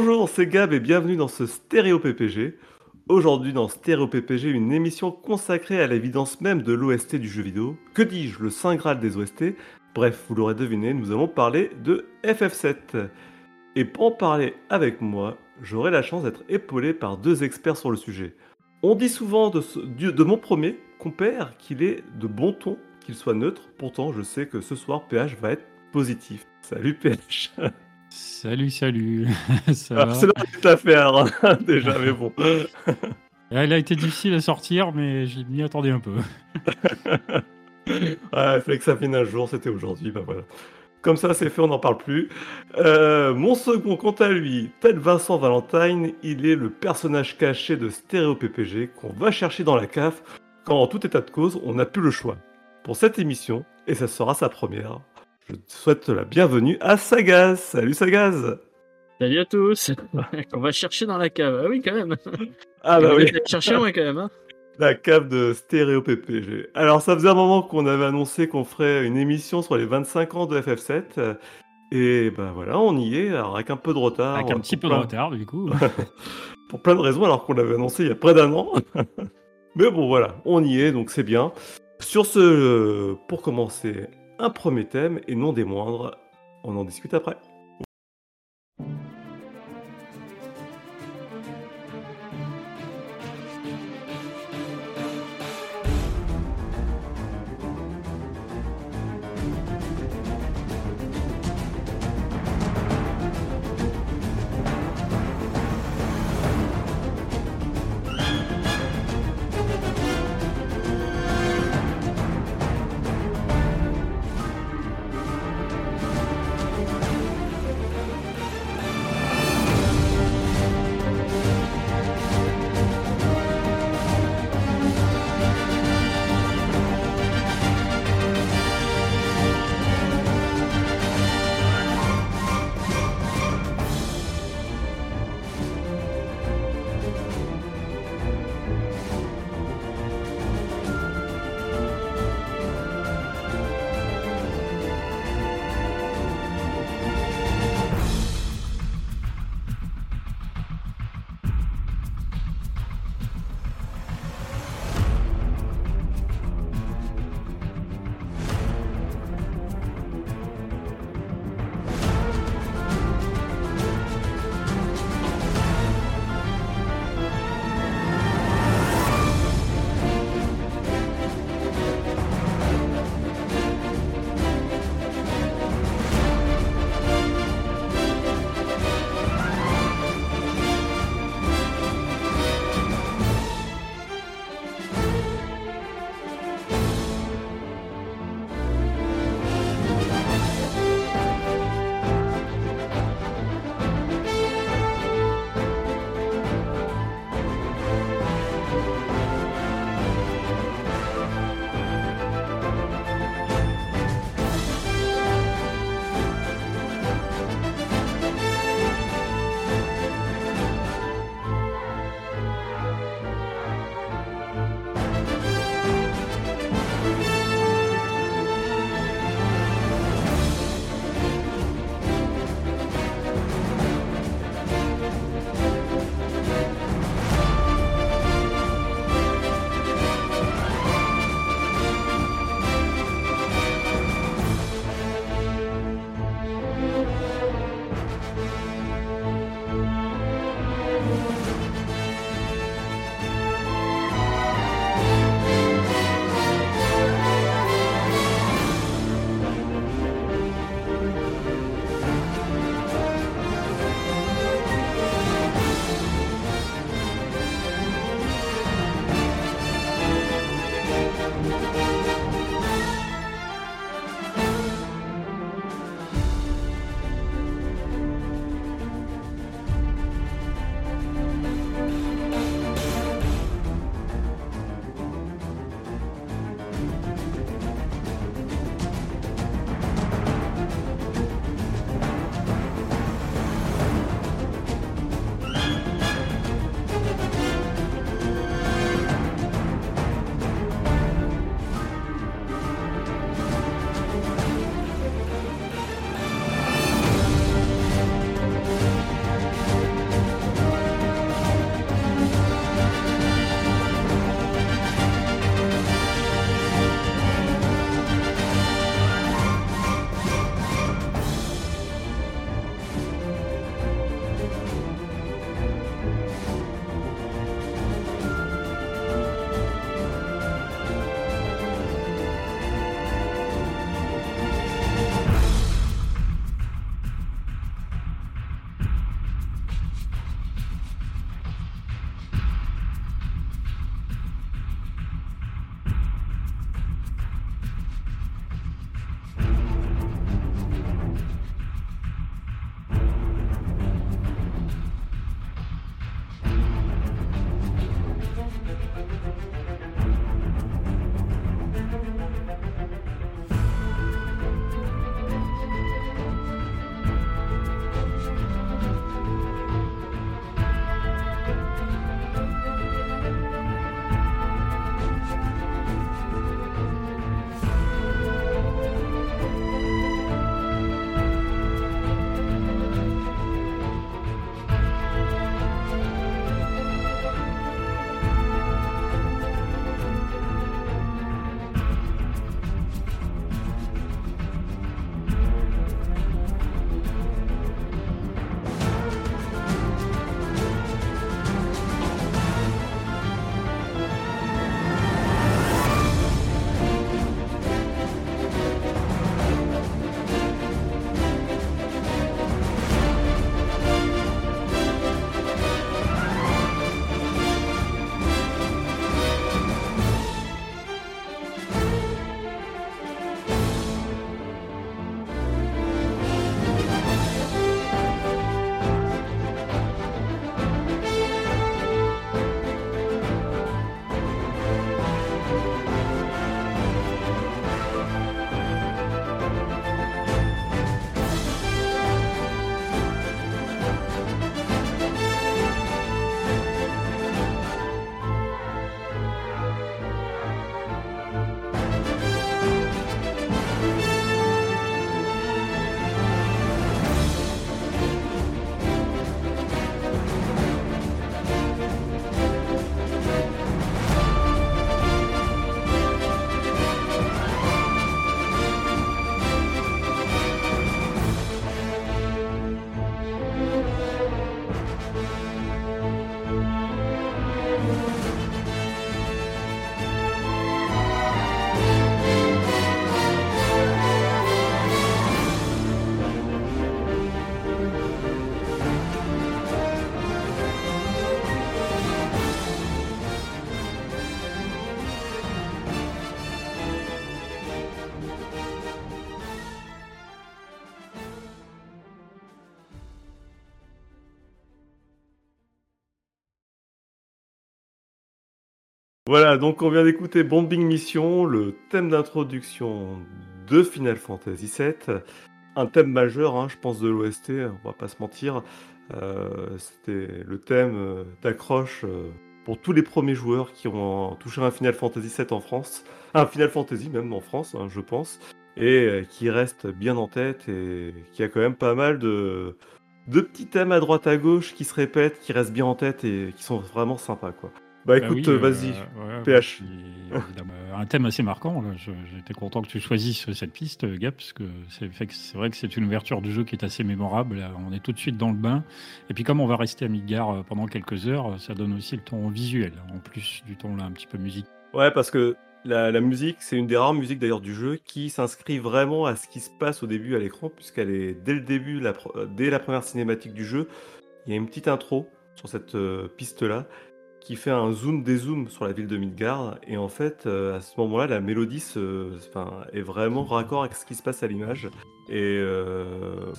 Bonjour, c'est Gab et bienvenue dans ce Stéréo PPG. Aujourd'hui dans Stéréo PPG, une émission consacrée à l'évidence même de l'OST du jeu vidéo. Que dis-je, le Saint Graal des OST Bref, vous l'aurez deviné, nous allons parler de FF7. Et pour en parler avec moi, j'aurai la chance d'être épaulé par deux experts sur le sujet. On dit souvent de, mon premier compère qu'il est de bon ton, qu'il soit neutre. Pourtant, je sais que ce soir, PH va être positif. Salut PH. Salut, salut. Ça Ah, va c'est toute affaire, hein, déjà, mais bon. Elle a été difficile à sortir, mais je m'y attendais un peu. Ouais, il fallait que ça vienne un jour, c'était aujourd'hui, bah voilà. Comme ça, c'est fait, on n'en parle plus. Euh, mon second, quant à lui, tel Vincent Valentine, il est le personnage caché de Stéréo PPG qu'on va chercher dans la cave quand, en tout état de cause, on n'a plus le choix. Pour cette émission, et ça sera sa première, je te souhaite la bienvenue à Sagaz. Salut Sagaz Salut à tous On va chercher dans la cave. Ah oui, quand même Ah bah On oui, va chercher loin quand même. Hein. la cave de Stéréo PPG. Alors ça faisait un moment qu'on avait annoncé qu'on ferait une émission sur les 25 ans de FF7. euh, Et ben voilà, on y est, alors avec un peu de retard. Avec un petit peu de retard, du coup. Pour plein de raisons, alors qu'on l'avait annoncé il y a près d'un an. Mais bon voilà, on y est, donc c'est bien. Sur ce, euh, pour commencer, un premier thème, et non des moindres, on en discute après. Voilà, donc on vient d'écouter Bombing Mission, le thème d'introduction de Final Fantasy VII. Un thème majeur, hein, je pense, de l'OST, on va pas se mentir. Euh, C'était le thème euh, d'accroche euh, pour tous les premiers joueurs qui ont touché un Final Fantasy VII en France. Un Final Fantasy même en France, hein, je pense. Et qui reste bien en tête et qui a quand même pas mal de, de petits thèmes à droite à gauche qui se répètent, qui restent bien en tête et qui sont vraiment sympas, quoi. Bah Bah écoute, oui, euh, euh, vas-y. ouais, PH. évidemment, euh, un thème assez marquant. là. J'étais content que tu choisisses cette piste, euh, Gap, parce que c'est vrai que c'est une ouverture du jeu qui est assez mémorable. Là, on est tout de suite dans le bain. Et puis, comme on va rester à Midgar euh, pendant quelques heures, euh, ça donne aussi le ton visuel, en plus du ton là, un petit peu musique. Ouais, parce que la, la musique, c'est une des rares musiques d'ailleurs du jeu qui s'inscrit vraiment à ce qui se passe au début à l'écran, puisqu'elle est dès le début, la, euh, dès la première cinématique du jeu, il y a une petite intro sur cette euh, piste-là qui fait un zoom dézoom sur la ville de Midgard, et en fait, euh, à ce moment-là, la mélodie est vraiment raccord avec ce qui se passe à l'image. Et euh,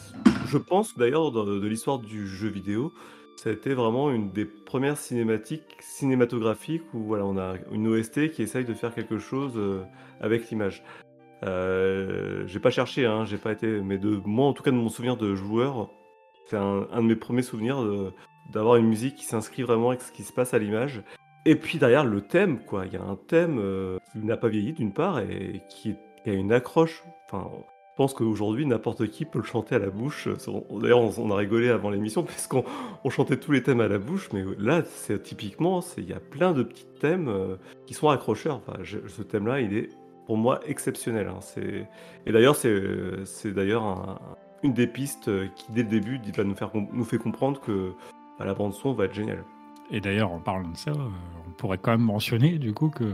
je pense d'ailleurs de, l'histoire du jeu vidéo, ça a été vraiment une des premières cinématiques cinématographiques où voilà, on a une OST qui essaye de faire quelque chose euh, avec l'image. J'ai pas cherché, hein, j'ai pas été, mais de moi en tout cas de mon souvenir de joueur, c'est un, un de mes premiers souvenirs d'avoir une musique qui s'inscrit vraiment avec ce qui se passe à l'image. Et puis derrière le thème, quoi, il y a un thème euh, qui n'a pas vieilli d'une part et qui, a une accroche. Enfin, je pense qu'aujourd'hui n'importe qui peut le chanter à la bouche. D'ailleurs, on, a rigolé avant l'émission puisqu'on on chantait tous les thèmes à la bouche, mais là, c'est typiquement, il y a plein de petits thèmes euh, qui sont accrocheurs. Enfin, ce thème-là, il est pour moi exceptionnel. hein. Et d'ailleurs, c'est d'ailleurs un- une des pistes euh, qui, dès le début, nous fait comprendre que bah, la bande-son va être géniale. Et d'ailleurs, en parlant de ça, euh, on pourrait quand même mentionner du coup que,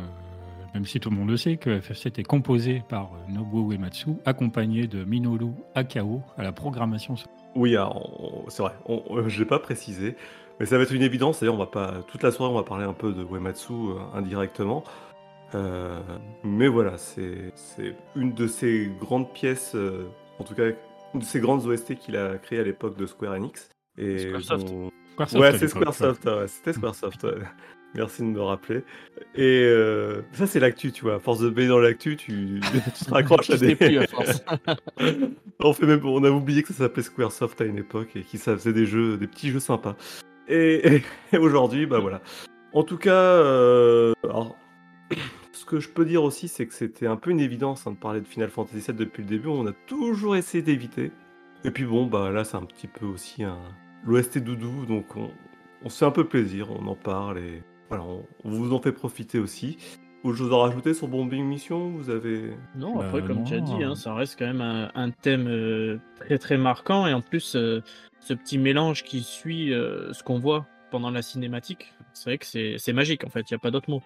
même si tout le monde le sait, que FF7 est composé par euh, Nobuo Uematsu, accompagné de Minoru Akao à la programmation. Oui, on- c'est vrai, on- on- je l'ai pas précisé, mais ça va être une évidence. D'ailleurs, on va pas toute la soirée, on va parler un peu de Uematsu euh, indirectement. Euh, mais voilà, c'est une de ces grandes pièces, euh, en tout cas, une de ces grandes OST qu'il a créées à l'époque de Square Enix. Et Squaresoft. dont- Squaresoft, Ouais, c'est Squaresoft, ouais, c'était Squaresoft. ouais. Merci de me rappeler. Et euh, ça, c'est l'actu, tu vois. À force de baigner dans l'actu, tu, tu te raccroches à Je sais des. plus à force. on, fait même, on a oublié que ça s'appelait Squaresoft à une époque et qu'ils ça faisait des jeux, des petits jeux sympas. Et, et aujourd'hui, bah voilà. En tout cas, euh, alors, ce que je peux dire aussi, c'est que c'était un peu une évidence hein, de parler de Final Fantasy VII depuis le début. On a toujours essayé d'éviter. Et puis bon, bah là, c'est un petit peu aussi un l'OST doudou, donc on, on se fait un peu plaisir, on en parle et voilà, on, on vous en fait profiter aussi. Autre chose à rajouter sur Bombing Mission Vous avez Non, après, Euh, comme tu as dit, hein, ça reste quand même un, un thème euh, très très marquant et en plus, euh, ce petit mélange qui suit euh, ce qu'on voit pendant la cinématique, c'est vrai que c'est c'est magique en fait, il n'y a pas d'autre mot.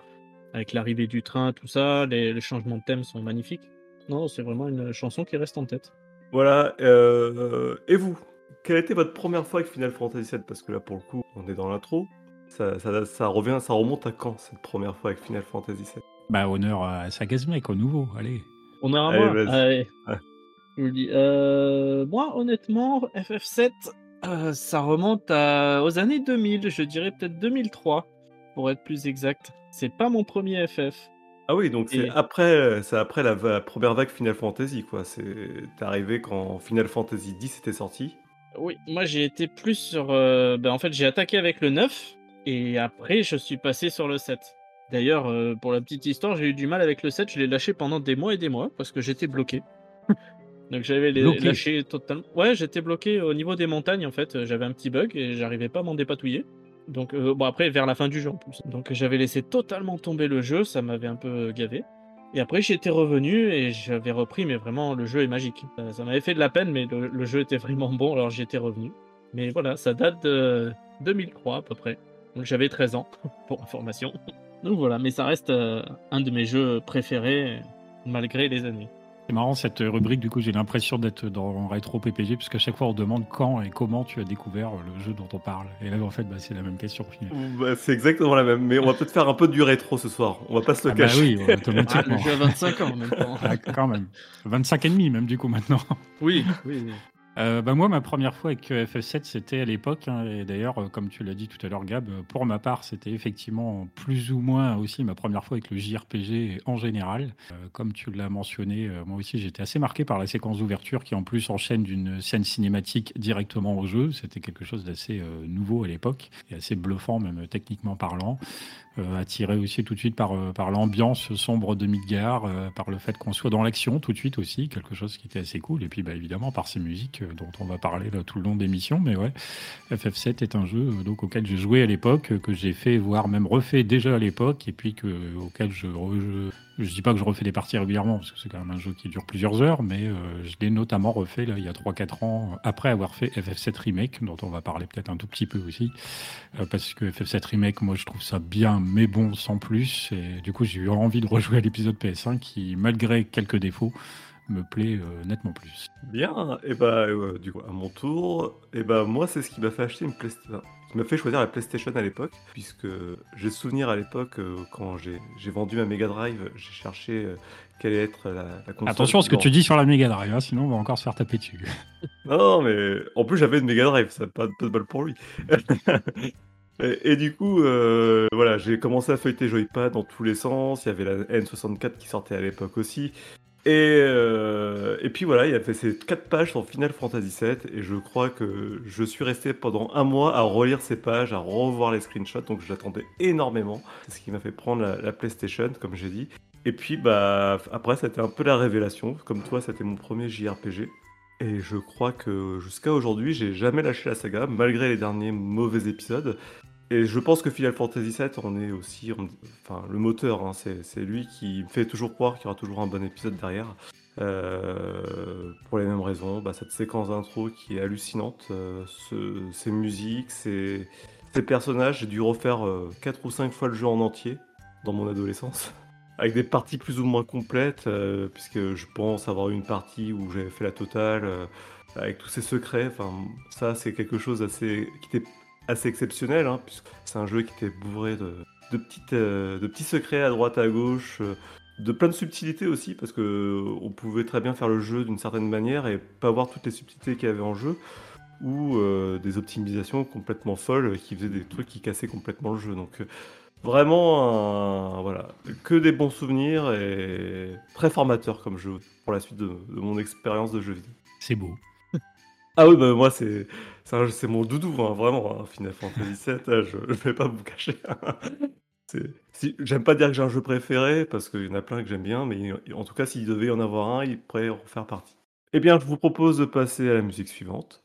Avec l'arrivée du train, tout ça, les, les changements de thème sont magnifiques. Non, c'est vraiment une chanson qui reste en tête. Voilà, euh, et vous? Quelle était votre première fois avec Final Fantasy VII Parce que là, pour le coup, on est dans l'intro. Ça, ça, ça revient, ça remonte à quand cette première fois avec Final Fantasy VII Bah, honneur à Sagasmec, au nouveau, allez. On a un Allez, mois. vas-y. Allez. Ouais. Je vous le dis. Euh, moi, honnêtement, FF7, euh, ça remonte à- aux années 2000, je dirais peut-être 2003, pour être plus exact. C'est pas mon premier FF. Ah oui, donc c'est après, c'est après la, va- première vague Final Fantasy, quoi. C'est arrivé quand Final Fantasy X était sorti. Oui, moi j'ai été plus sur. euh, ben, en fait, j'ai attaqué avec le 9 et après je suis passé sur le 7. D'ailleurs, euh, pour la petite histoire, j'ai eu du mal avec le 7, je l'ai lâché pendant des mois et des mois parce que j'étais bloqué. Donc j'avais les- Bloqué lâché totalement. Ouais, j'étais bloqué au niveau des montagnes en fait, j'avais un petit bug et j'arrivais pas à m'en dépatouiller. Donc euh, bon après vers la fin du jeu en plus. Donc j'avais laissé totalement tomber le jeu, ça m'avait un peu gavé. Et après j'y étais revenu et j'avais repris, mais vraiment le jeu est magique. Ça, m'avait fait de la peine, mais le, jeu était vraiment bon, alors j'y étais revenu. Mais voilà, ça date de 2003 à peu près. Donc j'avais 13 ans, pour information. Donc voilà, mais ça reste euh, un de mes jeux préférés, malgré les années. C'est marrant cette rubrique, du coup j'ai l'impression d'être dans Rétro PPG, puisqu'à chaque fois on demande quand et comment tu as découvert le jeu dont on parle. Et là en fait bah, c'est la même question au final. Bah, c'est exactement la même, mais on va peut-être faire un peu du rétro ce soir. On va pas se le Ah bah cacher. oui, Ah, automatiquement. le jeu a 25 ans en même temps. Ah, quand même. 25 et demi même du coup maintenant. Oui, oui. Euh, bah, moi, ma première fois avec euh, FF7, c'était à l'époque. hein, et d'ailleurs, euh, comme tu l'as dit tout à l'heure, Gab, euh, pour ma part, c'était effectivement plus ou moins aussi ma première fois avec le JRPG en général. Comme tu l'as mentionné, moi aussi, j'étais assez marqué par la séquence d'ouverture qui, en plus, enchaîne d'une scène cinématique directement au jeu. C'était quelque chose d'assez nouveau à l'époque et assez bluffant, même techniquement parlant. Euh, attiré aussi tout de suite par, euh, par l'ambiance sombre de Midgar, euh, par le fait qu'on soit dans l'action tout de suite aussi, quelque chose qui était assez cool. Et puis bah, évidemment par ces musiques dont on va parler tout le long de l'émission. Mais ouais, FF7 est un jeu auquel j'ai joué à l'époque, que j'ai fait, voire même refait déjà à l'époque, et puis que, auquel je, je, je dis pas que je refais des parties régulièrement, parce que c'est quand même un jeu qui dure plusieurs heures, mais euh, je l'ai notamment refait là, il y a 3-4 ans, après avoir fait FF7 Remake, dont on va parler peut-être un tout petit peu aussi. Euh, parce que FF7 Remake, moi je trouve ça bien, mais bon, sans plus. Et du coup, j'ai eu envie de rejouer à l'épisode PS1 qui, malgré quelques défauts, me plaît euh, nettement plus. Bien, et bah euh, du coup à mon tour, et bah moi c'est ce qui m'a fait acheter une PlayStation, qui m'a fait choisir la PlayStation à l'époque, puisque j'ai souvenir à l'époque euh, quand j'ai vendu ma Mega Drive, j'ai cherché euh, quelle allait être la, la console. Attention à ce que tu dis sur la Mega Drive, hein, sinon on va encore se faire taper dessus. Non, mais en plus j'avais une Mega Drive, ça pas, pas de balle pour lui. et, et du coup, euh, voilà, j'ai commencé à feuilleter Joypad dans tous les sens. Il y avait la N64 qui sortait à l'époque aussi. Et, euh, et puis voilà, il a fait ces quatre pages sur Final Fantasy VII et je crois que je suis resté pendant un mois à relire ces pages, à revoir les screenshots, donc j'attendais énormément. C'est ce qui m'a fait prendre la, la PlayStation, comme j'ai dit. Et puis bah après, c'était un peu la révélation. Comme toi, c'était mon premier JRPG. Et je crois que jusqu'à aujourd'hui, j'ai jamais lâché la saga, malgré les derniers mauvais épisodes. Et je pense que Final Fantasy VII, on est aussi, enfin, le moteur, hein, c'est lui qui me fait toujours croire qu'il y aura toujours un bon épisode derrière. Euh, pour les mêmes raisons, bah, cette séquence d'intro qui est hallucinante, euh, ce- ces musiques, ces, personnages, j'ai dû refaire 4 ou 5 fois le jeu en entier dans mon adolescence avec des parties plus ou moins complètes, euh, puisque je pense avoir eu une partie où j'avais fait la totale, euh, avec tous ces secrets. Enfin, ça, c'est quelque chose assez, qui était assez exceptionnel, hein, puisque c'est un jeu qui était bourré de, petites, euh, de petits secrets à droite, à gauche, euh, de plein de subtilités aussi, parce que euh, on pouvait très bien faire le jeu d'une certaine manière et pas voir toutes les subtilités qu'il y avait en jeu, ou des optimisations complètement folles qui faisaient des trucs qui cassaient complètement le jeu. Donc Vraiment, voilà, que des bons souvenirs et très formateur comme jeu pour la suite de mon expérience de jeu vidéo. C'est beau. Ah oui, bah moi c'est c'est mon doudou, hein, vraiment, hein, Final Fantasy VII, je ne vais pas vous cacher. Si- J'aime pas dire que j'ai un jeu préféré, parce qu'il y en a plein que j'aime bien, mais en tout cas, s'il devait y en avoir un, il pourrait en faire partie. Eh bien, je vous propose de passer à la musique suivante.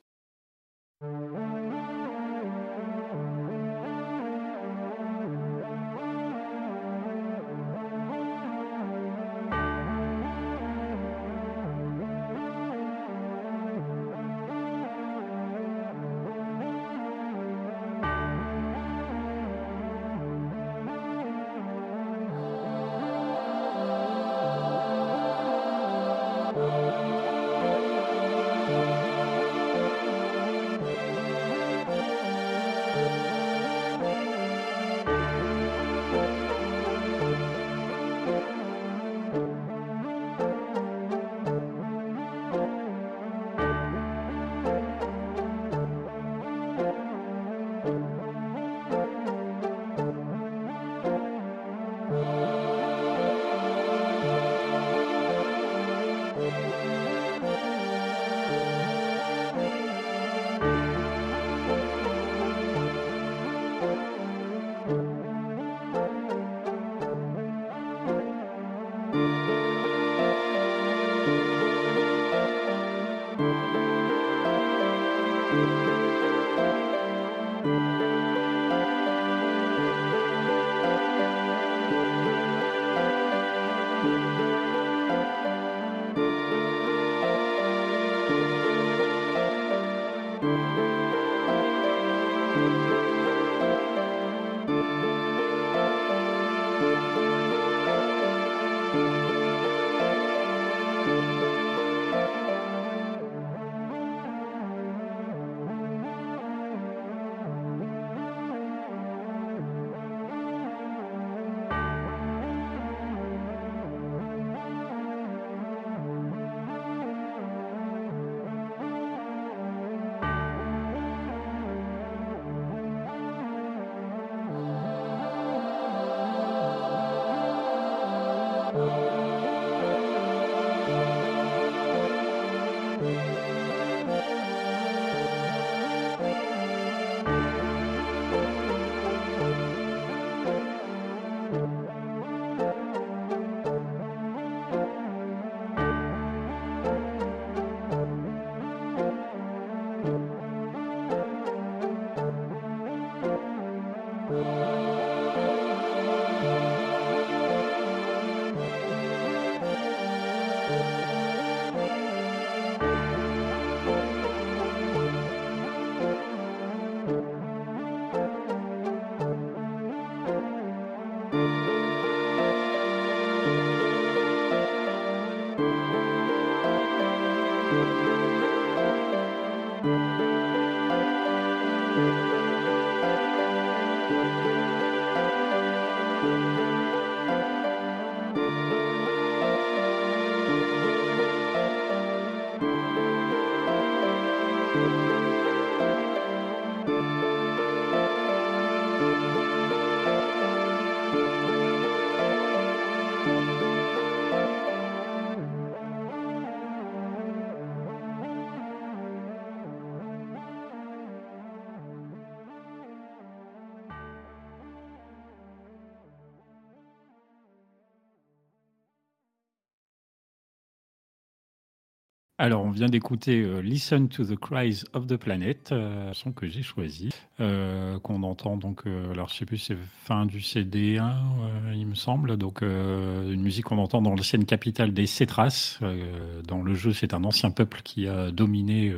Alors, on vient d'écouter euh, Listen to the Cries of the Planet, euh, son que j'ai choisi, euh, qu'on entend donc, euh, alors je sais plus, c'est fin du CD1, euh, il me semble, donc une musique qu'on entend dans l'ancienne capitale des Cétras. Euh, dans le jeu, c'est un ancien peuple qui a dominé,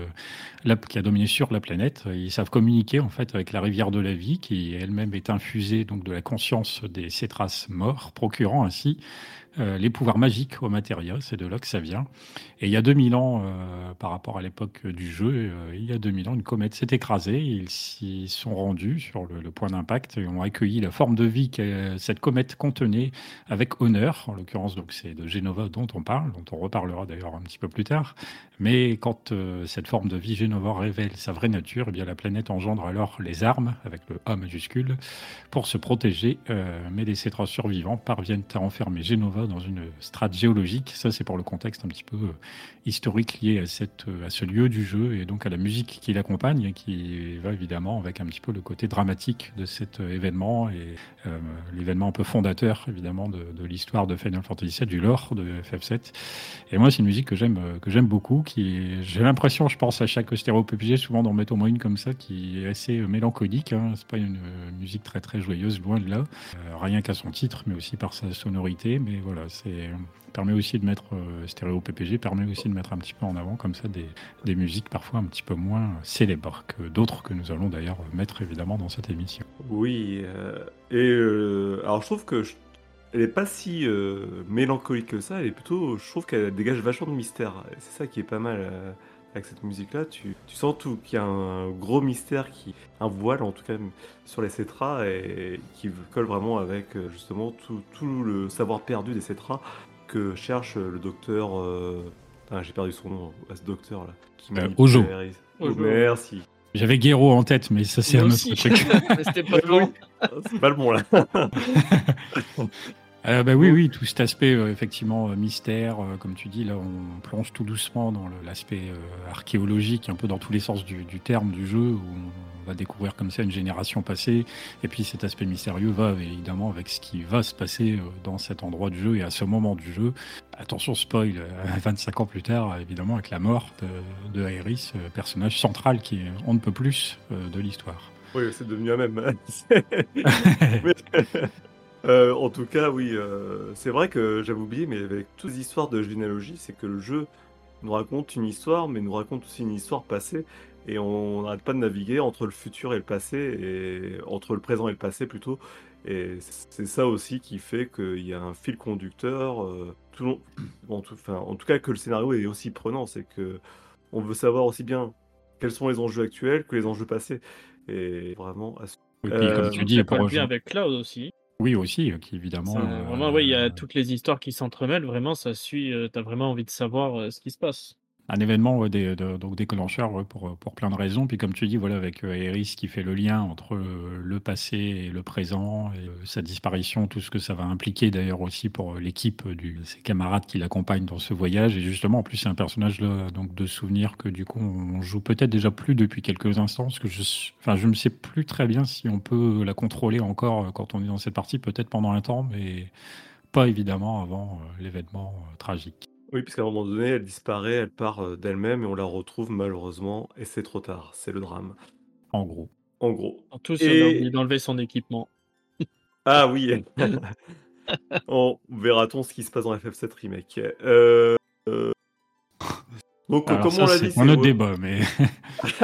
la- qui a dominé sur la planète. Ils savent communiquer en fait avec la rivière de la vie, qui elle-même est infusée donc de la conscience des Cétras morts, procurant ainsi euh, les pouvoirs magiques au matériau. C'est de là que ça vient. Et il y a 2000 ans, euh, par rapport à l'époque du jeu, euh, il y a 2000 ans, une comète s'est écrasée. Ils s'y sont rendus sur le, point d'impact et ont accueilli la forme de vie que cette comète contenait avec honneur. En l'occurrence, donc c'est de Genova dont on parle, dont on reparlera d'ailleurs un petit peu plus tard. Mais quand cette forme de vie Genova révèle sa vraie nature, eh bien la planète engendre alors les armes avec le A majuscule pour se protéger. Mais les Cétras survivants parviennent à enfermer Dans une strate géologique. Ça, c'est pour le contexte un petit peu euh, historique lié à, cette, euh, à ce lieu du jeu et donc à la musique qui l'accompagne, qui va évidemment avec un petit peu le côté dramatique de cet euh, événement et l'événement un peu fondateur évidemment de, l'histoire de Final Fantasy VII, du lore de FF7. Et moi, c'est une musique que j'aime beaucoup. Qui j'ai l'impression, je pense à chaque stéréo PPG, souvent d'en mettre au moins une comme ça, qui est assez mélancolique. Hein. C'est pas une musique très très joyeuse, loin de là. Rien qu'à son titre, mais aussi par sa sonorité. Mais voilà, c'est permet aussi de mettre euh, stéréo PPG permet aussi de mettre un petit peu en avant comme ça des, des musiques parfois un petit peu moins célèbres que d'autres que nous allons d'ailleurs mettre évidemment dans cette émission. Oui, euh, et euh, alors je trouve que je- elle est pas si euh, mélancolique que ça, elle est plutôt, je trouve qu'elle dégage vachement de mystère. C'est ça qui est pas mal euh, avec cette musique-là. Tu, tu sens tout qu'il y a un gros mystère, qui, un voile en tout cas sur les cétras et qui colle vraiment avec euh, justement tout, tout le savoir perdu des cétras que cherche le docteur. euh, ah, J'ai perdu son nom, ce docteur là. Qui Euh, Ojo. Oh, Ojo. merci. J'avais Guéro en tête, mais ça c'est un autre truc. C'était pas loin. Ah, C'est pas le bon là. Euh, bah oui, oui, tout cet aspect euh, effectivement euh, mystère, euh, comme tu dis, là on plonge tout doucement dans l'aspect archéologique, un peu dans tous les sens du, du terme du jeu, où on va découvrir comme ça une génération passée, et puis cet aspect mystérieux va évidemment avec ce qui va se passer dans cet endroit du jeu et à ce moment du jeu. Attention spoil, euh, 25 ans plus tard, évidemment avec la mort de, de personnage central qui est on ne peut plus de l'histoire. Oui, c'est devenu un même. Euh, en tout cas, oui, euh, c'est vrai que j'avais oublié, mais avec toutes les histoires de généalogie, c'est que le jeu nous raconte une histoire, mais nous raconte aussi une histoire passée, et on n'arrête pas de naviguer entre le futur et le passé, et entre le présent et le passé plutôt. Et c'est ça aussi qui fait qu'il y a un fil conducteur, euh, tout long- en, tout, enfin, en tout cas que le scénario est aussi prenant, c'est que on veut savoir aussi bien quels sont les enjeux actuels que les enjeux passés. Et vraiment, à ce- Et puis, Euh, comme tu dis, pour bien avec Cloud aussi. Oui aussi, euh, qui évidemment. Euh, vraiment, oui, il y a toutes les histoires qui s'entremêlent. Vraiment, ça suit. euh, T'as vraiment envie de savoir euh, ce qui se passe. Un événement des- de- déclencheur pour, pour plein de raisons. Puis comme tu dis, voilà, avec euh, Aerys qui fait le lien entre euh, le passé et le présent, et euh, sa disparition, tout ce que ça va impliquer d'ailleurs aussi pour l'équipe de ses camarades qui l'accompagnent dans ce voyage. Et justement, en plus, c'est un personnage là, donc de souvenir que du coup, on joue peut-être déjà plus depuis quelques instants, que je, je ne sais plus très bien si on peut la contrôler encore quand on est dans cette partie, peut-être pendant un temps, mais pas évidemment avant l'événement tragique. Oui, puisqu'à un moment donné, elle disparaît, elle part euh, d'elle-même et on la retrouve malheureusement, et c'est trop tard, c'est le drame. En gros. En gros. En tous, Et- on a oublié d'enlever son équipement. Ah oui On verra-t-on ce qui se passe dans FF7 Remake. Euh, euh, Donc, Alors comme ça, on l'a c'est dit, un c'est- autre débat, mais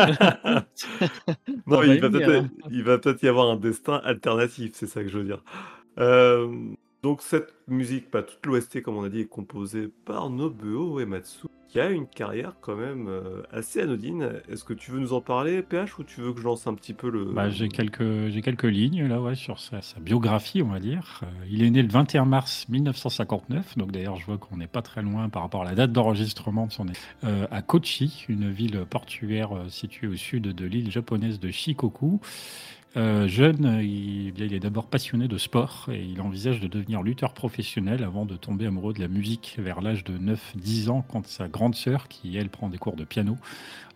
non, On va il y va venir, peut-être hein. il va peut-être y avoir un destin alternatif, c'est ça que je veux dire. Euh, donc cette musique, pas toute l'OST comme on a dit, est composée par Nobuo Uematsu, qui a une carrière quand même euh, assez anodine. Est-ce que tu veux nous en parler, PH, ou tu veux que je lance un petit peu le... bah, j'ai quelques, lignes là ouais, sur sa, sa biographie, on va dire. Euh, il est né le 21 mars 1959, donc d'ailleurs je vois qu'on n'est pas très loin par rapport à la date d'enregistrement de son euh, à Kochi, une ville portuaire euh, située au sud de l'île japonaise de Shikoku. Euh, jeune, il, il est d'abord passionné de sport et il envisage de devenir lutteur professionnel avant de tomber amoureux de la musique vers l'âge de 9-10 ans quand sa grande sœur, qui elle prend des cours de piano,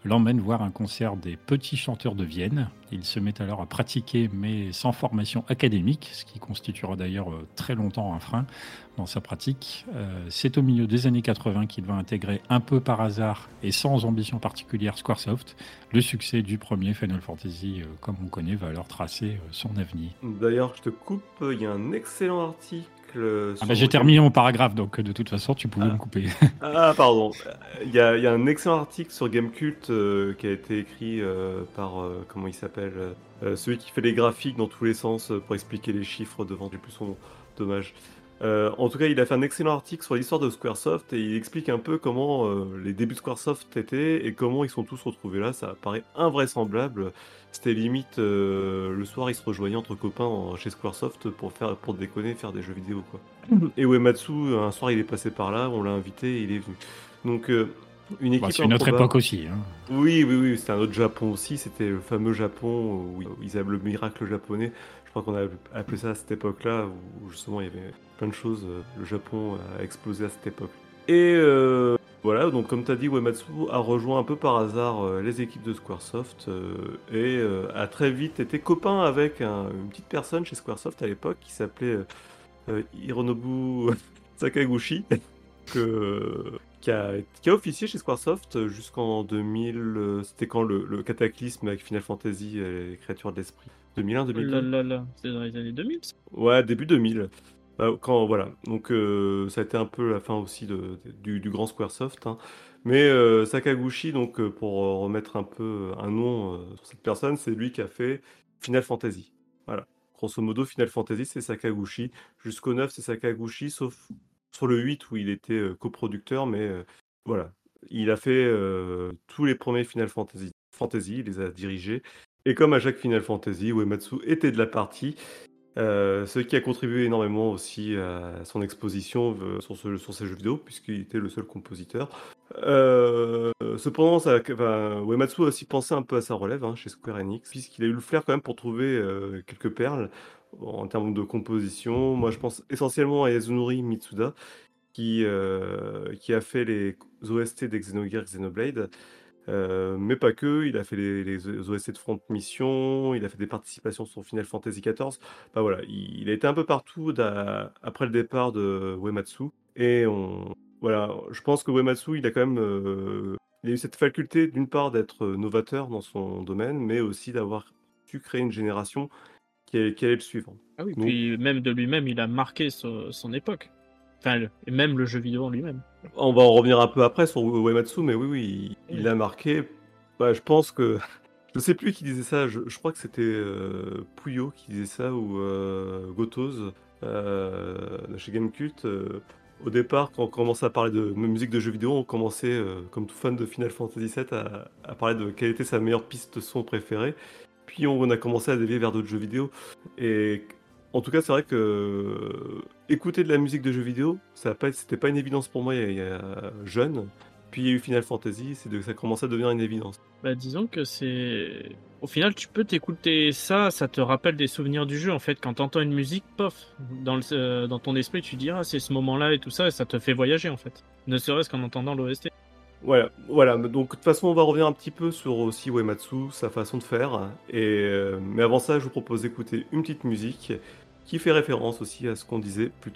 l'emmène voir un concert des petits chanteurs de Vienne. Il se met alors à pratiquer, mais sans formation académique, ce qui constituera d'ailleurs euh, très longtemps un frein dans sa pratique. Euh, c'est au milieu des années 80 qu'il va intégrer un peu par hasard et sans ambition particulière Squaresoft. Le succès du premier Final Fantasy, euh, comme on connaît, va alors tracer son avenir. D'ailleurs, je te coupe, il y a un excellent article ah bah, j'ai terminé mon paragraphe, donc de toute façon, tu pouvais ah. me couper. ah, pardon. Il y, a, un excellent article sur Gamecult euh, qui a été écrit euh, par, euh, comment il s'appelle Celui qui fait les graphiques dans tous les sens pour expliquer les chiffres devant du plus son nom. Dommage. En tout cas, il a fait un excellent article sur l'histoire de Squaresoft et il explique un peu comment les débuts de Squaresoft étaient et comment ils sont tous retrouvés là. Ça paraît invraisemblable. C'était limite euh, le soir, ils se rejoignaient entre copains chez Squaresoft pour faire pour déconner, faire des jeux vidéo quoi. Et Uematsu, un soir, il est passé par là, on l'a invité, il est venu. Donc euh, une équipe. Bah, c'est une autre époque aussi. Hein. Oui, oui, oui, c'était un autre Japon aussi. C'était le fameux Japon où ils avaient le miracle japonais. Crois qu'on a appelé ça à cette époque-là où justement il y avait plein de choses. Euh, le Japon a explosé à cette époque. Et voilà, donc comme tu as dit, Uematsu a rejoint un peu par hasard euh, les équipes de Squaresoft euh, et euh, a très vite été copain avec une petite personne chez Squaresoft à l'époque qui s'appelait Hironobu Sakaguchi, qui, a, qui, officié chez Squaresoft jusqu'en 2000. C'était quand le, cataclysme avec Final Fantasy et les créatures de l'esprit 2001, 2002 C'est dans les années 2000 Ouais, début 2000. Bah, quand, voilà, donc euh, ça a été un peu la fin aussi de, du, grand Squaresoft. Hein. Mais euh, Sakaguchi, donc euh, pour remettre un peu un nom sur cette personne, c'est lui qui a fait Final Fantasy. Voilà, grosso modo, Final Fantasy, c'est Sakaguchi. Jusqu'au 9, c'est Sakaguchi, sauf sur le 8 où il était coproducteur, mais voilà, il a fait tous les premiers Final Fantasy, Fantasy, il les a dirigés. Et comme à chaque Final Fantasy, Uematsu était de la partie. Euh, ce qui a contribué énormément aussi à son exposition euh, sur, ce, ces jeux vidéo, puisqu'il était le seul compositeur. Euh, cependant, ça, Uematsu a aussi pensé un peu à sa relève hein, chez Square Enix, puisqu'il a eu le flair quand même pour trouver quelques perles en termes de composition. Moi, je pense essentiellement à Yasunori Mitsuda, qui, qui a fait les OST des Xenogears Xenoblade. Euh, mais pas que, il a fait les, OSC de Front Mission, il a fait des participations sur Final Fantasy XIV. Bah voilà, il, a été un peu partout après le départ de Uematsu. Et on, voilà, je pense que Uematsu, il a quand même euh, il a eu cette faculté d'une part d'être novateur dans son domaine, mais aussi d'avoir su créer une génération qui allait, le suivre. Ah oui, puis même de lui-même, il a marqué son époque. Enfin, et même le jeu vidéo en lui-même. On va en revenir un peu après sur Uematsu, mais oui, oui, il, a marqué. Bah, je pense que. Je sais plus qui disait ça, je, crois que c'était euh, Puyo qui disait ça, ou euh, Gotoz, euh, chez Gamecult. Euh, au départ, quand on commençait à parler de musique de jeux vidéo, on commençait, comme tout fan de Final Fantasy VII, à, à, parler de quelle était sa meilleure piste son préférée. Puis on, a commencé à dévier vers d'autres jeux vidéo. Et en tout cas, c'est vrai que euh, écouter de la musique de jeux vidéo, ça pas, c'était pas une évidence pour moi il y a, jeune. Puis il y a eu Final Fantasy, ça commence à devenir une évidence. Bah disons que c'est, au final, tu peux t'écouter ça, ça te rappelle des souvenirs du jeu en fait. Quand t'entends une musique, pof, dans, euh, ton esprit, tu dis ah c'est ce moment-là et tout ça, et ça te fait voyager en fait. Ne serait-ce qu'en entendant l'OST. Voilà, voilà. Donc de toute façon, on va revenir un petit peu sur aussi Uematsu, sa façon de faire. Et euh, mais avant ça, je vous propose d'écouter une petite musique qui fait référence aussi à ce qu'on disait plus tôt.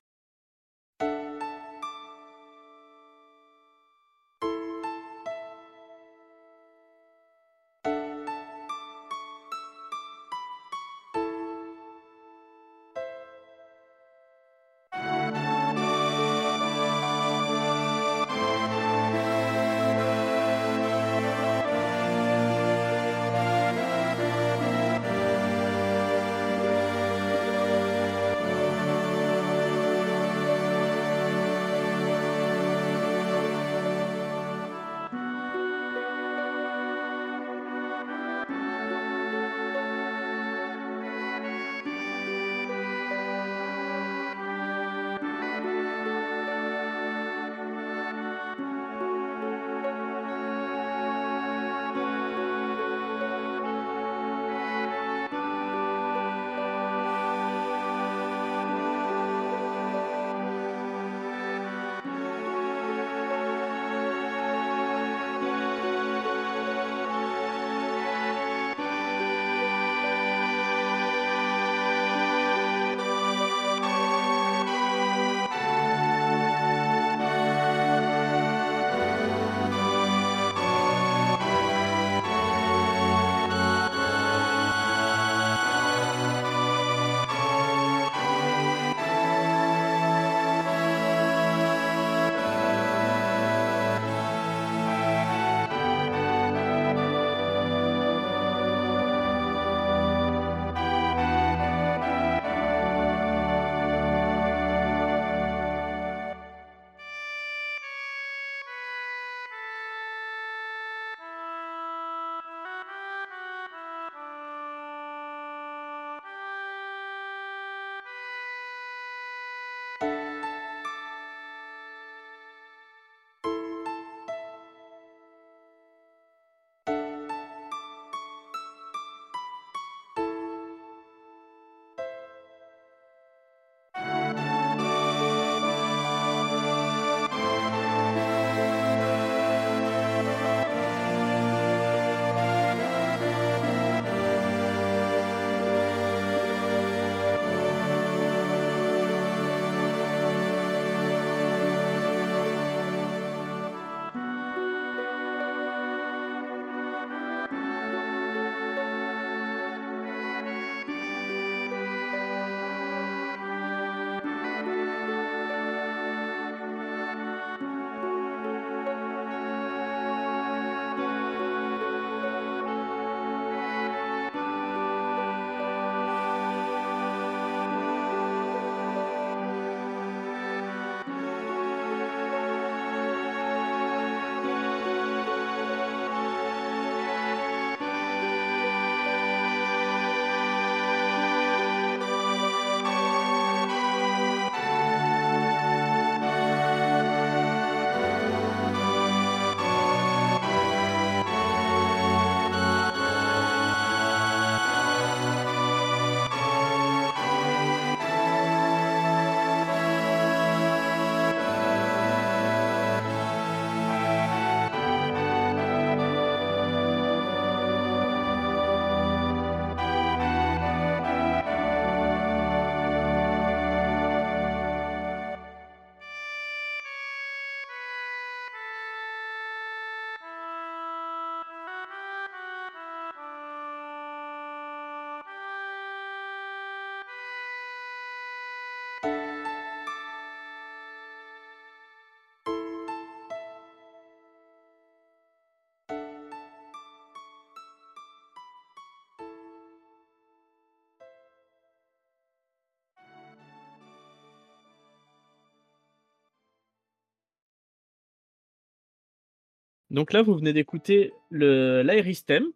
Donc là, vous venez d'écouter le l'Iris Theme,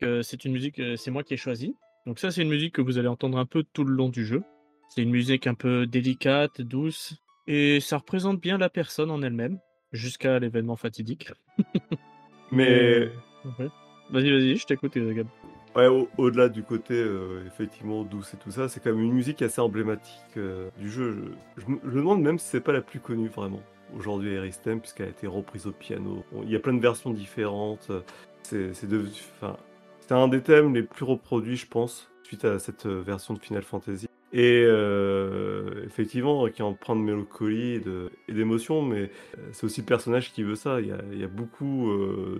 que c'est une musique, euh, c'est moi qui ai choisi. Donc ça, c'est une musique que vous allez entendre un peu tout le long du jeu. C'est une musique un peu délicate, douce, et ça représente bien la personne en elle-même, jusqu'à l'événement fatidique. Mais Ouais. Vas-y, vas-y, je t'écoute, euh, Gab. ouais, au- au-delà du côté euh, effectivement douce et tout ça, c'est quand même une musique assez emblématique euh, du jeu. Je, je me demande même si c'est pas la plus connue vraiment aujourd'hui, Iris Theme, puisqu'elle a été reprise au piano. Il y a plein de versions différentes. C'est un des thèmes les plus reproduits, je pense, suite à cette euh, version de Final Fantasy. Et euh, effectivement, qui empreint de mélancolie et d'émotion, mais euh, c'est aussi le personnage qui veut ça. Il y a, beaucoup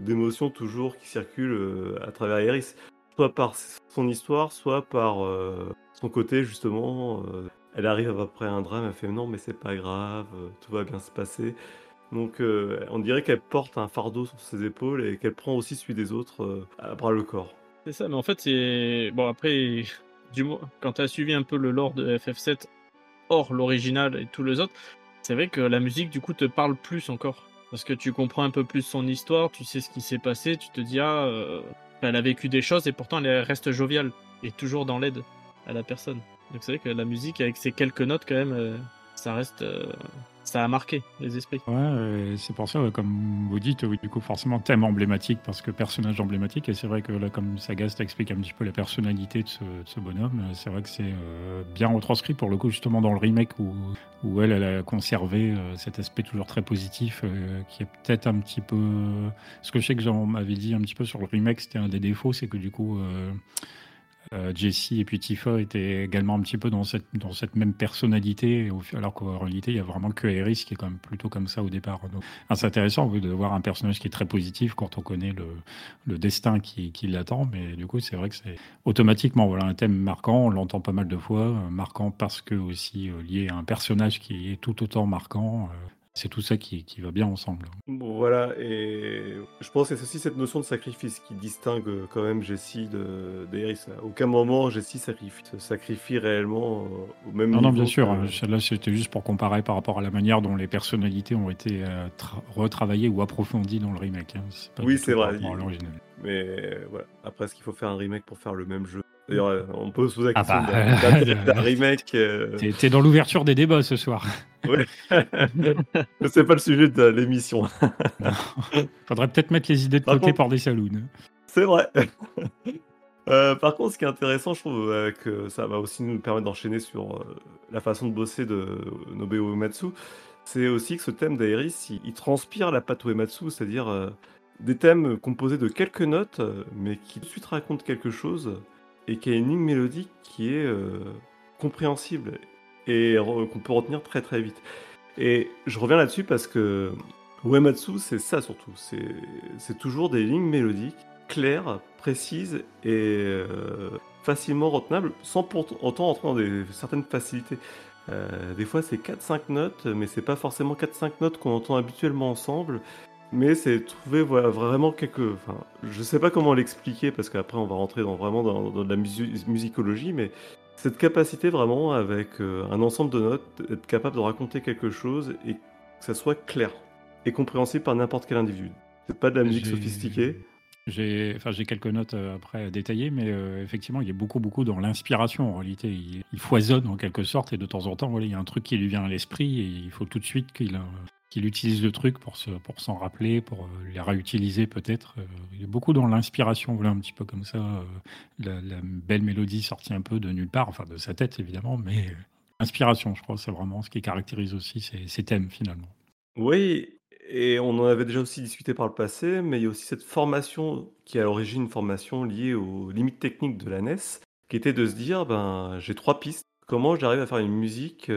d'émotions toujours qui circulent à travers Iris, soit par son histoire, soit par son côté justement. Elle arrive après un drame, elle fait non, mais c'est pas grave, euh, tout va bien se passer. Donc euh, on dirait qu'elle porte un fardeau sur ses épaules et qu'elle prend aussi celui des autres euh, à bras le corps. C'est ça, mais en fait, c'est. Bon, après, du moins, quand tu as suivi un peu le lore de FF7, hors l'original et tous les autres, c'est vrai que la musique, du coup, te parle plus encore. Parce que tu comprends un peu plus son histoire, tu sais ce qui s'est passé, tu te dis, ah, euh, elle a vécu des choses et pourtant elle reste joviale et toujours dans l'aide à la personne. Donc c'est vrai que la musique, avec ces quelques notes, quand même, euh, ça reste. euh, ça a marqué les esprits. Ouais, et c'est pour ça, comme vous dites, oui, du coup, forcément, thème emblématique parce que personnage emblématique. Et c'est vrai que là, comme Sagast explique un petit peu la personnalité de ce, de ce bonhomme, euh, c'est vrai que c'est euh, bien retranscrit pour le coup, justement, dans le remake où, où elle, elle a conservé euh, cet aspect toujours très positif euh, qui est peut-être un petit peu. Ce que je sais que j'en m'avais dit un petit peu sur le remake, c'était un des défauts, c'est que du coup. Euh, euh, Jessie et puis Tifa étaient également un petit peu dans cette, dans cette même personnalité, alors qu'en réalité, il y a vraiment que Aerys qui est quand même plutôt comme ça au départ. Donc, c'est intéressant de voir un personnage qui est très positif quand on connaît le, le destin qui, qui l'attend, mais du coup, c'est vrai que c'est automatiquement voilà, un thème marquant, on l'entend pas mal de fois, euh, marquant parce que aussi euh, lié à un personnage qui est tout autant marquant. Euh, c'est tout ça qui, qui va bien ensemble. Voilà, et je pense que c'est aussi cette notion de sacrifice qui distingue euh, quand même Jessie de. À aucun moment Jessie sacrifie, se sacrifie réellement euh, au même Non, niveau. non, bien sûr. que- hein, Celle-là, c'était juste pour comparer par rapport à la manière dont les personnalités ont été euh, tra- retravaillées ou approfondies dans le remake. hein. Pas Oui, c'est vrai, il-. Mais euh, voilà, après, est-ce qu'il faut faire un remake pour faire le même jeu? euh, on peut se poser la Ah bah, d'un- euh, remake. euh, T'es dans l'ouverture des débats ce soir. C'est pas le sujet de l'émission. Faudrait peut-être mettre les idées de Par côté contre- par des saloons. C'est vrai. Euh, par contre, ce qui est intéressant, je trouve euh, que ça va aussi nous permettre d'enchaîner sur euh, la façon de bosser de Nobuo Uematsu, c'est aussi que ce thème d'Aeris, il, il transpire la patte Uematsu, c'est-à-dire euh, des thèmes composés de quelques notes, euh, mais qui tout de suite racontent quelque chose et qui a une ligne mélodique qui est euh, compréhensible et qu'on peut retenir très très vite. Et je reviens là-dessus parce que Uematsu, c'est ça surtout. C'est c'est toujours des lignes mélodiques claires, précises et euh, facilement retenables, sans pour autant entrer dans des, certaines facilités. Euh, des fois, c'est 4-5 notes, mais c'est pas forcément 4-5 notes qu'on entend habituellement ensemble. Mais c'est trouver voilà, vraiment quelque. Enfin, je sais pas comment l'expliquer parce qu'après on va rentrer dans, vraiment dans, dans de la musi- musicologie, mais cette capacité vraiment avec euh, un ensemble de notes, être capable de raconter quelque chose et que ça soit clair et compréhensible par n'importe quel individu. C'est pas de la musique sophistiquée. J'ai enfin, quelques notes euh, après à détailler, mais euh, effectivement, il y a beaucoup, beaucoup dans l'inspiration. En réalité, il, il foisonne en quelque sorte, et de temps en temps, voilà, il y a un truc qui lui vient à l'esprit, et il faut tout de suite qu'il qu'il utilise le truc pour se, pour s'en rappeler, pour euh, les réutiliser peut-être. Euh, il a beaucoup dans l'inspiration, voilà, un petit peu comme ça. euh, la, belle mélodie sortie un peu de nulle part, enfin de sa tête évidemment, mais inspiration, je crois, c'est vraiment ce qui caractérise aussi ces, ces thèmes finalement. Oui, et on en avait déjà aussi discuté par le passé, mais il y a aussi cette formation qui est à l'origine une formation liée aux limites techniques de la NES, qui était de se dire, ben, j'ai trois pistes, comment j'arrive à faire une musique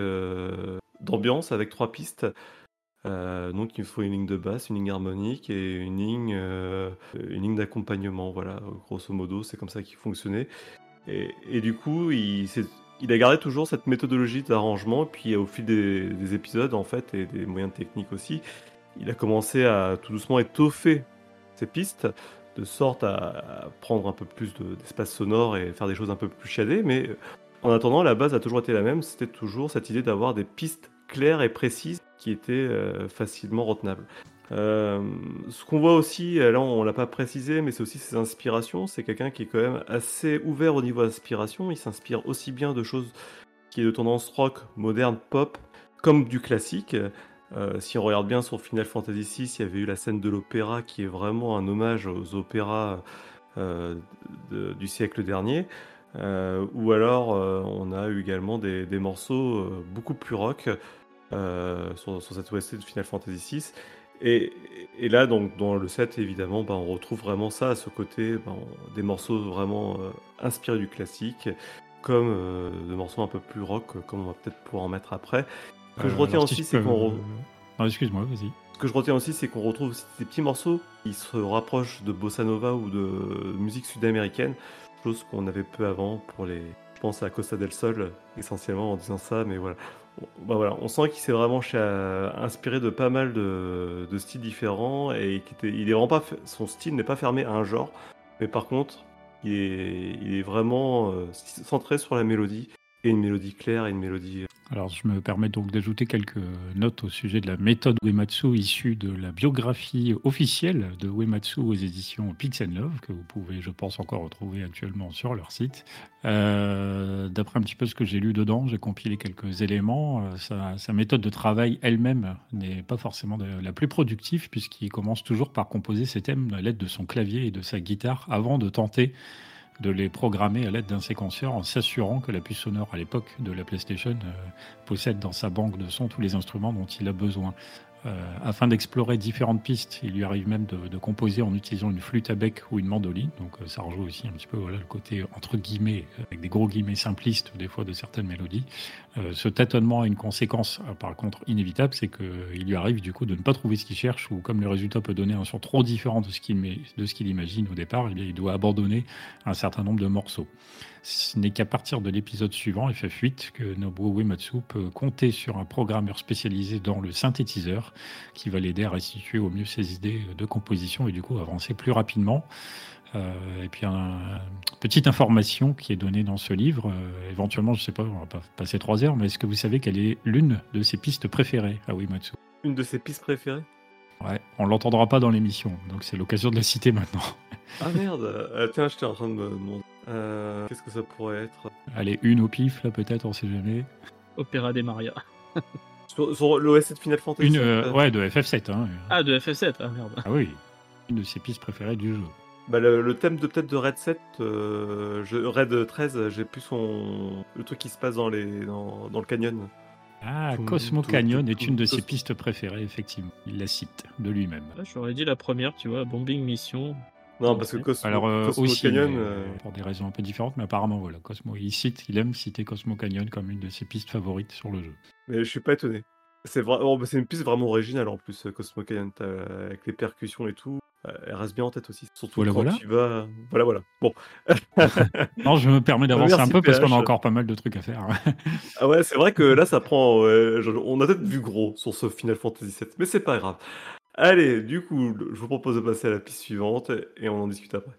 d'ambiance avec trois pistes? Euh, donc il me faut une ligne de basse, une ligne harmonique et une ligne, euh, une ligne d'accompagnement. Voilà, grosso modo, c'est comme ça qu'il fonctionnait. Et, du coup, il, a gardé toujours cette méthodologie d'arrangement. Puis au fil des, des épisodes, en fait, et des moyens techniques aussi, il a commencé à tout doucement étoffer ses pistes de sorte à, prendre un peu plus de- d'espace sonore et faire des choses un peu plus chiadées. Mais en attendant, la base a toujours été la même. C'était toujours cette idée d'avoir des pistes claires et précises qui étaient euh, facilement retenables. Euh, ce qu'on voit aussi, là on l'a pas précisé, mais c'est aussi ses inspirations. C'est quelqu'un qui est quand même assez ouvert au niveau inspiration. Il s'inspire aussi bien de choses qui est de tendance rock, moderne, pop, comme du classique. Euh, si on regarde bien sur Final Fantasy VI, il y avait eu la scène de l'opéra qui est vraiment un hommage aux opéras du siècle dernier. Ou alors on a eu également des, morceaux beaucoup plus rock sur, cette OST de Final Fantasy VI. Et, là, donc, dans le set, évidemment, ben, on retrouve vraiment ça, à ce côté, ben, des morceaux vraiment inspirés du classique, comme des morceaux un peu plus rock, comme on va peut-être pouvoir en mettre après. Ce que je retiens aussi, c'est qu'on. excuse-moi, vas-y. Ce que je retiens aussi, c'est qu'on retrouve aussi des petits morceaux qui se rapprochent de bossa nova ou de musique sud-américaine, chose qu'on avait peu avant pour les. Je pense à Costa del Sol, essentiellement en disant ça, mais voilà. Bah on sent qu'il s'est vraiment inspiré de pas mal de, styles différents et qu'il il est son style n'est pas fermé à un genre, mais par contre, il est, il est vraiment euh, centré sur la mélodie et une mélodie claire et une mélodie. Euh, Alors, je me permets donc d'ajouter quelques notes au sujet de la méthode Uematsu issue de la biographie officielle de Uematsu aux éditions Pix Love, que vous pouvez, je pense, encore retrouver actuellement sur leur site. Euh, d'après un petit peu ce que j'ai lu dedans, j'ai compilé quelques éléments. Euh, sa, méthode de travail elle-même n'est pas forcément la plus productive, puisqu'il commence toujours par composer ses thèmes à l'aide de son clavier et de sa guitare avant de tenter de les programmer à l'aide d'un séquenceur en s'assurant que la puce sonore à l'époque de la PlayStation euh, possède dans sa banque de sons tous les instruments dont il a besoin. Euh, afin d'explorer différentes pistes, il lui arrive même de, composer en utilisant une flûte à bec ou une mandoline. Donc euh, ça rejoue aussi un petit peu le côté entre guillemets, avec des gros guillemets simplistes des fois de certaines mélodies. Euh, ce tâtonnement a une conséquence par contre inévitable, c'est qu'il lui arrive du coup de ne pas trouver ce qu'il cherche ou comme le résultat peut donner un son trop différent de ce qu'il imagine au départ, eh il doit abandonner un certain nombre de morceaux. Ce n'est qu'à partir de l'épisode suivant, FF8, que Nobuo Uematsu peut compter sur un programmeur spécialisé dans le synthétiseur qui va l'aider à restituer au mieux ses idées de composition et du coup avancer plus rapidement. Euh, et puis, une petite information qui est donnée dans ce livre. Euh, éventuellement, je ne sais pas, on va pas passer trois heures, mais est-ce que vous savez quelle est l'une de ses pistes préférées à Uematsu? Une de ses pistes préférées? Ouais, on l'entendra pas dans l'émission, donc c'est l'occasion de la citer maintenant. Ah merde euh, Tiens, j'étais en train de me demander. Euh, qu'est-ce que ça pourrait être Allez, une au pif, là, peut-être, on sait jamais. Opéra des Maria. sur, l'OS de Final Fantasy Une, euh, Ouais, de FF7. Hein. Ah, de FF7, ah merde. Ah oui, une de ses pistes préférées du jeu. Bah, le, thème de peut-être de Red 7, je, Red 13, j'ai plus son le truc qui se passe dans les dans, dans le canyon. Ah, Cosmo Canyon est une de ses pistes préférées, effectivement. Il la cite de lui-même. J'aurais dit la première, tu vois, Bombing Mission. Non, parce que Cosmo, Alors, euh, aussi, Canyon. Euh, pour des raisons un peu différentes, mais apparemment, voilà, Cosmo, il, cite, il aime citer Cosmo Canyon comme une de ses pistes favorites sur le jeu. Mais je suis pas étonné. C'est oh, bah, une piste vraiment originale en plus, Cosmo Canyon, avec les percussions et tout. Elle reste bien en tête aussi, surtout quand tu vas. Voilà, voilà. Bon. non, je me permets d'avancer un peu parce qu'on a encore pas mal de trucs à faire. ah ouais, c'est vrai que là, ça prend. on a peut-être vu gros sur ce Final Fantasy VII, mais c'est pas grave. Allez, du coup, je vous propose de passer à la piste suivante et on en discute après.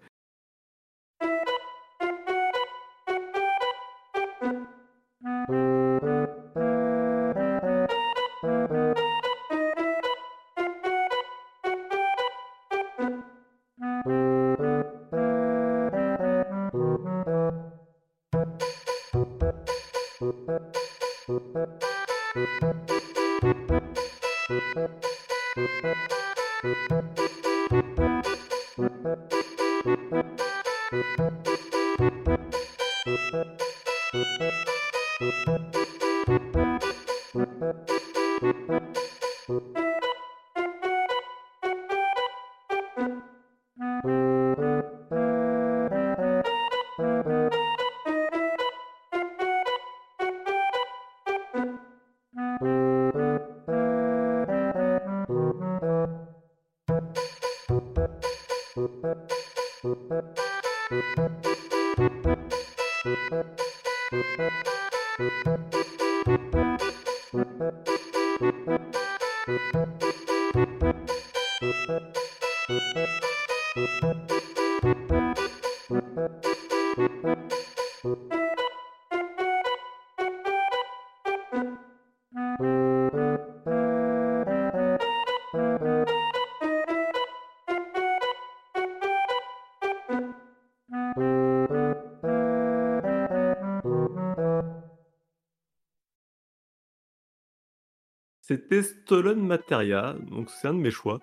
C'était Stolen Materia, donc c'est un de mes choix.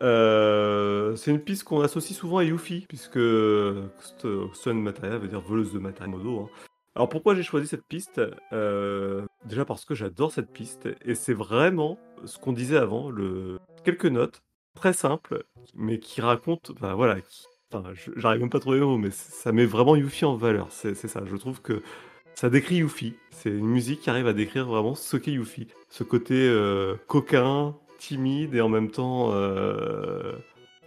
Euh, c'est une piste qu'on associe souvent à Yuffie, puisque Stolen Materia veut dire voleuse de matériel modo. Hein. Alors pourquoi j'ai choisi cette piste euh, Déjà parce que j'adore cette piste, et c'est vraiment ce qu'on disait avant, le... quelques notes très simples, mais qui racontent, enfin voilà, j'arrive même pas à trouver les mots, mais ça met vraiment Yuffie en valeur, c'est ça, je trouve que ça décrit Yuffie. C'est une musique qui arrive à décrire vraiment ce qu'est Yuffie. Ce côté euh, coquin, timide et en même temps euh,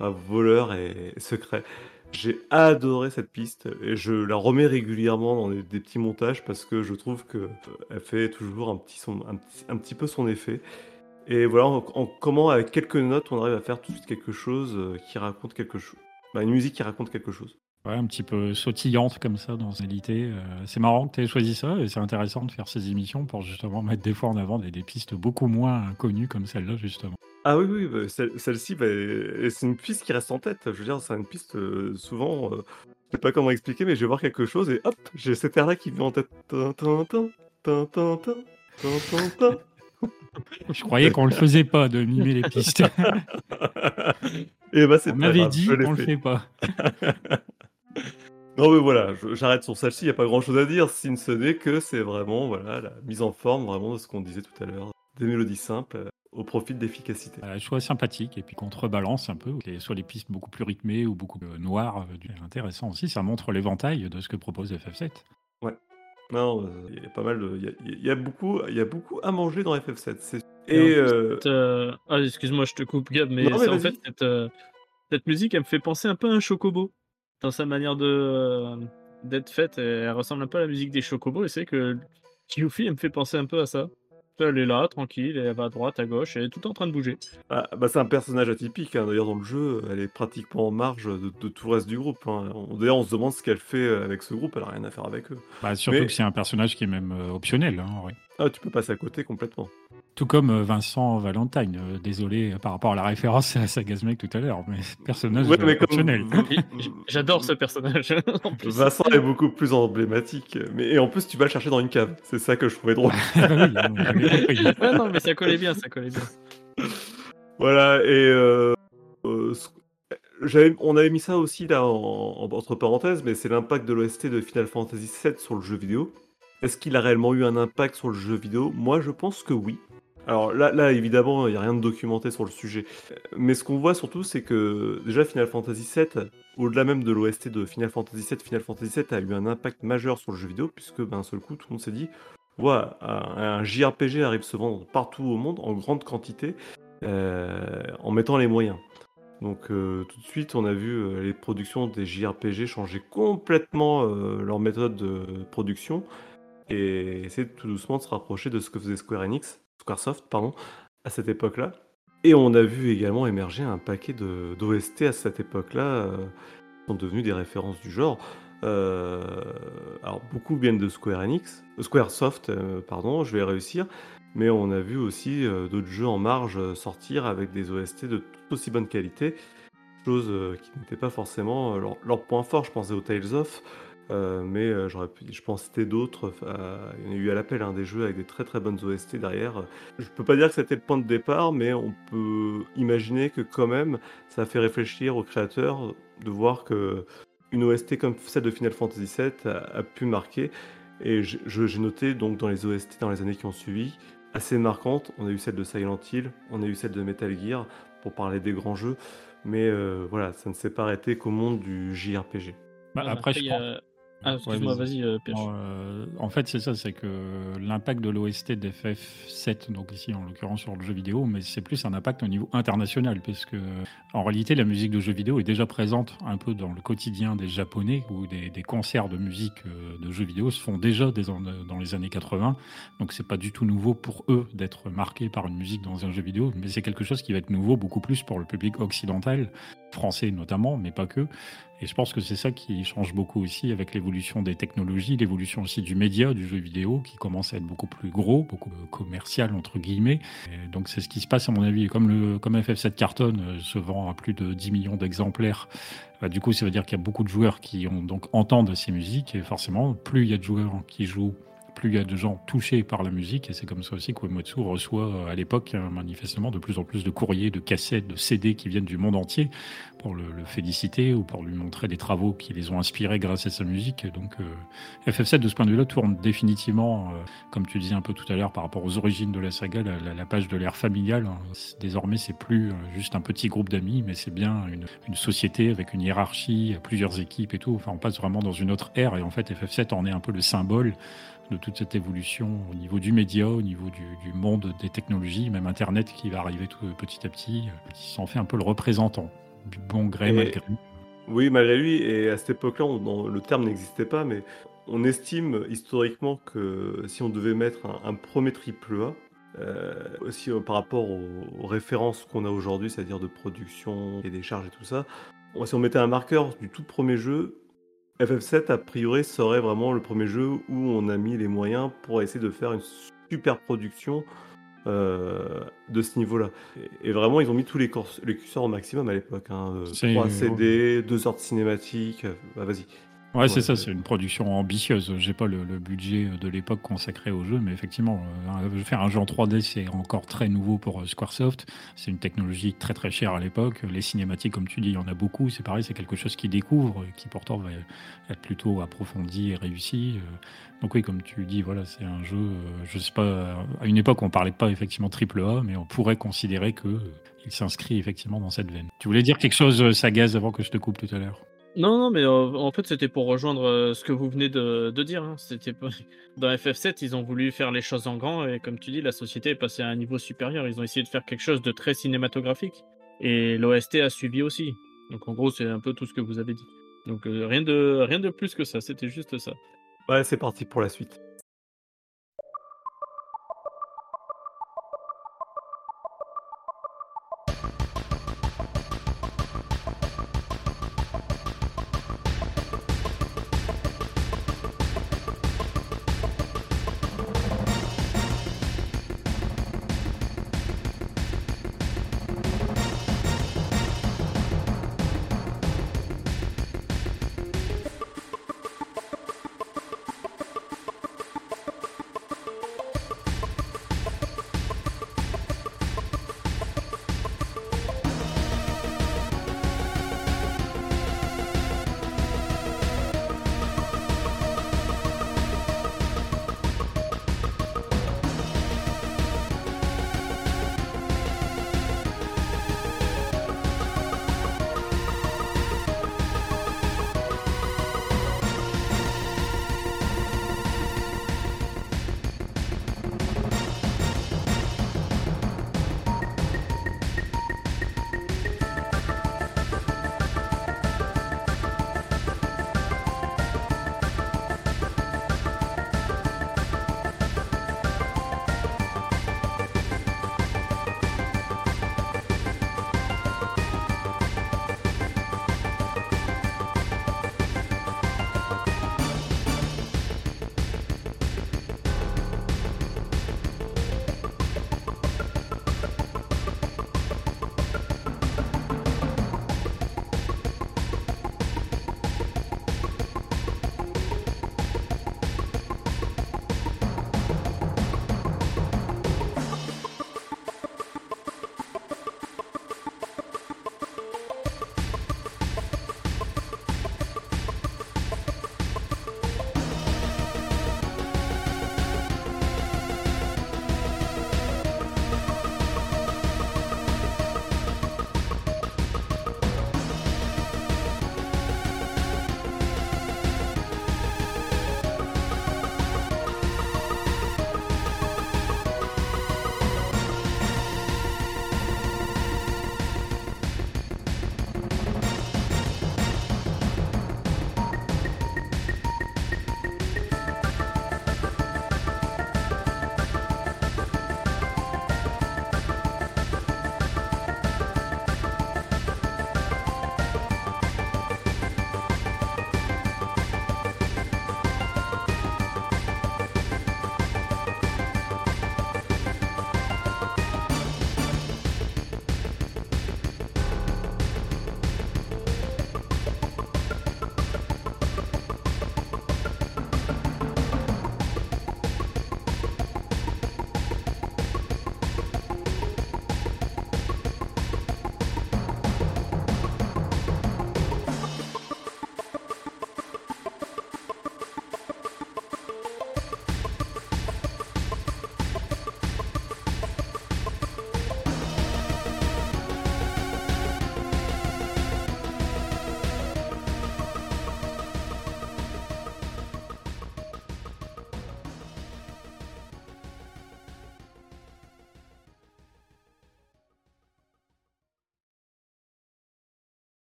voleur et, secret. J'ai adoré cette piste et je la remets régulièrement dans des, petits montages parce que je trouve qu'elle euh, fait toujours un petit, peu son effet. Et voilà, en, comment avec quelques notes on arrive à faire tout de suite quelque chose qui raconte quelque chose. Bah, une musique qui raconte quelque chose un petit peu sautillante comme ça dans réalité. Euh, c'est marrant que tu aies choisi ça et c'est intéressant de faire ces émissions pour justement mettre des fois en avant des, pistes beaucoup moins connues comme celle-là justement. Ah oui, oui, bah, celle-ci, bah, c'est une piste qui reste en tête. Je veux dire, c'est une piste euh, souvent, euh, je sais pas comment expliquer, mais je vais voir quelque chose et hop, j'ai cette air-là qui vient en tête. Je croyais qu'on le faisait pas de mimer les pistes. et bah, c'est On m'avait dit qu'on le fait pas. Non mais voilà, j'arrête sur celle-ci, il n'y a pas grand-chose à dire, si ce n'est que c'est vraiment voilà, la mise en forme vraiment de ce qu'on disait tout à l'heure, des mélodies simples euh, au profit d'efficacité. Un choix sympathique et puis contrebalance un peu, soit les pistes beaucoup plus rythmées ou beaucoup euh, noires, euh, intéressant aussi, ça montre l'éventail de ce que propose FF7. Ouais. Non, il y a pas mal de... Il y, a, beaucoup, il y a beaucoup à manger dans FF7. Et, Ah, excuse-moi, je te coupe, Gab, mais, en fait, cette, cette musique, elle me fait penser un peu à un chocobo dans sa manière de euh, d'être faite. Elle ressemble un peu à la musique des Chocobos et c'est que Yuffie, elle me fait penser un peu à ça. Elle est là, tranquille, elle va à droite, à gauche, elle est tout en train de bouger. Ah, bah c'est un personnage atypique, hein. d'ailleurs dans le jeu, elle est pratiquement en marge de, tout le reste du groupe. Hein. D'ailleurs on se demande ce qu'elle fait avec ce groupe, elle a rien à faire avec eux. Bah, surtout que c'est un personnage qui est même euh, optionnel. Hein, Ah, tu peux passer à côté complètement. Tout comme euh, Vincent Valentine. Euh, désolé par rapport à la référence à Sagasmec tout à l'heure, mais personnage optionnel. J'adore ce personnage. Vincent est beaucoup plus emblématique. Mais... Et en plus, tu vas le chercher dans une cave. C'est ça que je trouvais drôle. Ah non, mais ça collait bien, ça collait bien. Voilà, et euh, on avait mis ça aussi là entre parenthèses, mais c'est l'impact de l'OST de Final Fantasy VII sur le jeu vidéo. Est-ce qu'il a réellement eu un impact sur le jeu vidéo? Moi, je pense que oui. Alors là, évidemment, il n'y a rien de documenté sur le sujet. Mais ce qu'on voit surtout, c'est que déjà Final Fantasy VII, au-delà même de l'OST de Final Fantasy VII, Final Fantasy VII a eu un impact majeur sur le jeu vidéo, puisque d'un seul coup, tout le monde s'est dit, un, JRPG arrive se vendre partout au monde en grande quantité, euh, en mettant les moyens. Donc euh, tout de suite, on a vu euh, les productions des JRPG changer complètement leur méthode de production et essayer tout doucement de se rapprocher de ce que faisait Square Enix, Squaresoft, pardon, à cette époque-là. Et on a vu également émerger un paquet d'OST à cette époque-là, euh, qui sont devenus des références du genre. Euh, alors beaucoup viennent de Square Enix, euh, Squaresoft, pardon, je vais réussir, mais on a vu aussi d'autres jeux en marge sortir avec des OST de tout aussi bonne qualité, chose qui n'était pas forcément leur, leur, point fort. Je pensais aux Tales of, euh, mais euh, j'aurais pu, je pense citer d'autres. il y en a eu à l'appel hein, des jeux avec des très très bonnes OST derrière. Je peux pas dire que c'était le point de départ, mais on peut imaginer que quand même ça a fait réfléchir aux créateurs de voir que une OST comme celle de Final Fantasy VII a, pu marquer. Et j'ai noté donc dans les OST dans les années qui ont suivi assez marquantes. On a eu celle de Silent Hill, on a eu celle de Metal Gear pour parler des grands jeux, mais euh, voilà, ça ne s'est pas arrêté qu'au monde du JRPG. Bah, après, je pense... Ah, excuse-moi, vas-y, euh, euh, en fait, c'est ça, c'est que l'impact de l'OST d'FF7, donc ici en l'occurrence sur le jeu vidéo, mais c'est plus un impact au niveau international, parce que en réalité, la musique de jeu vidéo est déjà présente un peu dans le quotidien des Japonais, où des, concerts de musique euh, de jeux vidéo se font déjà dans les années 80. Donc, c'est pas du tout nouveau pour eux d'être marqués par une musique dans un jeu vidéo, mais c'est quelque chose qui va être nouveau beaucoup plus pour le public occidental, français notamment, mais pas que. Et je pense que c'est ça qui change beaucoup aussi avec l'évolution des technologies, l'évolution aussi du média, du jeu vidéo, qui commence à être beaucoup plus gros, beaucoup commercial, entre guillemets. donc c'est ce qui se passe à mon avis. Comme, le, comme FF7 Carton euh, se vend à plus de 10 millions d'exemplaires, bah, du coup ça veut dire qu'il y a beaucoup de joueurs qui ont, donc entendent ces musiques. Et forcément, plus il y a de joueurs qui jouent plus il y a de gens touchés par la musique, et c'est comme ça aussi qu'Uematsu reçoit euh, à l'époque hein, manifestement de plus en plus de courriers, de cassettes, de CD qui viennent du monde entier pour le, féliciter ou pour lui montrer des travaux qui les ont inspirés grâce à sa musique. Donc euh, FF7 de ce point de vue-là tourne définitivement, comme tu disais un peu tout à l'heure par rapport aux origines de la saga, la, page de l'ère familiale. Hein. Désormais, c'est plus juste un petit groupe d'amis, mais c'est bien une, une société avec une hiérarchie, plusieurs équipes et tout. Enfin, on passe vraiment dans une autre ère et en fait FF7 en est un peu le symbole de toute cette évolution au niveau du média, au niveau du, monde des technologies, même Internet qui va arriver tout petit à petit, euh, qui s'en fait un peu le représentant, du bon gré malgré lui. Oui, malgré lui, et à cette époque-là, le terme n'existait pas, mais on estime historiquement que si on devait mettre un, premier triple A, euh, aussi euh, par rapport aux, références qu'on a aujourd'hui, c'est-à-dire de production et des charges et tout ça, si on mettait un marqueur du tout premier jeu, FF7, a priori, serait vraiment le premier jeu où on a mis les moyens pour essayer de faire une super production euh, de ce niveau-là. Et, vraiment, ils ont mis tous les, les curseurs au maximum à l'époque. Hein. 3 CD, 2 heures de cinématique. Bah, vas-y. Ouais, c'est ça, c'est une production ambitieuse. J'ai pas le, budget de l'époque consacré au jeu, mais effectivement, euh, faire un jeu en 3D, c'est encore très nouveau pour euh, Squaresoft. C'est une technologie très très chère à l'époque. Les cinématiques, comme tu dis, il y en a beaucoup. C'est pareil, c'est quelque chose qu'ils découvrent, qui pourtant va être plutôt approfondi et réussi. Euh. Donc oui, comme tu dis, voilà, c'est un jeu. Je sais pas. À une époque, on parlait pas effectivement triple A, mais on pourrait considérer que il s'inscrit effectivement dans cette veine. Tu voulais dire quelque chose, Sagaz, avant que je te coupe tout à l'heure? Non, non, mais euh, en fait, c'était pour rejoindre euh, ce que vous venez de, dire. Hein. C'était dans FF7, ils ont voulu faire les choses en grand et comme tu dis, la société est passée à un niveau supérieur. Ils ont essayé de faire quelque chose de très cinématographique et l'OST a suivi aussi. Donc en gros, c'est un peu tout ce que vous avez dit. Donc euh, rien de rien de plus que ça. C'était juste ça. Ouais, c'est parti pour la suite.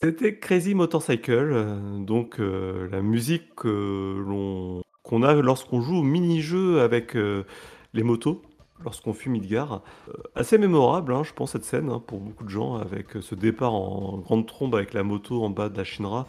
C'était Crazy Motorcycle, euh, donc euh, la musique qu'on a lorsqu'on joue au mini-jeu avec euh, les motos, lorsqu'on fuit Midgar. assez mémorable, hein, je pense, cette scène, hein, pour beaucoup de gens, avec ce départ en grande trombe avec la moto en bas de la Shinra,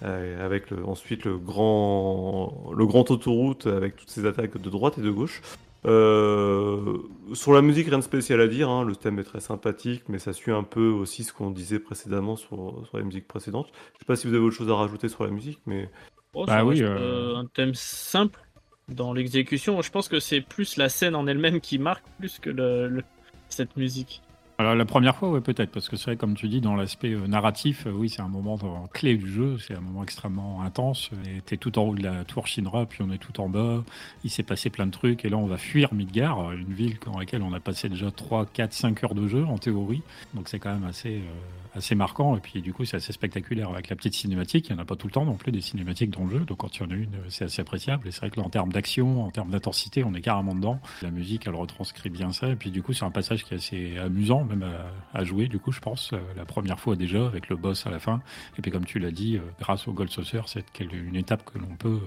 avec ensuite le grand, le grand autoroute avec toutes ces attaques de droite et de gauche. Euh, sur la musique, rien de spécial à dire. Hein. Le thème est très sympathique, mais ça suit un peu aussi ce qu'on disait précédemment sur, sur, la musique précédente. Je sais pas si vous avez autre chose à rajouter sur la musique, mais. Oh, bah oui, euh, un thème simple dans l'exécution. Je pense que c'est plus la scène en elle-même qui marque plus que le, cette musique. Alors la première fois, ouais, peut-être, parce que c'est vrai, comme tu dis, dans l'aspect euh, narratif, euh, oui, c'est un moment clé du jeu, c'est un moment extrêmement intense. Et t'es tout en haut de la tour Shinra, puis on est tout en bas. Il s'est passé plein de trucs, et là, on va fuir Midgar, une ville dans laquelle on a passé déjà 3, 4, 5 heures de jeu en théorie. Donc c'est quand même assez, euh, assez marquant, et puis du coup, c'est assez spectaculaire avec la petite cinématique. Il n'y en a pas tout le temps non plus des cinématiques dans le jeu, donc quand il y en a une, c'est assez appréciable. Et c'est vrai que en termes d'action, en termes d'intensité, on est carrément dedans. La musique, elle retranscrit bien ça, et puis du coup, c'est un passage qui est assez amusant même à, jouer, du coup, je pense, euh, la première fois déjà, avec le boss à la fin. Et puis, comme tu l'as dit, euh, grâce au Gold Saucer, c'est une étape que l'on peut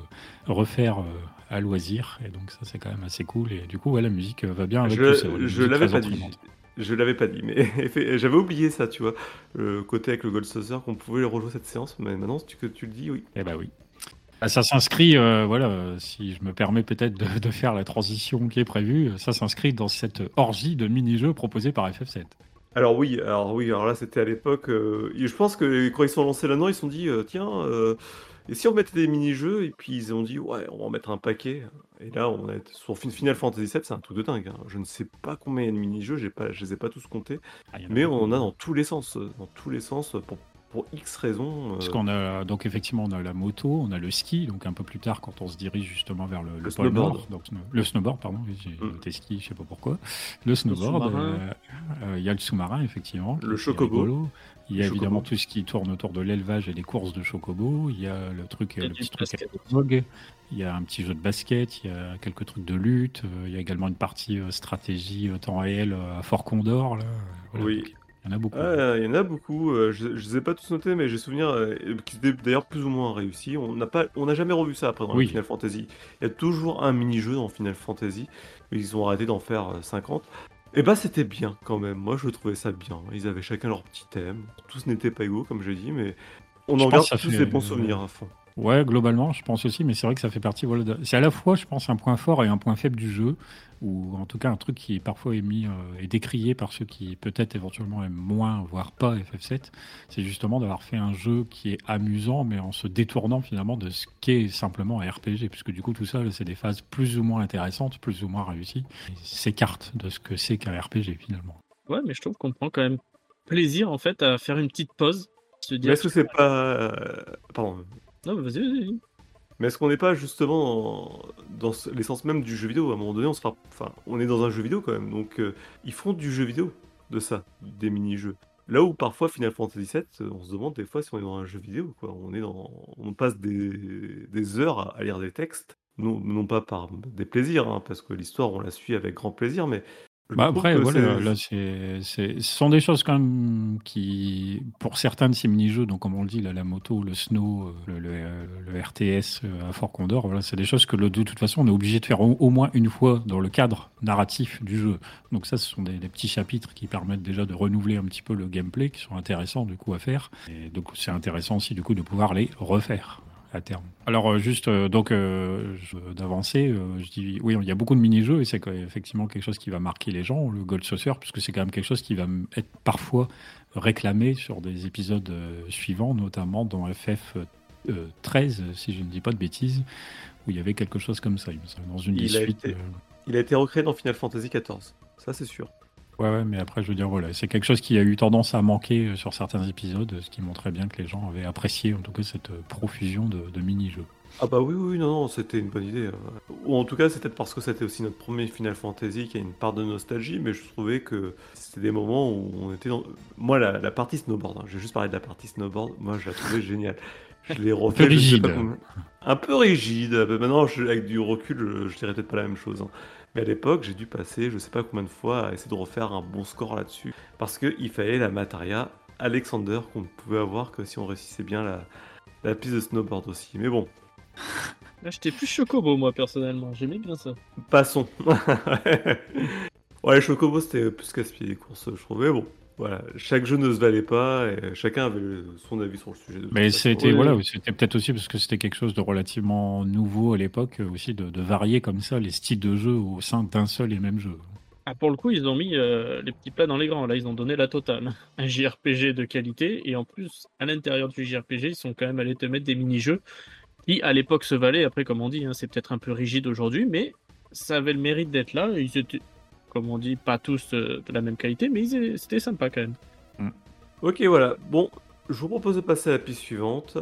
refaire euh, à loisir. Et donc, ça, c'est quand même assez cool. Et du coup, ouais, la musique va bien avec je, Je l'avais pas dit. Je l'avais pas dit, mais j'avais oublié ça, tu vois, le côté avec le Gold Saucer, qu'on pouvait rejouer cette séance, mais maintenant, tu, tu le dis, oui. Eh bah oui. Ah, ça s'inscrit, voilà, si je me permets peut-être de, de, faire la transition qui est prévue, ça s'inscrit dans cette orgie de mini-jeux proposée par FF7. Alors oui, alors oui, alors là c'était à l'époque. Euh, je pense que quand ils sont lancés là-dedans, ils se sont dit euh, tiens, euh, et si on mettait des mini-jeux Et puis ils ont dit ouais, on va en mettre un paquet. Et là, on est sur Final Fantasy VII, c'est un truc de dingue. hein. Je ne sais pas combien il y a de mini-jeux, j'ai pas, je les ai pas tous comptés, ah, mais on en a dans tous les sens, dans tous les sens pour pour X raisons. Parce euh, qu'on a donc effectivement on a la moto, on a le ski, donc un peu plus tard quand on se dirige justement vers le, le, snowboard. donc, le snowboard, pardon, j'ai mm. noté ski, je sais pas pourquoi. Le snowboard, euh, euh, il y a le sous-marin effectivement. Le chocobo. Il y a évidemment tout ce qui tourne autour de l'élevage et des courses de chocobo. Il y a le truc, il y a le petit truc Il y a un petit jeu de basket. Il y a quelques trucs de lutte. Il y a également une partie stratégie temps réel à Fort Condor. Là. oui. Il y en a beaucoup. il y en a beaucoup. Euh, je ne les ai pas tous notés, mais j'ai souvenir euh, qui étaient d'ailleurs plus ou moins réussi. On n'a pas, on n'a jamais revu ça après dans Final Fantasy. Il y a toujours un mini-jeu dans Final Fantasy. Mais ils ont arrêté d'en faire 50. Euh, Et bah c'était bien quand même. Moi je trouvais ça bien. Ils avaient chacun leur petit thème. Tous n'étaient pas égaux comme j'ai dit, mais on en garde tous ces bons souvenirs à fond. Ouais, globalement, je pense aussi, mais c'est vrai que ça fait partie. Voilà, C'est à la fois, je pense, un point fort et un point faible du jeu, ou en tout cas un truc qui est parfois émis euh, et décrié par ceux qui peut-être éventuellement aiment moins, voire pas FF7. C'est justement d'avoir fait un jeu qui est amusant, mais en se détournant finalement de ce qu'est simplement un RPG, puisque du coup tout ça, c'est des phases plus ou moins intéressantes, plus ou moins réussies, s'écartent de ce que c'est qu'un RPG finalement. Ouais, mais je trouve qu'on prend quand même plaisir en fait à faire une petite pause. Se dire est-ce que c'est pas. Euh, pardon, non, mais vas-y, vas-y. Mais est-ce qu'on n'est pas justement dans, l'essence même du jeu vidéo? À un moment donné, on, se enfin, on est dans un jeu vidéo quand même, donc euh, ils font du jeu vidéo de ça, des mini-jeux. Là où parfois Final Fantasy VII, on se demande des fois si on est dans un jeu vidéo, quoi. On est dans, on passe des, heures à, lire des textes, non, non pas par des plaisirs, hein, parce que l'histoire on la suit avec grand plaisir, mais bah après, voilà, là, c'est, ce sont des choses quand même qui, pour certains de ces mini-jeux, donc comme on le dit, là, la moto, le snow, euh, le, le, RTS euh, à Fort Condor, voilà, c'est des choses que de toute façon, on est obligé de faire au, moins une fois dans le cadre narratif du jeu. Donc ça, ce sont des, des, petits chapitres qui permettent déjà de renouveler un petit peu le gameplay, qui sont intéressants du coup à faire. Et donc c'est intéressant aussi du coup de pouvoir les refaire terme. Alors euh, juste euh, donc euh, d'avancer, je dis oui, il y a beaucoup de mini-jeux et c'est effectivement quelque chose qui va marquer les gens, le Gold Saucer, puisque c'est quand même quelque chose qui va être parfois réclamé sur des épisodes suivants, notamment dans FF 13, si je ne dis pas de bêtises, où il y avait quelque chose comme ça, dans une il A été, il a été recréé dans Final Fantasy XIV, ça c'est sûr. Ouais, mais après, je veux dire, voilà, c'est quelque chose qui a eu tendance à manquer euh, sur certains épisodes, ce qui montrait bien que les gens avaient apprécié, en tout cas, cette euh, profusion de, mini-jeux. Ah bah oui, oui, non, non, c'était une bonne idée. Euh. Ou en tout cas, c'était parce que c'était aussi notre premier Final Fantasy qui a une part de nostalgie, mais je trouvais que c'était des moments où on était dans... Moi, la, partie snowboard, hein, j'ai juste parlé de la partie snowboard, moi, je la trouvais géniale. Je l'ai refait. Un peu rigide. Un peu rigide. Maintenant, avec du recul, je, dirais peut-être pas la même chose. Hein. Mais à l'époque, j'ai dû passer je sais pas combien de fois à essayer de refaire un bon score là-dessus. Parce qu'il fallait la Mataria Alexander qu'on pouvait avoir que si on réussissait bien la, la piste de snowboard aussi. Mais bon, Là, j'étais plus chocobo, moi, personnellement. J'aimais bien ça. passons. ouais, Chocobo c'était plus casse-pied les courses, je trouvais. Bon, voilà, chaque jeu ne se valait pas et chacun avait son avis sur le sujet. de Mais c'était Oui, voilà, c'était peut-être aussi parce que c'était quelque chose de relativement nouveau à l'époque, euh, aussi de, de varier comme ça les styles de jeu au sein d'un seul et même jeu. Ah, pour le coup, ils ont mis euh, les petits plats dans les grands. Là, ils ont donné la totale. Un JRPG de qualité. Et en plus, à l'intérieur du JRPG, ils sont quand même allés te mettre des mini-jeux qui, à l'époque, se valaient. Après, comme on dit, hein, c'est peut-être un peu rigide aujourd'hui, mais ça avait le mérite d'être là. Ils étaient, comme on dit, pas tous euh, de la même qualité, mais c'était sympa quand même. Ok, voilà. Bon, je vous propose de passer à la piste suivante.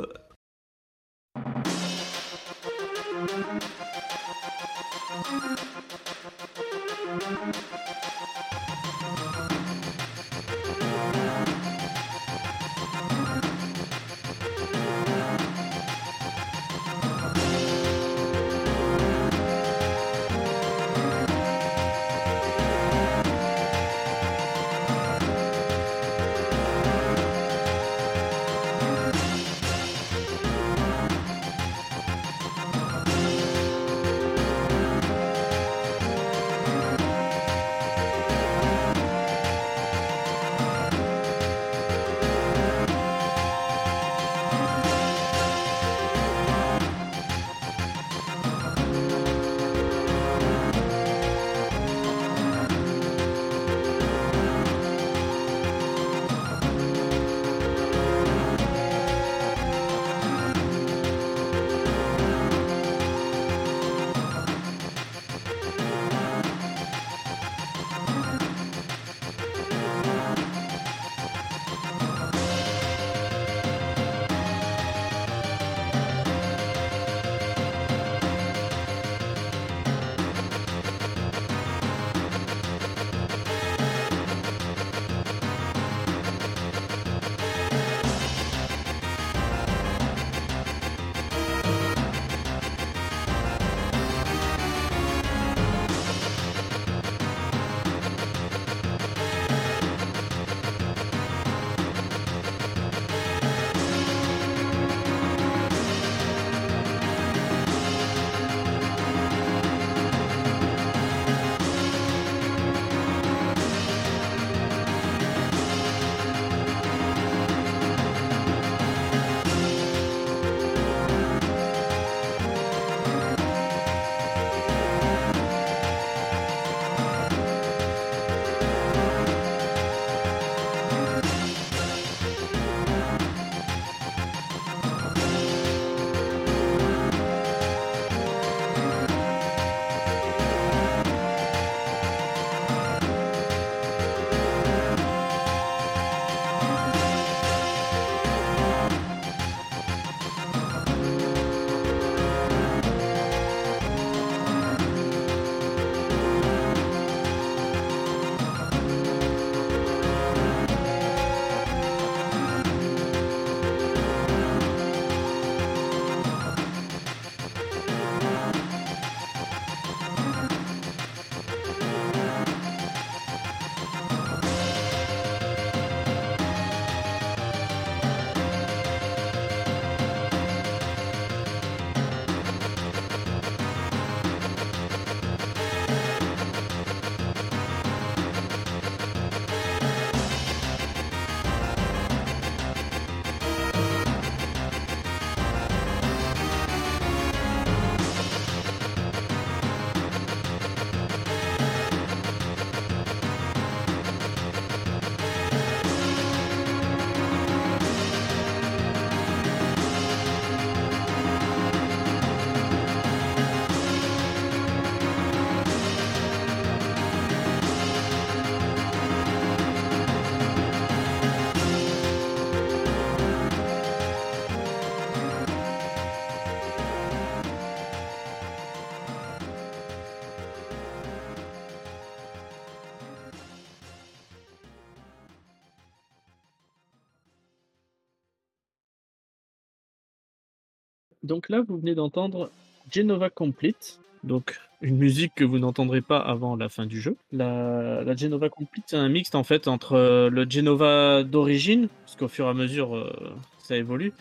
Donc là, vous venez d'entendre Genova Complete. Donc une musique que vous n'entendrez pas avant la fin du jeu. La, Genova Complete, c'est un mixte en fait entre euh, le Genova d'origine, parce qu'au fur et à mesure euh, ça évolue,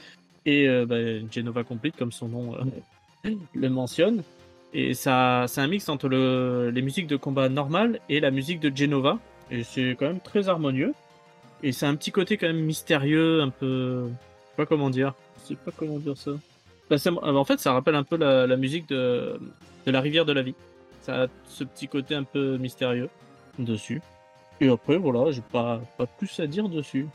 et euh, bah, Genova Complete, comme son nom le mentionne. Et ça, c'est un mix entre le, les musiques de combat normales et la musique de Genova. Et c'est quand même très harmonieux. Et c'est un petit côté quand même mystérieux, un peu. Je sais pas comment dire. Je sais pas comment dire ça. Bah, c'est- en fait, ça rappelle un peu la, la musique de, de La Rivière de la Vie. Ça a ce petit côté un peu mystérieux dessus. Et après, voilà, j'ai pas, pas plus à dire dessus.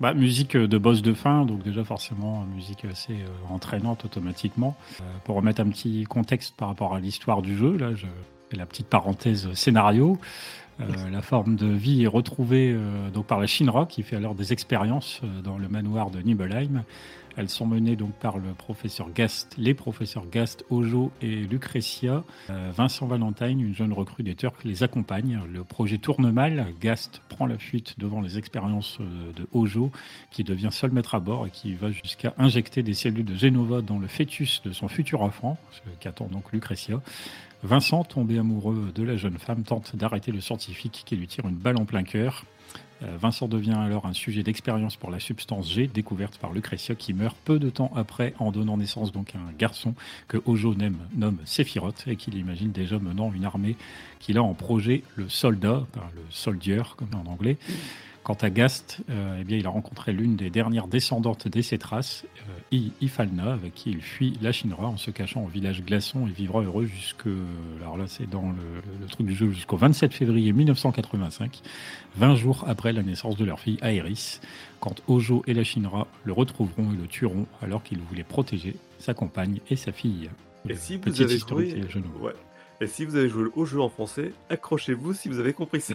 Bah, musique de boss de fin, donc déjà forcément musique assez euh, entraînante automatiquement. Euh, pour remettre un petit contexte par rapport à l'histoire du jeu, là je fais la petite parenthèse scénario. Euh, la forme de vie est retrouvée euh, donc par la Shinra qui fait alors des expériences euh, dans le manoir de Nibelheim. Elles sont menées donc par le professeur Gast, les professeurs Gast, Ojo et Lucretia. Euh, Vincent Valentine, une jeune recrue des Turcs, les accompagne. Le projet tourne mal. Gast prend la fuite devant les expériences euh, de Ojo, qui devient seul maître à bord et qui va jusqu'à injecter des cellules de Genova dans le fœtus de son futur enfant, ce qu'attend donc Lucretia. Vincent, tombé amoureux de la jeune femme, tente d'arrêter le scientifique qui lui tire une balle en plein cœur. Euh, Vincent devient alors un sujet d'expérience pour la substance G, découverte par Lucretia, qui meurt peu de temps après en donnant naissance donc à un garçon que Ojo nomme, Sephiroth et qu'il imagine déjà menant une armée qu'il a en projet le soldat, le soldier comme en anglais. Quant à Gast, euh, eh bien, il a rencontré l'une des dernières descendantes des euh, Ifalna, avec qui il fuit la Shinra en se cachant au village glaçon et vivra heureux jusque, alors là c'est dans le, le truc du jeu, jusqu'au 27 février 1985, 20 jours après la naissance de leur fille Aeris, quand Ojo et la Shinra le retrouveront et le tueront alors qu'il voulait protéger sa compagne et sa fille. Et si vous avez joué, ouais. Et si vous avez joué au jeu en français, accrochez-vous si vous avez compris ça.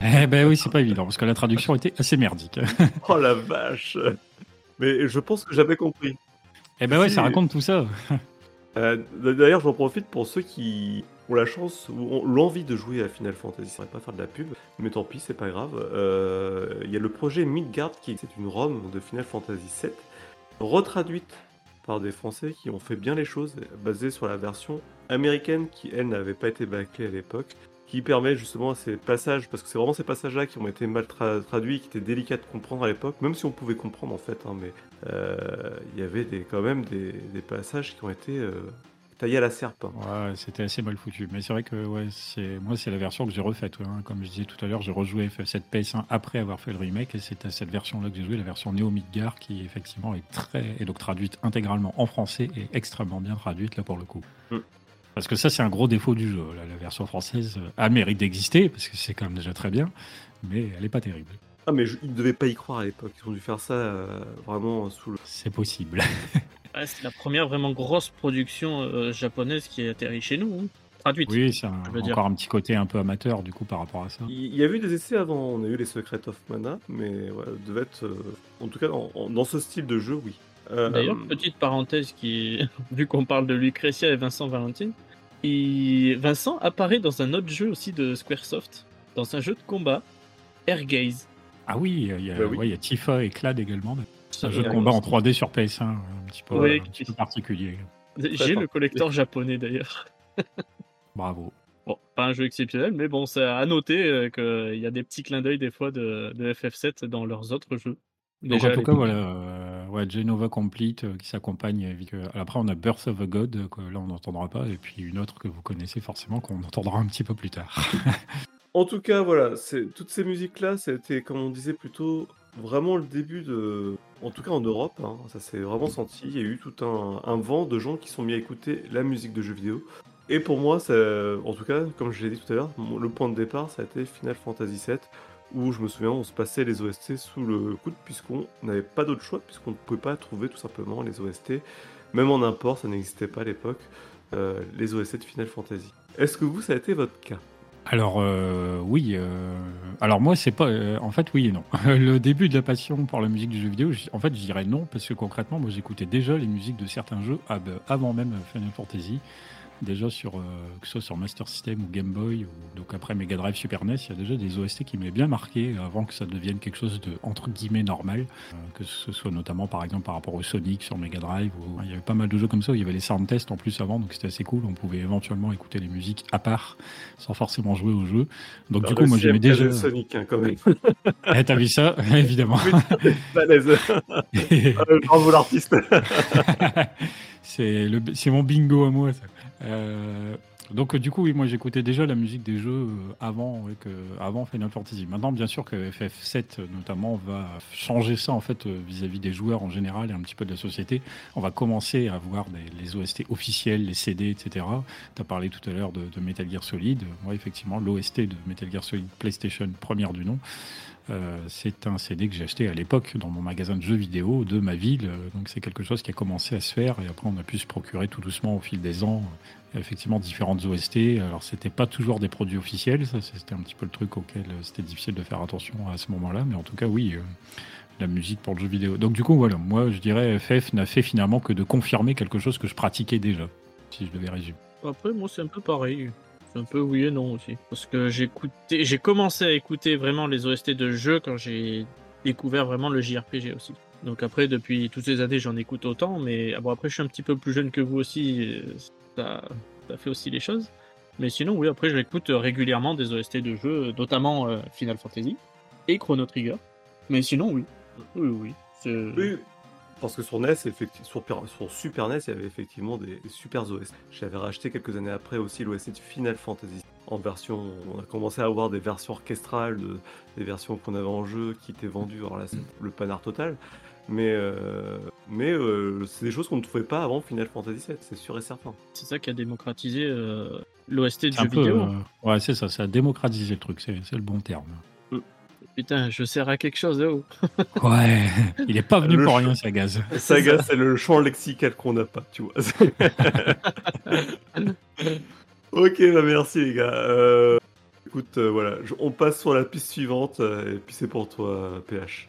Eh ben oui, c'est pas évident, parce que la traduction était assez merdique. Oh la vache Mais je pense que j'avais compris. Eh ben ouais, Si. ça raconte tout ça. Euh, D'ailleurs, j'en profite pour ceux qui ont la chance ou ont l'envie de jouer à Final Fantasy. Ça va pas faire de la pub, mais tant pis, c'est pas grave. Euh, Il y a le projet Midgard qui c'est une ROM de Final Fantasy VII, retraduite par des Français qui ont fait bien les choses, basée sur la version américaine qui, elle, n'avait pas été bâclée à l'époque, qui permet justement à ces passages, parce que c'est vraiment ces passages-là qui ont été mal tra- traduits, qui étaient délicats de comprendre à l'époque, même si on pouvait comprendre en fait, hein, mais euh, il y avait des, quand même des, des passages qui ont été euh, taillés à la serpe. hein. Ouais, c'était assez mal foutu. Mais c'est vrai que ouais, c'est moi, c'est la version que j'ai refaite. ouais, hein. Comme je disais tout à l'heure, j'ai rejoué FF7 PS1 après avoir fait le remake, et c'est à cette version-là que j'ai joué, la version Neo Midgar, qui effectivement est très et donc traduite intégralement en français et extrêmement bien traduite là pour le coup. Mm. Parce que ça, c'est un gros défaut du jeu. La version française euh, a le mérite d'exister parce que c'est quand même déjà très bien, mais elle est pas terrible. Ah mais je- ils ne devaient pas y croire à l'époque, ils ont dû faire ça euh, vraiment sous le... C'est possible. Ouais, c'est la première vraiment grosse production euh, japonaise qui est atterri chez nous. hein. Traduite. oui, c'est un- dire. encore un petit côté un peu amateur du coup par rapport à ça. Il y avait eu des essais avant, on a eu les Secrets of Mana, mais voilà, devait être... euh, en tout cas, en- en- dans ce style de jeu, oui. Euh, D'ailleurs, petite parenthèse qui, vu qu'on parle de Lucretia et Vincent Valentine, Vincent apparaît dans un autre jeu aussi de Squaresoft, dans un jeu de combat, Air Gaze. Ah oui, il y a, Bah oui. ouais, il y a Tifa et Clad également. C'est un jeu de Euh, combat en 3D sur PS1, un petit peu, Oui, un petit qui- peu particulier. J'ai le collector japonais d'ailleurs. Bravo. Bon, pas un jeu exceptionnel, mais bon, c'est à noter euh, qu'il y a des petits clins d'œil des fois de, de FF7 dans leurs autres jeux. Donc Déjà, en tout cas, voilà, euh, ouais, Genova Complete euh, qui s'accompagne avec. euh, après, on a Birth of a God, euh, que là on n'entendra pas, et puis une autre que vous connaissez forcément, qu'on entendra un petit peu plus tard. En tout cas, voilà, toutes ces musiques-là, c'était, comme on disait plutôt, vraiment le début de... En tout cas en Europe, hein, ça s'est vraiment senti. Il y a eu tout un, vent de gens qui sont mis à écouter la musique de jeux vidéo. Et pour moi, en tout cas, comme je l'ai dit tout à l'heure, le point de départ, ça a été Final Fantasy VII, où je me souviens, on se passait les OST sous le coude, puisqu'on n'avait pas d'autre choix, puisqu'on ne pouvait pas trouver tout simplement les OST. Même en import, ça n'existait pas à l'époque, euh, les OST de Final Fantasy. Est-ce que vous, ça a été votre cas? Alors euh, oui, euh, alors moi c'est pas, en fait oui et non. Le début de la passion pour la musique du jeu vidéo, en fait je dirais non parce que concrètement moi j'écoutais déjà les musiques de certains jeux avant même Final Fantasy. Déjà sur, euh, que ce soit sur Master System ou Game Boy, ou donc après Mega Drive, Super NES, il y a déjà des OST qui m'avaient bien marqué avant que ça devienne quelque chose de entre guillemets normal, euh, que ce soit notamment par exemple par rapport au Sonic sur Mega Drive. Où, il y avait pas mal de jeux comme ça, où il y avait les sound tests en plus avant, donc c'était assez cool. On pouvait éventuellement écouter les musiques à part, sans forcément jouer au jeu. Donc du coup, moi j'aimais déjà. Sonic hein, quand même. eh, T'as vu ça, évidemment. Bravo l'artiste. c'est mon bingo à moi. Ça. Euh, donc du coup, oui, moi j'écoutais déjà la musique des jeux euh, avant, avant Final Fantasy. Maintenant, bien sûr que FF7 notamment va changer ça en fait euh, vis-à-vis des joueurs en général et un petit peu de la société. On va commencer à voir les OST officiels, les CD, etc. Tu as parlé tout à l'heure de, Metal Gear Solid. Moi, effectivement, l'OST de Metal Gear Solid PlayStation, première du nom. C'est un CD que j'ai acheté à l'époque dans mon magasin de jeux vidéo de ma ville. Donc c'est quelque chose qui a commencé à se faire et après on a pu se procurer tout doucement au fil des ans effectivement différentes OST. Alors c'était pas toujours des produits officiels, ça c'était un petit peu le truc auquel euh, c'était difficile de faire attention à ce moment-là, mais en tout cas oui, euh, la musique pour le jeu vidéo. Donc du coup voilà, moi je dirais FF n'a fait finalement que de confirmer quelque chose que je pratiquais déjà, si je devais résumer. Après moi c'est un peu pareil. Un peu oui et non aussi. Parce que j'ai j'ai commencé à écouter vraiment les OST de jeux quand j'ai découvert vraiment le JRPG aussi. Donc après, depuis toutes ces années, j'en écoute autant, mais ah bon, après, je suis un petit peu plus jeune que vous aussi, ça, fait aussi les choses. Mais sinon, oui, après, je l'écoute régulièrement des OST de jeux, notamment euh, Final Fantasy et Chrono Trigger. Mais sinon, oui. Oui, oui. Oui, parce que sur NES, sur, sur, Super NES, il y avait effectivement des, super OST. J'avais racheté quelques années après aussi l'OST de Final Fantasy. En version, on a commencé à avoir des versions orchestrales, des versions qu'on avait en jeu qui étaient vendues. Alors là, c'est le panard total. Mais, euh, mais euh, c'est des choses qu'on ne trouvait pas avant Final Fantasy VII, c'est sûr et certain. C'est ça qui a démocratisé euh, l'OST du jeu vidéo. ouais, c'est ça, ça a démocratisé le truc, c'est le bon terme. Putain, je sers à quelque chose de oh. haut. ouais, il est pas venu pour rien, Sagaz. Sagaz, c'est le champ lexical qu'on n'a pas, tu vois. ok, bah merci les gars. Euh, écoute, euh, voilà, on passe sur la piste suivante, euh, et puis c'est pour toi, PH.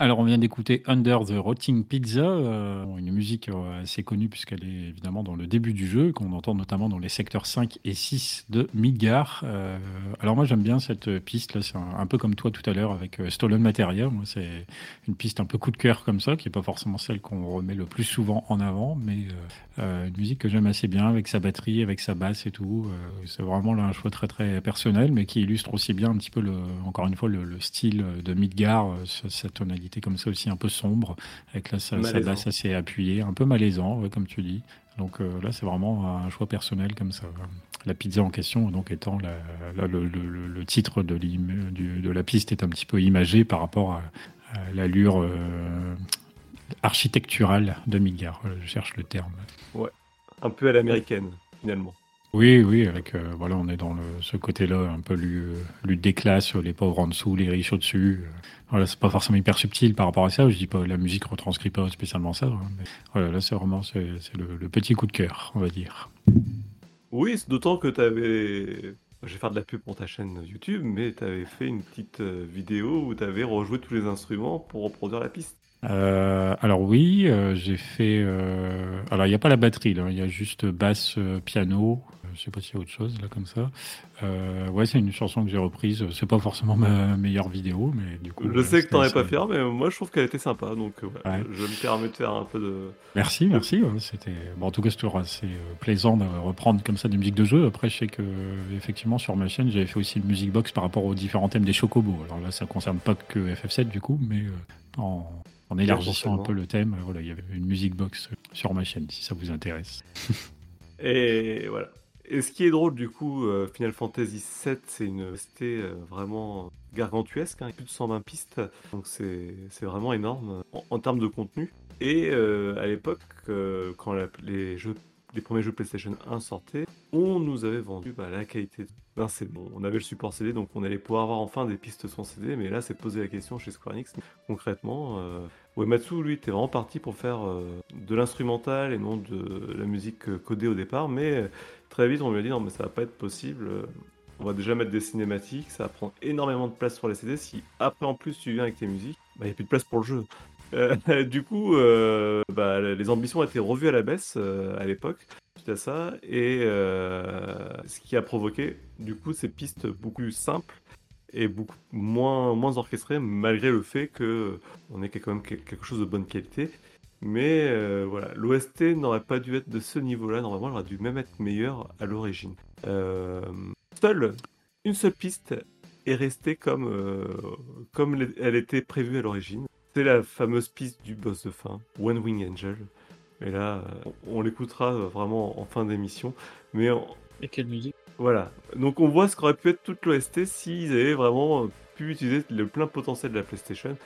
Alors, on vient d'écouter Under the Rotting Pizza, euh, une musique euh, assez connue puisqu'elle est évidemment dans le début du jeu, qu'on entend notamment dans les secteurs 5 et 6 de Midgar. Euh, alors, moi, j'aime bien cette piste, là, c'est un, peu comme toi tout à l'heure avec Stolen Materia. Moi, c'est une piste un peu coup de cœur comme ça, qui n'est pas forcément celle qu'on remet le plus souvent en avant, mais une musique que j'aime assez bien avec sa batterie, avec sa basse et tout. c'est vraiment là, un choix très très personnel, mais qui illustre aussi bien un petit peu, le, encore une fois, le, style de Midgar, sa tonalité comme ça aussi un peu sombre, avec la, sa, basse assez appuyée, un peu malaisant, comme tu dis. Donc euh, là, c'est vraiment un choix personnel comme ça. La pizza en question, donc étant la, le, titre de, de, la piste est un petit peu imagé par rapport à, l'allure euh, architecturale de Midgar. Je cherche le terme. Ouais, un peu à l'américaine finalement. Oui, oui, avec euh, voilà, on est dans le, ce côté-là, un peu lutte des classes, les pauvres en dessous, les riches au-dessus. Voilà, c'est pas forcément hyper subtil par rapport à ça. Je dis pas la musique retranscrit pas spécialement ça. Hein, mais voilà, là c'est vraiment c'est, le, petit coup de cœur, on va dire. Oui, d'autant que tu avais. Je vais faire de la pub pour ta chaîne YouTube, mais tu avais fait une petite euh, vidéo où tu avais rejoué tous les instruments pour reproduire la piste. Euh, alors oui, euh, j'ai fait. alors il n'y a pas la batterie, il y a juste basse, piano, je sais pas s'il y a autre chose là comme ça. Euh, ouais, c'est une chanson que j'ai reprise. C'est pas forcément ma meilleure vidéo, mais du coup. Je sais que t'en es pas fier, mais moi je trouve qu'elle était sympa, donc euh, je me permets de faire un peu de. Merci, merci. c'était bon, en tout cas c'était assez euh, plaisant de reprendre comme ça des musiques de jeu. Après, je sais que effectivement sur ma chaîne j'avais fait aussi une music box par rapport aux différents thèmes des Chocobos. Alors là, ça concerne pas que FF7 du coup, mais en, en élargissant un peu le thème, voilà, il y avait une music box sur ma chaîne si ça vous intéresse. Et voilà. Et ce qui est drôle, du coup, euh, Final Fantasy VII, c'est une ST euh, vraiment gargantuesque, hein, plus de 120 pistes, donc c'est vraiment énorme en, termes de contenu. Et euh, à l'époque, quand les, jeux, les premiers jeux PlayStation 1 sortaient, on nous avait vendu bah, la qualité d'un CD. Bon, on avait le support CD, donc on allait pouvoir avoir enfin des pistes sans CD, mais là, c'est posé la question chez Square Enix. Concrètement, Uematsu, lui, était vraiment parti pour faire de l'instrumental et non de la musique codée au départ, mais très vite, on lui a dit non, mais ça va pas être possible. On va déjà mettre des cinématiques, ça va prendre énormément de place sur les CD. Si après en plus tu viens avec tes musiques, bah, il n'y a plus de place pour le jeu. Euh, du coup, euh, bah, les ambitions ont été revues à la baisse euh, à l'époque suite à ça, et ce qui a provoqué du coup ces pistes beaucoup plus simples et beaucoup moins, moins orchestrées, malgré le fait que on ait quand même quelque chose de bonne qualité. Mais euh, voilà, l'OST n'aurait pas dû être de ce niveau-là. Normalement, elle aurait dû même être meilleure à l'origine. Euh, seule, une seule piste est restée comme, euh, comme elle était prévue à l'origine. C'est la fameuse piste du boss de fin, One Wing Angel. Et là, on, l'écoutera vraiment en fin d'émission. Mais Et quelle musique? Voilà. Donc on voit ce qu'aurait pu être toute l'OST s'ils avaient vraiment pu utiliser le plein potentiel de la PlayStation.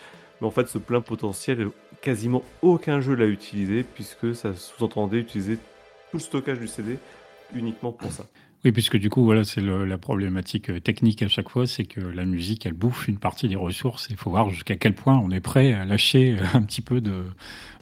Mais en fait, ce plein potentiel, quasiment aucun jeu l'a utilisé, puisque ça sous-entendait utiliser tout le stockage du CD uniquement pour ça. Oui, puisque du coup, voilà, c'est la problématique euh, technique à chaque fois, c'est que la musique, elle bouffe une partie des ressources. Il faut voir jusqu'à quel point on est prêt à lâcher euh, un petit peu de,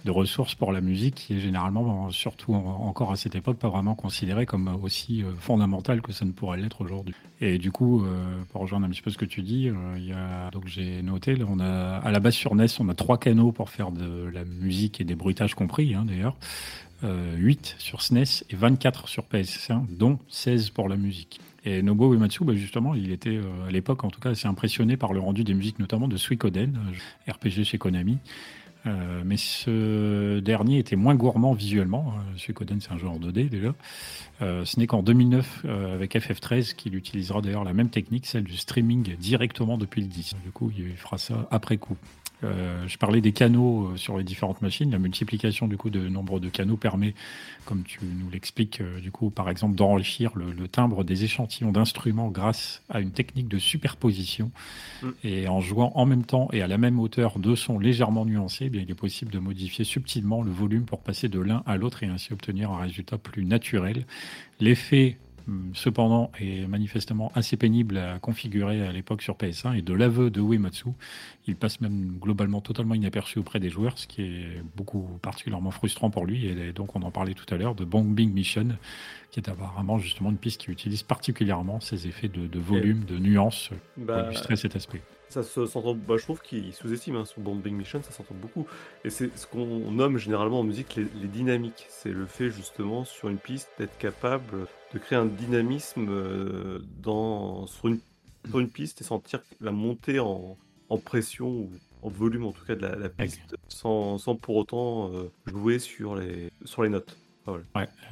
de ressources pour la musique, qui est généralement, surtout encore à cette époque, pas vraiment considérée comme aussi euh, fondamentale que ça ne pourrait l'être aujourd'hui. Et du coup, pour rejoindre un petit peu ce que tu dis, il y a, donc j'ai noté, là, on a à la base sur NES, on a trois canaux pour faire de la musique et des bruitages compris, hein, d'ailleurs. 8 sur SNES et 24 sur PS1, dont 16 pour la musique. Et Nobuo Uematsu, bah justement, il était à l'époque en tout cas assez impressionné par le rendu des musiques, notamment de Suikoden, RPG chez Konami. Euh, mais ce dernier était moins gourmand visuellement. Euh, Suikoden, c'est un jeu en 2D déjà. Euh, ce n'est qu'en 2009, avec FF13, qu'il utilisera d'ailleurs la même technique, celle du streaming directement depuis le 10. Du coup, il fera ça après coup. Euh, je parlais des canaux euh, sur les différentes machines. La multiplication du coup de nombre de canaux permet, comme tu nous l'expliques, euh, du coup, par exemple, d'enrichir le, timbre des échantillons d'instruments grâce à une technique de superposition. Mm. Et en jouant en même temps et à la même hauteur deux sons légèrement nuancés, eh bien, il est possible de modifier subtilement le volume pour passer de l'un à l'autre et ainsi obtenir un résultat plus naturel. L'effet cependant est manifestement assez pénible à configurer à l'époque sur PS1 et de l'aveu de Uematsu, il passe même globalement totalement inaperçu auprès des joueurs, ce qui est beaucoup particulièrement frustrant pour lui et donc on en parlait tout à l'heure de Bombing Mission qui est apparemment justement une piste qui utilise particulièrement ces effets de, volume, de nuances Bah, pour illustrer cet aspect. Ça se s'entend, bah, je trouve qu'il sous-estime hein, son Bombing Mission, ça s'entend beaucoup. Et c'est ce qu'on nomme généralement en musique les, les dynamiques. C'est le fait justement sur une piste d'être capable de créer un dynamisme euh, dans, sur, une, sur une piste et sentir la montée en, en pression ou en volume en tout cas de la, la piste sans, sans pour autant euh, jouer sur les, sur les notes.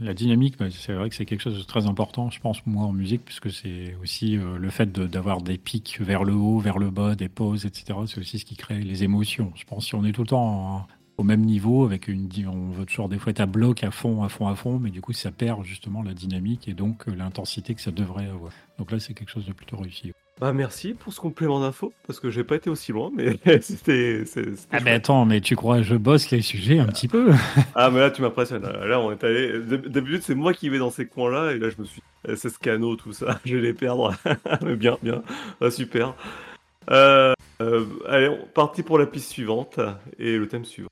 La dynamique, bah, c'est vrai que c'est quelque chose de très important, je pense, moi, en musique, puisque c'est aussi euh, le fait d'avoir des pics vers le haut, vers le bas, des pauses, etc. C'est aussi ce qui crée les émotions. Je pense si on est tout le temps en- au même niveau, avec une, on veut toujours des fois être à bloc, à fond, à fond, à fond, mais du coup, ça perd justement la dynamique et donc euh, l'intensité que ça devrait avoir. Donc là, c'est quelque chose de plutôt réussi. Bah, merci pour ce complément d'info, parce que j'ai pas été aussi loin, mais c'était. Ah chouette. attends, mais tu crois que je bosse les sujets un petit peu? Ah, mais là, tu m'impressionnes. Là, on est allé. d'hab- D'habitude, c'est moi qui vais dans ces coins-là, et là, je me suis. eh, C'est Scano, tout ça, je vais les perdre. mais bien, bien. Ah, super. Euh, euh, allez, on parti pour la piste suivante et le thème suivant.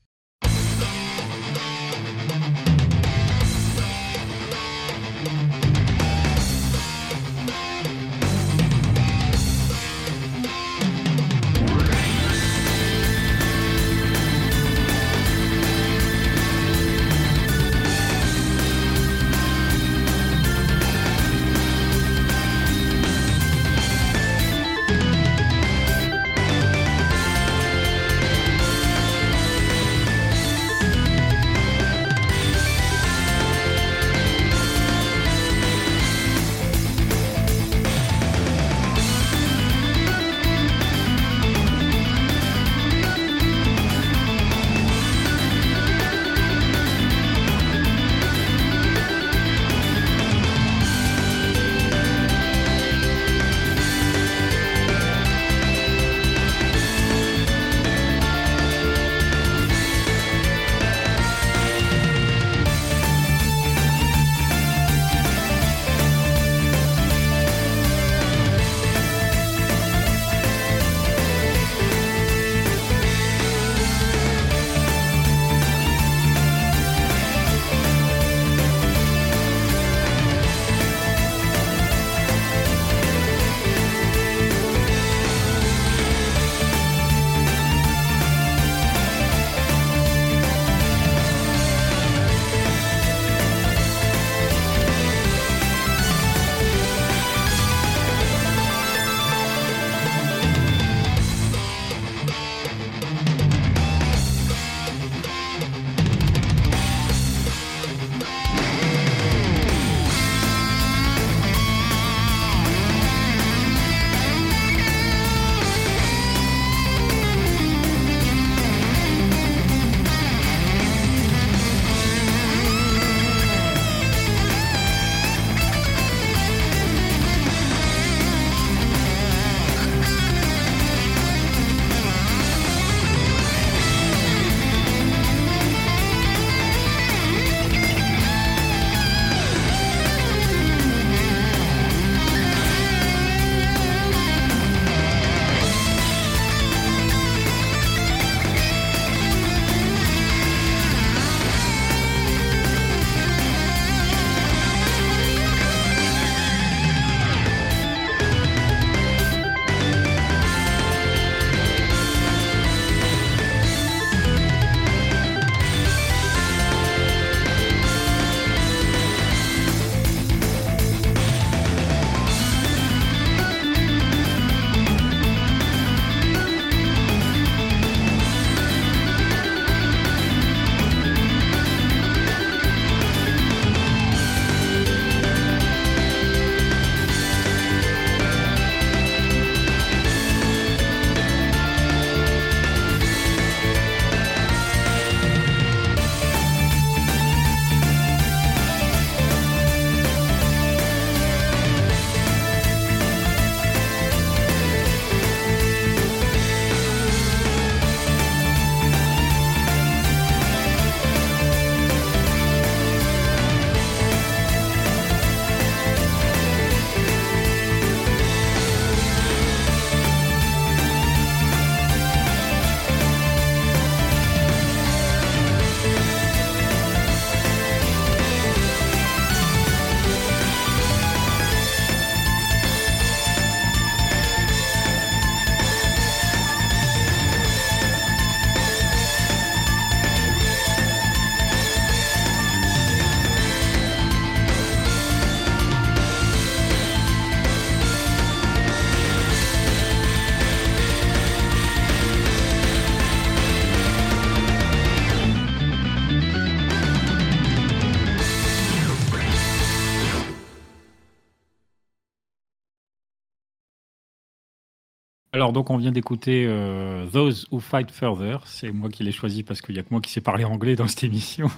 Alors donc on vient d'écouter euh, Those Who Fight Further. C'est moi qui l'ai choisi parce qu'il n'y a que moi qui sais parler anglais dans cette émission.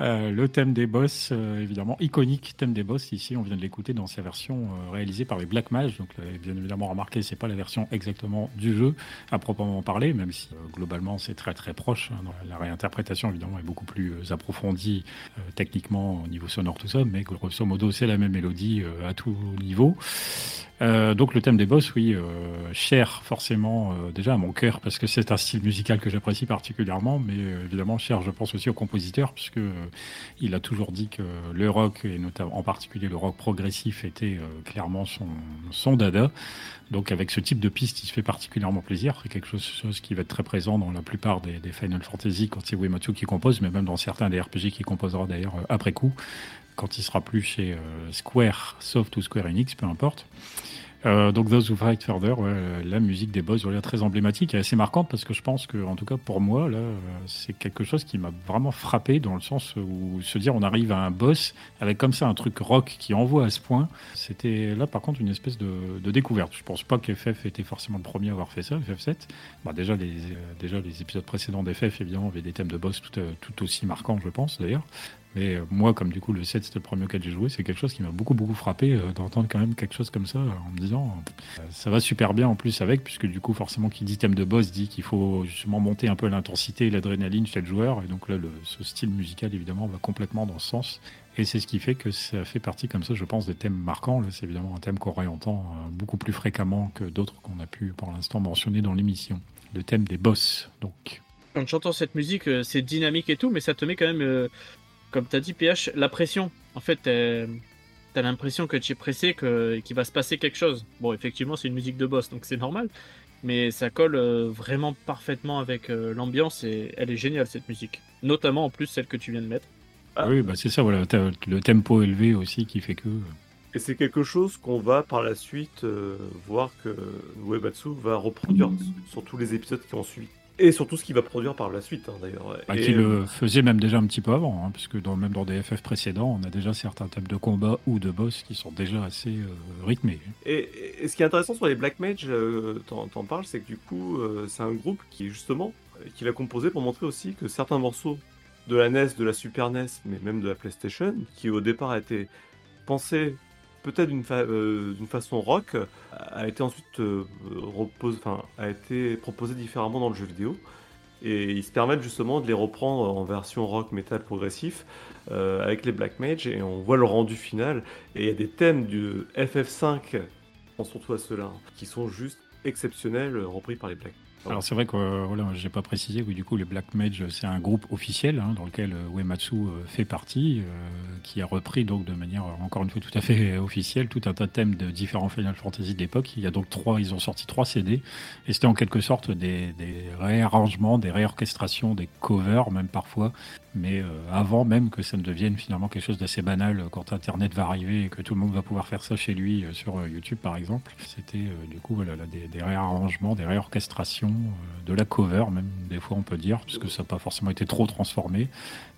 Euh, le thème des boss, euh, évidemment, iconique thème des boss. Ici, on vient de l'écouter dans sa version réalisée par les Black Mage. Donc bien évidemment remarqué, c'est pas la version exactement du jeu à proprement parler, même si globalement c'est très très proche. Hein, la réinterprétation évidemment est beaucoup plus approfondie techniquement au niveau sonore tout ça, mais grosso modo c'est la même mélodie à tout niveau. Euh, donc le thème des boss, oui, euh, cher forcément euh, déjà à mon cœur parce que c'est un style musical que j'apprécie particulièrement, mais évidemment cher, je pense aussi au compositeur puisque il a toujours dit que le rock et notamment en particulier le rock progressif était clairement son, son dada. Donc avec ce type de piste, il se fait particulièrement plaisir. C'est quelque chose, qui va être très présent dans la plupart des, des Final Fantasy quand c'est Uematsu qui compose, mais même dans certains des RPG qui composera d'ailleurs après coup quand il sera plus chez Square Soft ou Square Enix, peu importe. Euh, donc Those Who Fight Further, la musique des boss, voilà, très emblématique et assez marquante parce que je pense que, en tout cas pour moi, là, c'est quelque chose qui m'a vraiment frappé dans le sens où se dire on arrive à un boss avec comme ça un truc rock qui envoie à ce point, c'était là par contre une espèce de, découverte. Je pense pas qu'FF était forcément le premier à avoir fait ça, FF7. Bah, déjà, les, déjà les épisodes précédents d'FF évidemment avaient des thèmes de boss tout, tout aussi marquants, je pense d'ailleurs. Mais euh, moi, comme du coup le 7 c'était le premier auquel j'ai joué, c'est quelque chose qui m'a beaucoup beaucoup frappé euh, d'entendre quand même quelque chose comme ça en me disant euh, ça va super bien en plus avec, puisque du coup forcément qui dit thème de boss dit qu'il faut justement monter un peu l'intensité et l'adrénaline chez le joueur. Et donc là, le, ce style musical évidemment va complètement dans ce sens. Et c'est ce qui fait que ça fait partie comme ça, je pense, des thèmes marquants. C'est évidemment un thème qu'on réentend beaucoup plus fréquemment que d'autres qu'on a pu pour l'instant mentionner dans l'émission. Le thème des boss, donc. Quand j'entends cette musique, c'est dynamique et tout, mais ça te met quand même comme tu as dit, PH, la pression. En fait, tu as l'impression que tu es pressé, qu'il va se passer quelque chose. Bon, effectivement, c'est une musique de boss, donc c'est normal. Mais ça colle euh, vraiment parfaitement avec euh, l'ambiance et elle est géniale cette musique. Notamment en plus celle que tu viens de mettre. Ah. Oui, bah c'est ça, voilà. le tempo élevé aussi qui fait que. Et c'est quelque chose qu'on va par la suite euh, voir que Uematsu va reproduire sur tous les épisodes qui ont suivi. Et surtout ce qu'il va produire par la suite, hein, d'ailleurs. Bah, qui le faisait même déjà un petit peu avant, hein, puisque dans, même dans des FF précédents, on a déjà certains thèmes de combat ou de boss qui sont déjà assez euh, rythmés. Et, ce qui est intéressant sur les Black Mage, euh, t'en parles, c'est que du coup, euh, c'est un groupe qui, justement, qu'il a composé pour montrer aussi que certains morceaux de la NES, de la Super NES, mais même de la PlayStation, qui au départ a été pensé peut-être d'une euh, façon rock, a été ensuite euh, repose, a été proposé différemment dans le jeu vidéo. Et ils se permettent justement de les reprendre en version rock metal progressif euh, avec les Black Mage et on voit le rendu final. Et il y a des thèmes du FF5, surtout à ceux-là, qui sont juste exceptionnels, repris par les Black Mage. Alors c'est vrai que euh, voilà, j'ai pas précisé que du coup les Black Mage c'est un groupe officiel hein, dans lequel euh, Uematsu euh, fait partie, qui a repris donc de manière encore une fois tout à fait officielle tout un tas de thèmes de différents Final Fantasy de l'époque. Il y a donc trois, ils ont sorti trois CD et c'était en quelque sorte des, des réarrangements, des réorchestrations, des covers même parfois. Mais euh, avant même que ça ne devienne finalement quelque chose d'assez banal quand Internet va arriver et que tout le monde va pouvoir faire ça chez lui euh, sur YouTube par exemple, c'était du coup voilà, des, réarrangements, des réorchestrations, de la cover même des fois on peut dire, puisque ça n'a pas forcément été trop transformé,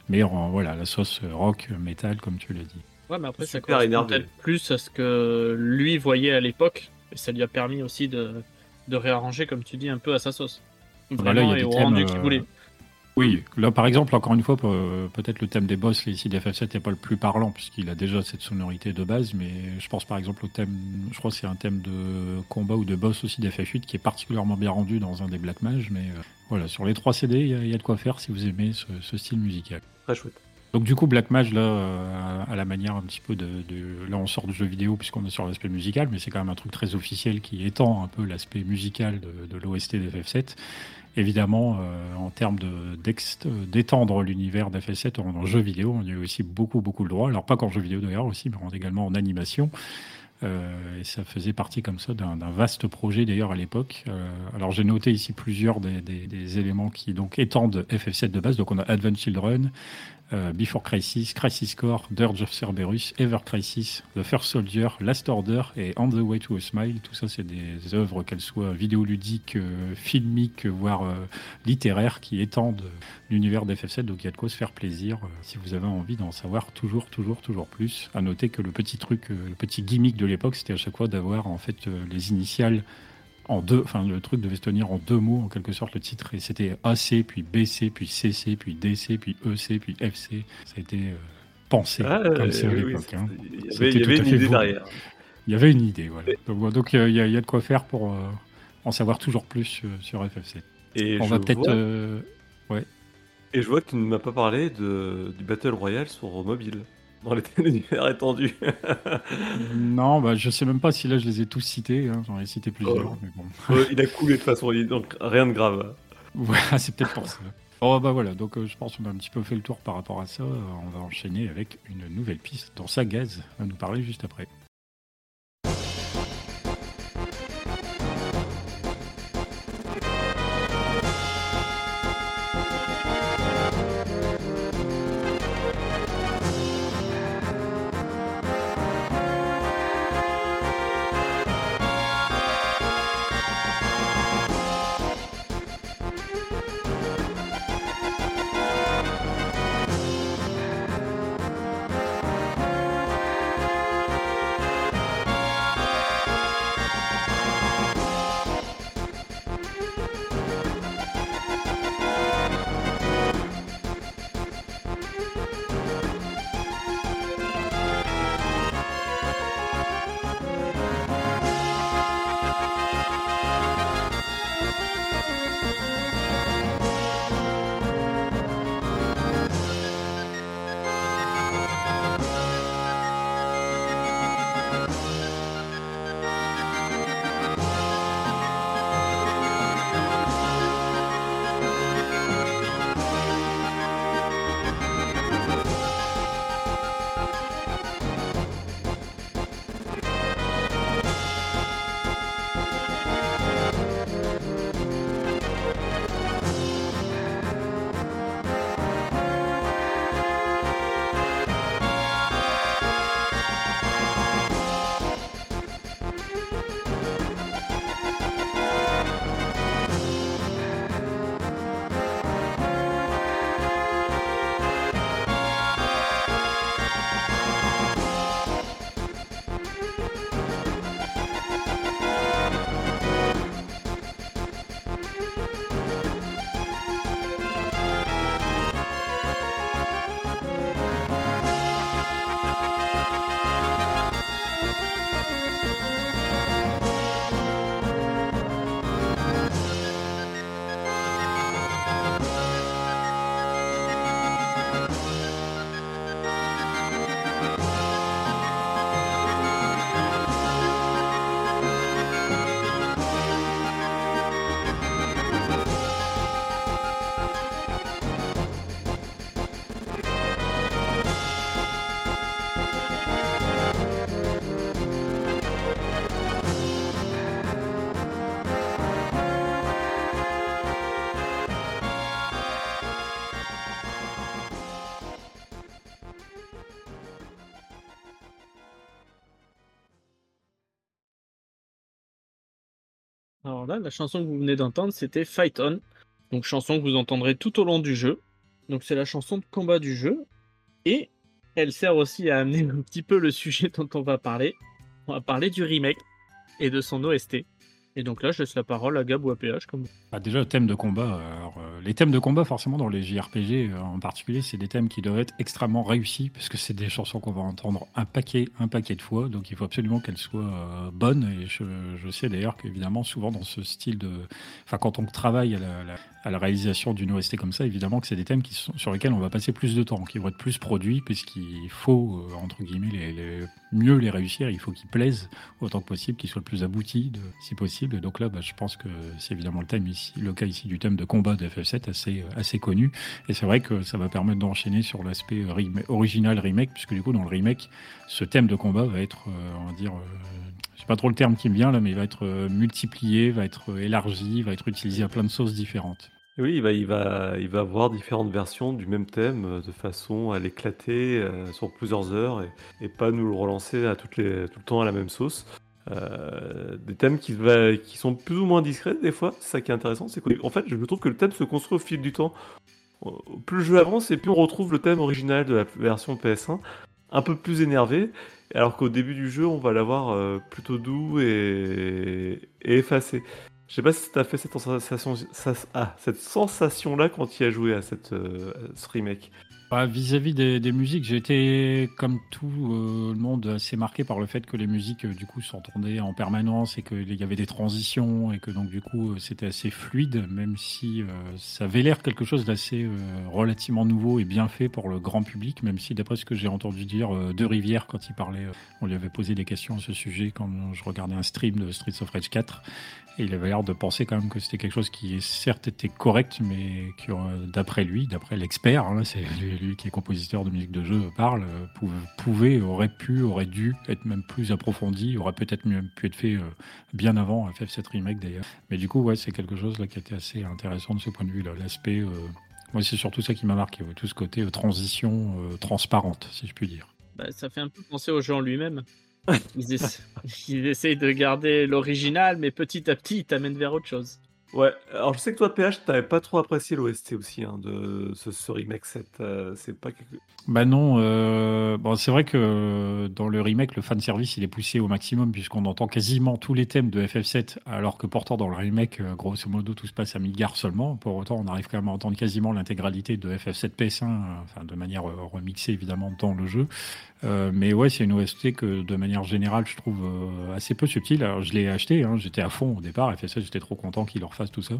mais voilà la sauce rock, metal comme tu l'as dit. Ouais, mais après ça correspond peut-être plus à ce que lui voyait à l'époque, et ça lui a permis aussi de, de réarranger, comme tu dis, un peu à sa sauce. Vraiment, et au rendu qu'il voulait. Oui, là par exemple, encore une fois, peut-être le thème des boss ici d'FF7 n'est pas le plus parlant puisqu'il a déjà cette sonorité de base, mais je pense par exemple au thème, je crois que c'est un thème de combat ou de boss aussi d'FF8 qui est particulièrement bien rendu dans un des Black Mage, mais euh, voilà, sur les trois CD, il y, a de quoi faire si vous aimez ce, style musical. Très chouette. Donc du coup, Black Mage, là, euh, à la manière un petit peu de, Là, on sort du jeu vidéo puisqu'on est sur l'aspect musical, mais c'est quand même un truc très officiel qui étend un peu l'aspect musical de, de l'OST d'FF7 évidemment, euh, en termes d'étendre l'univers d'FS7 en, jeu vidéo, on y a aussi beaucoup, beaucoup le droit. Alors, pas qu'en jeu vidéo d'ailleurs aussi, mais également en animation. Euh, et ça faisait partie comme ça d'un vaste projet d'ailleurs à l'époque. Euh, alors j'ai noté ici plusieurs des, des, éléments qui donc étendent FF7 de base. Donc on a Advent Children, euh, Before Crisis, Crisis Core, Dirge of Cerberus, Ever Crisis, The First Soldier, Last Order et On the Way to a Smile. Tout ça, c'est des œuvres, qu'elles soient vidéoludiques, euh, filmiques, voire euh, littéraires, qui étendent l'univers d'FF7. Donc il y a de quoi se faire plaisir si vous avez envie d'en savoir toujours, toujours, toujours plus. À noter que le petit truc, le petit gimmick de l'époque, c'était à chaque fois d'avoir en fait les initiales en deux, enfin le truc devait se tenir en deux mots en quelque sorte le titre et c'était AC puis BC puis CC puis DC puis EC puis FC. Ça a été euh, pensé Ah, comme ça à l'époque. c'est- hein. Il y avait, une idée derrière. Il y avait une idée, voilà. Donc, euh, il y, a- il y a de quoi faire pour euh, en savoir toujours plus sur FF7. Et On je va peut-être. vois- euh, Et je vois que tu ne m'as pas parlé de, du Battle Royale sur mobile, dans les l'univers étendu. Non, bah, je sais même pas si là je les ai tous cités. hein, J'en ai cité plusieurs, Oh. mais bon. Ouais, il a coulé de toute façon, donc rien de grave. Voilà, c'est peut-être pour ça. Oh bah voilà, donc euh, je pense qu'on a un petit peu fait le tour par rapport à ça. Euh, on va enchaîner avec une nouvelle piste dont Sagaz va nous parler juste après. La chanson que vous venez d'entendre, c'était Fight On. Donc chanson que vous entendrez tout au long du jeu. Donc c'est la chanson de combat du jeu. Et elle sert aussi à amener un petit peu le sujet dont on va parler. On va parler du remake et de son OST. Et donc là, je laisse la parole à Gab ou à PH. Comme... Ah, déjà, le thème de combat. euh, alors, euh, les thèmes de combat, forcément, dans les JRPG euh, en particulier, c'est des thèmes qui doivent être extrêmement réussis, parce que c'est des chansons qu'on va entendre un paquet, un paquet de fois. Donc, il faut absolument qu'elles soient bonnes. Et je, sais d'ailleurs qu'évidemment, souvent dans ce style de. Enfin, quand on travaille à la, réalisation d'une OST comme ça, évidemment que c'est des thèmes qui sont, sur lesquels on va passer plus de temps, qui vont être plus produits, puisqu'il faut, entre guillemets, les, mieux les réussir. Il faut qu'ils plaisent autant que possible, qu'ils soient le plus aboutis, si possible. Donc là, bah, je pense que c'est évidemment le thème ici, le cas ici du thème de combat de FF7 assez, assez connu. Et c'est vrai que ça va permettre d'enchaîner sur l'aspect euh, original remake, puisque du coup, dans le remake, ce thème de combat va être, euh, on va dire, euh, sais pas trop le terme qui me vient là, mais il va être euh, multiplié, va être euh, élargi, va être utilisé à plein de sauces différentes. Oui, il va, avoir différentes versions du même thème euh, de façon à l'éclater euh, sur plusieurs heures et, pas nous le relancer tout le temps à la même sauce. Euh, des thèmes qui, sont plus ou moins discrets des fois, c'est ça qui est intéressant. C'est qu'en fait, je trouve que le thème se construit au fil du temps. Plus le jeu avance et plus on retrouve le thème original de la version PS1, un peu plus énervé. alors qu'au début du jeu, on va l'avoir euh, plutôt doux et, et effacé. Je sais pas si t'as fait cette sensation, ah, cette sensation là quand tu as joué à cette euh, ce remake. Bah, vis-à-vis des, musiques, j'ai été, comme tout euh, le monde, assez marqué par le fait que les musiques, euh, du coup, s'entendaient en permanence et qu'il y avait des transitions et que donc, du coup, c'était assez fluide, même si ça avait l'air quelque chose d'assez relativement nouveau et bien fait pour le grand public, même si, d'après ce que j'ai entendu dire de Rivière quand il parlait, on lui avait posé des questions à ce sujet quand je regardais un stream de Streets of Rage 4 il avait l'air de penser quand même que c'était quelque chose qui, certes, était correct, mais qui, d'après lui, d'après l'expert, hein, c'est qui est compositeur de musique de jeu, parle, euh, pouvait, aurait pu, aurait dû être même plus approfondi, aurait peut-être même pu être fait euh, bien avant FF7 Remake d'ailleurs. Mais du coup, ouais, c'est quelque chose là qui été assez intéressant de ce point de vue-là. L'aspect, euh, moi, c'est surtout ça qui m'a marqué, tout ce côté transition transparente, si je puis dire. Bah, ça fait un peu penser au jeu lui-même. Ils, essayent de garder l'original, mais petit à petit, ils t'amènent vers autre chose. Ouais, alors je sais que toi, PH, t'avais pas trop apprécié l'OST aussi hein, de ce, remake 7. Euh, c'est pas. Bah non, euh, bon, c'est vrai que dans le remake, le fanservice il est poussé au maximum puisqu'on entend quasiment tous les thèmes de FF7, alors que pourtant dans le remake, euh, grosso modo, tout se passe à Midgar seulement. Pour autant, on arrive quand même à entendre quasiment l'intégralité de FF7 PS1, enfin, de manière remixée évidemment dans le jeu. Mais ouais, c'est une OST que de manière générale, je trouve assez peu subtile. Alors je l'ai acheté, hein, j'étais à fond au départ, FF7, j'étais trop content qu'il leur tout ça.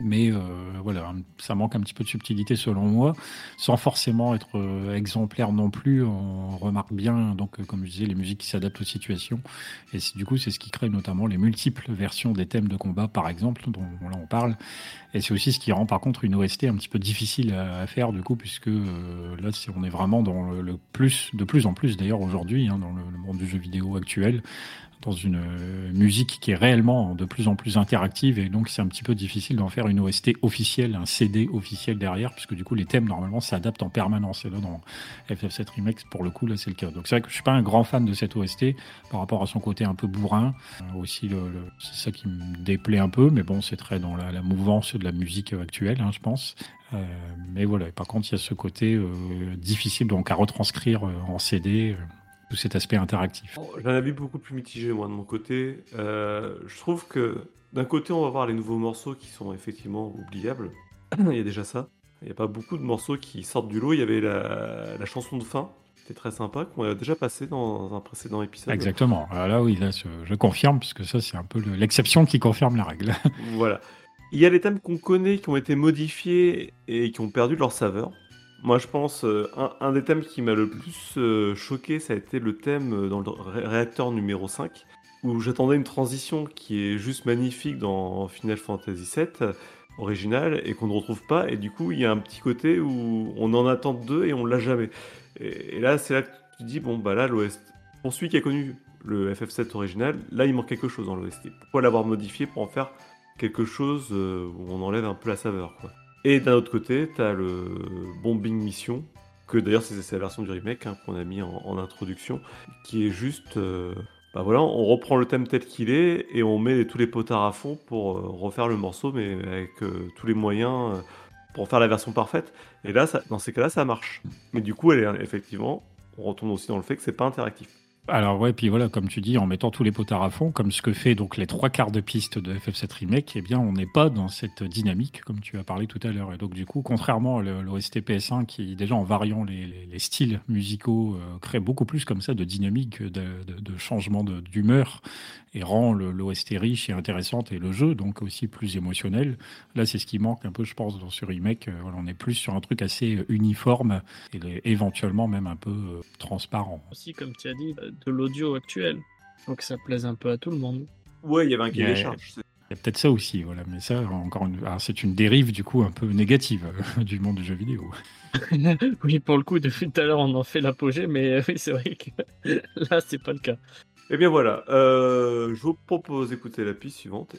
Mais euh, voilà, ça manque un petit peu de subtilité selon moi, sans forcément être euh, exemplaire non plus. On remarque bien, donc, euh, comme je disais, les musiques qui s'adaptent aux situations. Et du coup, c'est ce qui crée notamment les multiples versions des thèmes de combat, par exemple, dont là on parle. Et c'est aussi ce qui rend par contre une OST un petit peu difficile à, faire, du coup, puisque là, on est vraiment dans le, plus, de plus en plus d'ailleurs aujourd'hui, hein, dans le monde du jeu vidéo actuel, dans une euh, musique qui est réellement de plus en plus interactive et donc c'est un petit peu difficile d'en faire une OST officielle, un CD officiel derrière, puisque du coup les thèmes normalement s'adaptent en permanence. Et là dans FF7 Remix pour le coup là c'est le cas. Donc c'est vrai que je suis pas un grand fan de cette OST par rapport à son côté un peu bourrin. Euh, aussi le, c'est ça qui me déplaît un peu, mais bon c'est très dans la, mouvance de la musique actuelle, hein, je pense. Euh, mais voilà, par contre, il y a ce côté difficile donc à retranscrire en CD tout cet aspect interactif. J'en avais beaucoup plus mitigé, moi, de mon côté. Euh, je trouve que d'un côté, on va voir les nouveaux morceaux qui sont effectivement oubliables. Il y a déjà ça. Il n'y a pas beaucoup de morceaux qui sortent du lot. Il y avait la, chanson de fin, c'était très sympa, qu'on a déjà passé dans un précédent épisode. Exactement. Ah, là, oui, là, je confirme, puisque ça, c'est un peu l'exception qui confirme la règle. voilà. Il y a les thèmes qu'on connaît, qui ont été modifiés et qui ont perdu leur saveur. Moi, je pense, euh, un, des thèmes qui m'a le plus euh, choqué, ça a été le thème euh, dans le réacteur numéro 5, où j'attendais une transition qui est juste magnifique dans Final Fantasy VII original et qu'on ne retrouve pas. Et du coup, il y a un petit côté où on en attend deux et on l'a jamais. Et, là, c'est là que tu dis, bon, bah là, l'OST, pour celui qui a connu le FF7 original, là, il manque quelque chose dans l'OST. Pourquoi l'avoir modifié pour en faire quelque chose où on enlève un peu la saveur, quoi. Et d'un autre côté, tu as le Bombing Mission, que d'ailleurs c'est la version du remake hein, qu'on a mis en, introduction, qui est juste... Euh, bah voilà, on reprend le thème tel qu'il est et on met tous les potards à fond pour euh, refaire le morceau, mais avec euh, tous les moyens pour faire la version parfaite. Et là, dans ces cas-là, ça marche. Mais du coup, effectivement, on retourne aussi dans le fait que c'est pas interactif. Alors ouais, puis voilà, comme tu dis, en mettant tous les potards à fond, comme ce que fait donc les trois quarts de piste de FF7 Remake, eh bien on n'est pas dans cette dynamique comme tu as parlé tout à l'heure. Et donc du coup, contrairement à l'OST PS1 qui déjà en variant les, styles musicaux euh, crée beaucoup plus comme ça de dynamique, de, de changement d'humeur et rend l'OST riche et intéressante et le jeu donc aussi plus émotionnel. Là, c'est ce qui manque un peu, je pense, dans ce remake. Euh, voilà, on est plus sur un truc assez euh, uniforme et éventuellement même un peu transparent. Aussi, comme tu as dit, de l'audio actuel. Donc ça plaise un peu à tout le monde. Ouais, il y avait un cahier des charges. Il y a peut-être ça aussi, voilà. Mais ça, encore une... c'est une dérive du coup un peu négative euh, du monde du jeu vidéo. oui, pour le coup, depuis tout à l'heure, on en fait l'apogée, mais euh, oui, c'est vrai que là, c'est pas le cas. Eh bien voilà, euh, je vous propose d'écouter la piste suivante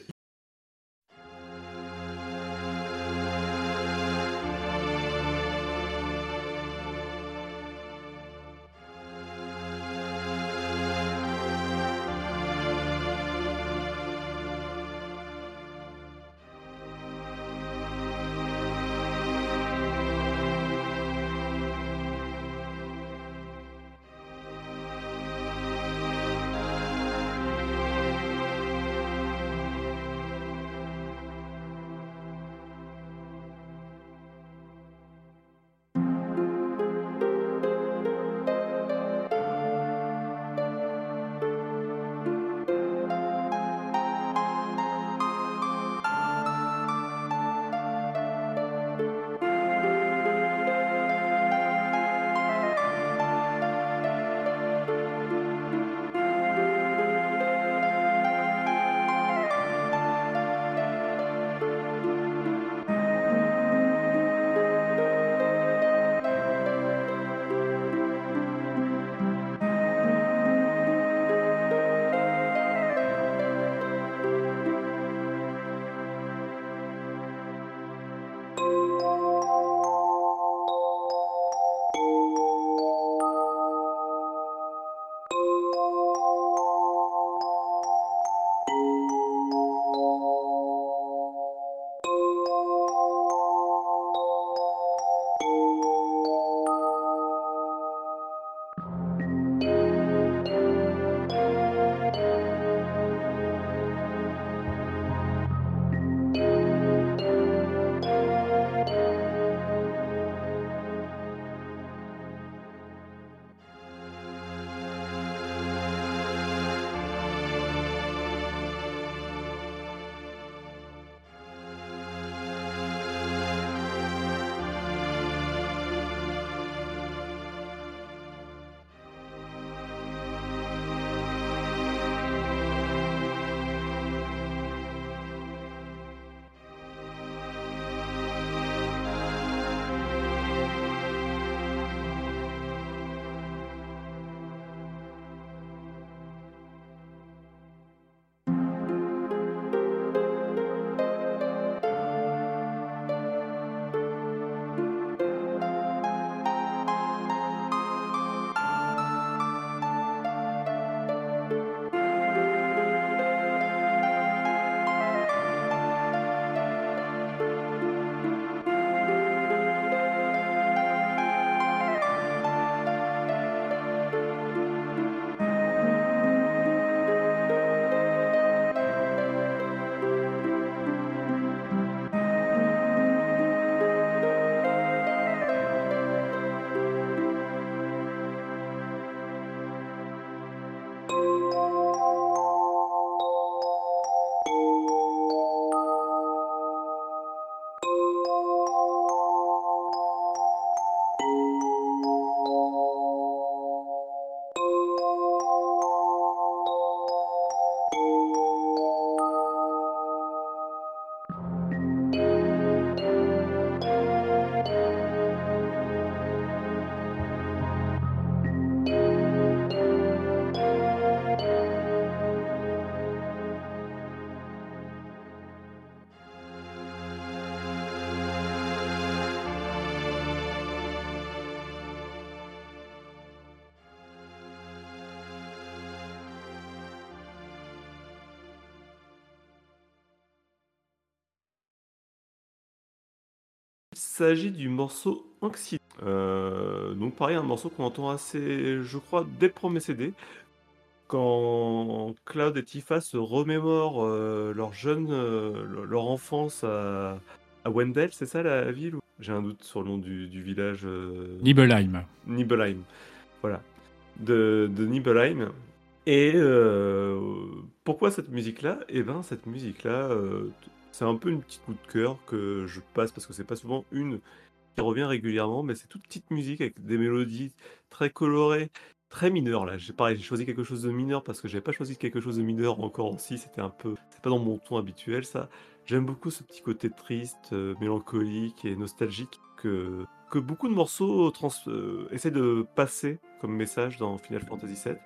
s'agit du morceau Anxiety. Euh, donc pareil, un morceau qu'on entend assez, je crois, dès le premier CD. Quand Cloud et Tifa se remémorent euh, leur jeune, euh, leur enfance à, à Wendell, c'est ça la ville J'ai un doute sur le nom du, du village. Nibelheim. Nibelheim. Voilà. De, de Nibelheim. Et pourquoi cette musique-là? Eh ben, cette musique-là, c'est un peu une petite coup de cœur que je passe parce que c'est pas souvent une qui revient régulièrement, mais c'est toute petite musique avec des mélodies très colorées, très mineures. Là, j'ai pareil, j'ai choisi quelque chose de mineur parce que j'avais pas choisi quelque chose de mineur encore aussi. C'était un peu, c'est pas dans mon ton habituel ça. J'aime beaucoup ce petit côté triste, euh, mélancolique et nostalgique que que beaucoup de morceaux trans, euh, essaient de passer comme message dans Final Fantasy VII.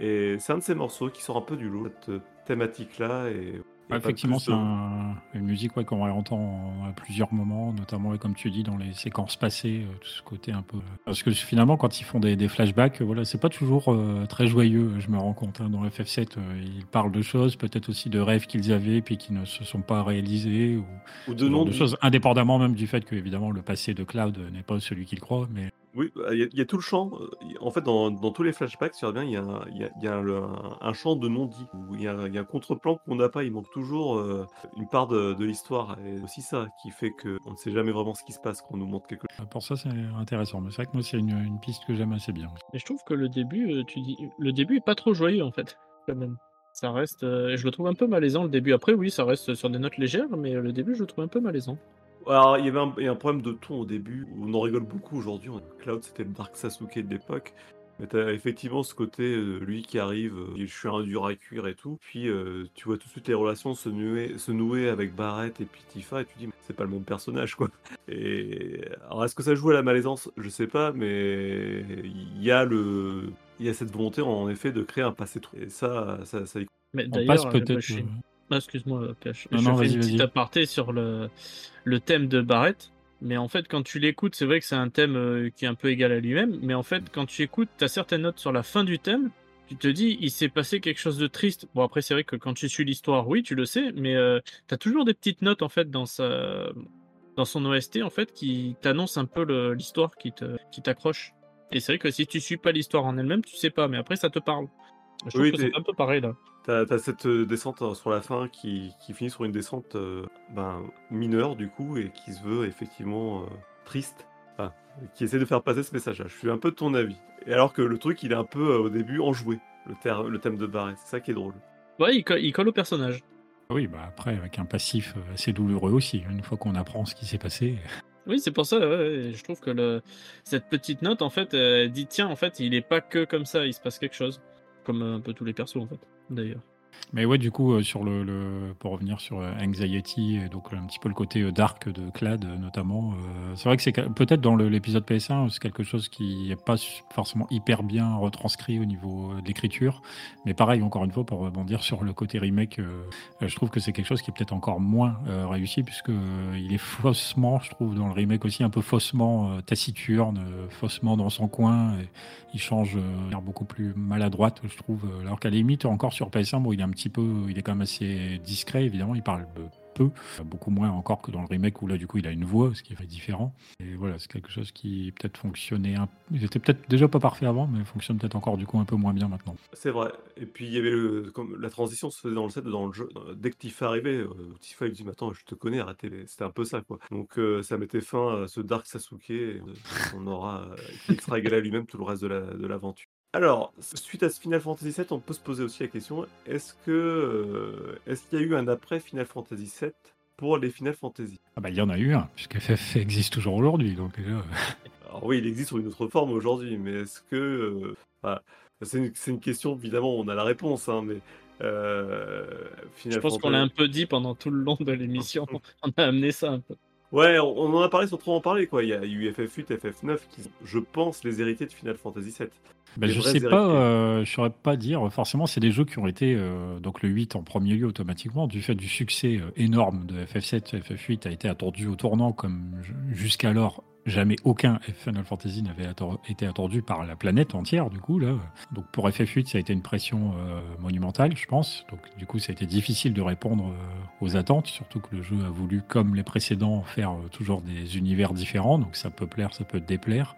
Et c'est un de ces morceaux qui sort un peu du lot, cette thématique-là. Et, effectivement, c'est un- une musique ouais, qu'on entend à plusieurs moments, notamment, comme tu dis, dans les séquences passées, euh, tout ce côté un peu. Parce que finalement, quand ils font des, des flashbacks, euh, voilà, c'est pas toujours euh, très joyeux, je me rends compte. hein. Dans FF7, euh, ils parlent de choses, peut-être aussi de rêves qu'ils avaient, puis qui ne se sont pas réalisés, ou de de de- choses, indépendamment même du fait que, évidemment, le passé de Cloud n'est pas celui qu'il croit, mais Oui, bah, il y, a- il y a tout le chant. euh, En fait, dans, dans tous les flashbacks, tu vois bien, il y a, un, il y a- il y a le- un, un chant de non-dit. Il y a, un- il y a un contre-plan qu'on n'a pas. Il manque toujours euh, une part de, de l'histoire. Et aussi ça qui fait qu'on ne sait jamais vraiment ce qui se passe quand on nous montre quelque chose. euh, pour ça, c'est intéressant. Mais c'est vrai que moi, c'est une, une piste que j'aime assez bien. Et je trouve que le début, euh, tu dis, le début est pas trop joyeux en fait, quand même. Ça reste, euh, je le trouve un peu malaisant le début. Après, oui, ça reste sur des notes légères, mais le début, je le trouve un peu malaisant. Alors, il y avait un, il y a un problème de ton au début. On en rigole beaucoup aujourd'hui. Cloud, c'était le Dark Sasuke de l'époque. Mais t'as effectivement ce côté, euh, lui qui arrive, euh, je suis un dur à cuire et tout. Puis euh, tu vois tout de suite les relations se nouer, se nouer avec Barrett et puis Tifa, et tu dis, mais c'est pas le même personnage, quoi. Et alors, est-ce que ça joue à la malaisance? Je sais pas, mais il y a le, il y a cette volonté en effet de créer un passé trou. Et ça, ça, ça y- Mais On d'ailleurs, passe peut-être. je- euh, Ah, excuse-moi, PH. Non, je non, fais une petite aparté sur le, le thème de Barrett. Mais en fait, quand tu l'écoutes, c'est vrai que c'est un thème euh, qui est un peu égal à lui-même. Mais en fait, quand tu écoutes, tu as certaines notes sur la fin du thème. Tu te dis, il s'est passé quelque chose de triste. Bon, après, c'est vrai que quand tu suis l'histoire, oui, tu le sais. Mais tu as toujours des petites notes, en fait, dans, sa... dans son OST, en fait, qui t'annoncent un peu le- l'histoire, qui te- qui t'accroche. Et c'est vrai que si tu suis pas l'histoire en elle-même, tu sais pas. Mais après, ça te parle. Je trouve Oui, que c'est un peu pareil, là. T'as as cette euh, descente euh, sur la fin qui, qui finit sur une descente euh, ben, mineure du coup et qui se veut effectivement euh, triste, Enfin, qui essaie de faire passer ce message-là. Je suis un peu de ton avis. Et alors que le truc il est un peu euh, au début enjoué, le, ter- le thème de Barret, c'est ça qui est drôle. Ouais, il, co- il colle au personnage. Oui, bah après, avec un passif assez douloureux aussi, une fois qu'on apprend ce qui s'est passé. Oui, c'est pour ça, ouais, je trouve que le, cette petite note, en fait, elle dit tiens, en fait, il est pas que comme ça, il se passe quelque chose. Comme euh, un peu tous les persos, en fait, d'ailleurs. Mais ouais, du coup, euh, pour revenir sur euh, Anxiety, et donc un petit peu le côté euh, dark de Clad euh, notamment, euh, c'est vrai que c'est peut-être dans l'épisode PS1, c'est quelque chose qui n'est pas forcément hyper bien retranscrit au niveau euh, de l'écriture. Mais pareil, encore une fois, pour rebondir sur le côté remake, euh, euh, je trouve que c'est quelque chose qui est peut-être encore moins euh, réussi, puisque euh, il est faussement, je trouve, dans le remake aussi, un peu faussement euh, taciturne, euh, faussement dans son coin. il change euh, beaucoup plus maladroite, je trouve. euh, Alors qu'à la limite, encore sur PS1, bon, il est un petit peu, il est quand même assez discret, évidemment, il parle peu, beaucoup moins encore que dans le remake où là, du coup, il a une voix, ce qui fait différent. Et voilà, c'est quelque chose qui peut-être fonctionnait un... Il était peut-être déjà pas parfait avant, mais fonctionne peut-être encore du coup un peu moins bien maintenant. C'est vrai. Et puis il y avait comme la transition se faisait dans le set, dans le jeu. Dès que Tifa arrivait, euh, Tifa lui dit Attends, je te connais, arrêtez. C'était un peu ça quoi. Donc euh, ça mettait fin à ce Dark Sasuke. euh, on aura euh, qui sera égal à lui-même tout le reste de la- de l'aventure. Alors, suite à ce Final Fantasy VII, on peut se poser aussi la question est-ce que euh, est-ce qu'il y a eu un après Final Fantasy VII pour les Final Fantasy? Ah bah il y en a eu un, puisque FF existe toujours aujourd'hui, donc euh, Alors oui, il existe sous une autre forme aujourd'hui, mais est-ce que... euh, enfin, c'est une, c'est une question, évidemment, on a la réponse, hein, mais... euh, Final Je pense qu'on l'a un peu dit pendant tout le long de l'émission. On a amené ça un peu. Ouais, on, on en a parlé sans trop en parler, quoi. Il y a eu FF8, FF9, qui, sont, je pense, les héritiers de Final Fantasy VII. Ben, Les je sais pas, euh, je saurais pas dire. Forcément, c'est des jeux qui ont été, euh, donc le 8 en premier lieu automatiquement, du fait du succès euh, énorme de FF7, FF8 a été attendu au tournant comme jusqu'alors jamais aucun Final Fantasy n'avait été attendu par la planète entière, du coup, là. Donc pour FF8, ça a été une pression euh, monumentale, je pense. Donc du coup, ça a été difficile de répondre euh, aux attentes, surtout que le jeu a voulu, comme les précédents, faire euh, toujours des univers différents. Donc ça peut plaire, ça peut déplaire.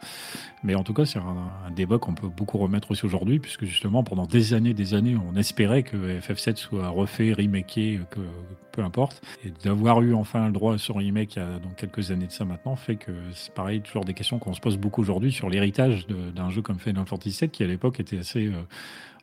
Mais en tout cas, c'est un, débat qu'on peut beaucoup remettre aussi aujourd'hui, puisque justement, pendant des années, des années, on espérait que FF7 soit refait, remaké, que, peu importe. Et d'avoir eu enfin le droit à son remake il y a donc quelques années de ça maintenant, fait que c'est pareil, toujours des questions qu'on se pose beaucoup aujourd'hui sur l'héritage d'un jeu comme Final Fantasy VII, qui à l'époque était assez euh,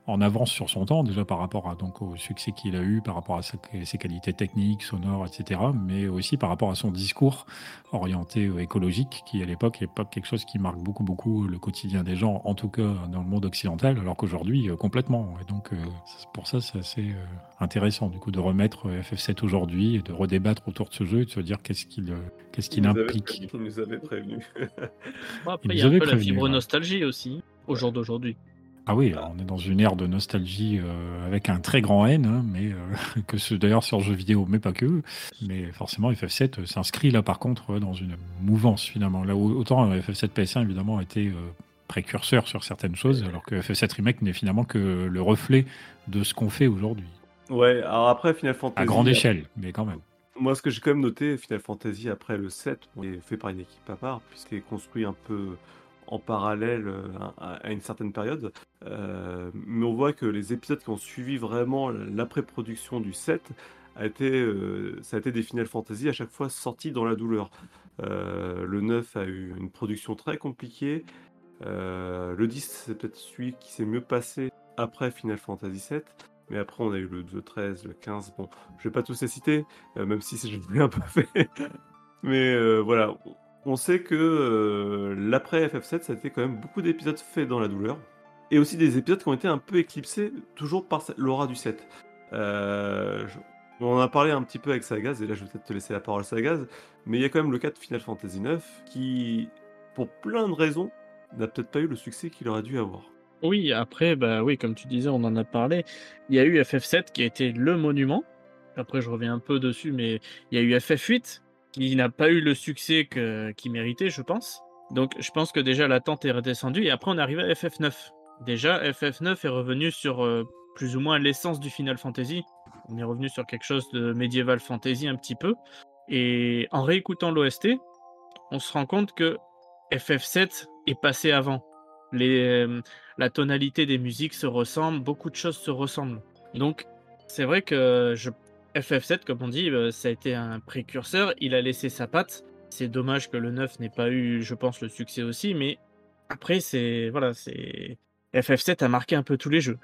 en avance sur son temps, déjà par rapport à, donc, au succès qu'il a eu, par rapport à ses qualités techniques, sonores, etc., mais aussi par rapport à son discours orienté euh, écologique, qui à l'époque n'est pas quelque chose qui marque beaucoup, beaucoup le quotidien des gens, en tout cas dans le monde occidental, alors qu'aujourd'hui, euh, complètement. Et donc, euh, pour ça, c'est assez intéressant, du coup, de remettre FF7 aujourd'hui et de redébattre autour de ce jeu et de se dire qu'est-ce qu'il qu'est-ce qu'il implique. Il nous avait prévenu. après, il, y a un peu la fibre nostalgie aussi, au jour d'aujourd'hui. Ah oui, on est dans une ère de nostalgie euh, avec un très grand N, hein, mais euh, que ce d'ailleurs sur jeux vidéo, mais pas que. Mais forcément, FF7 euh, s'inscrit là par contre dans une mouvance finalement. Là, autant FF7 PS1 évidemment a été précurseur sur certaines choses, alors que FF7 Remake n'est finalement que le reflet de ce qu'on fait aujourd'hui. Ouais, alors après Final Fantasy. À grande échelle, mais quand même. Moi, ce que j'ai quand même noté, Final Fantasy après le 7, est fait par une équipe à part, puisqu'il est construit un peu en parallèle euh, à, une certaine période. Euh, mais on voit que les épisodes qui ont suivi vraiment l'après-production du 7 a été, euh, ça a été des Final Fantasy à chaque fois sortis dans la douleur. le 9 a eu une production très compliquée. le 10, c'est peut-être celui qui s'est mieux passé après Final Fantasy 7. Mais après, on a eu le 2, 13, le 15. Bon, je vais pas tous les citer, même si je l'ai un fait. Mais voilà, on sait que euh, l'après FF7, ça a été quand même beaucoup d'épisodes faits dans la douleur. Et aussi des épisodes qui ont été un peu éclipsés, toujours par l'aura du 7. Euh, on en a parlé un petit peu avec Sagaz, et là je vais peut-être te laisser la parole Sagaz, mais il y a quand même le cas de Final Fantasy IX qui, pour plein de raisons, n'a peut-être pas eu le succès qu'il aurait dû avoir. Oui, après, bah oui, comme tu disais, on en a parlé. Il y a eu FF7 qui a été le monument. Après, je reviens un peu dessus, mais il y a eu FF8 qui n'a pas eu le succès qu'il méritait, je pense. Donc je pense que déjà l'attente est redescendue et après on arrive à FF9. Déjà FF9 est revenu sur euh, plus ou moins l'essence du Final Fantasy. On est revenu sur quelque chose de médiéval fantasy un petit peu. Et en réécoutant l'OST, on se rend compte que FF7 est passé avant. Les, euh, la tonalité des musiques se ressemble, beaucoup de choses se ressemblent. Donc c'est vrai que je FF7, comme on dit, euh, ça a été un précurseur. Il a laissé sa patte. C'est dommage que le 9 n'ait pas eu, je pense, le succès aussi. Mais après, c'est. Voilà, c'est. FF7 a marqué un peu tous les jeux.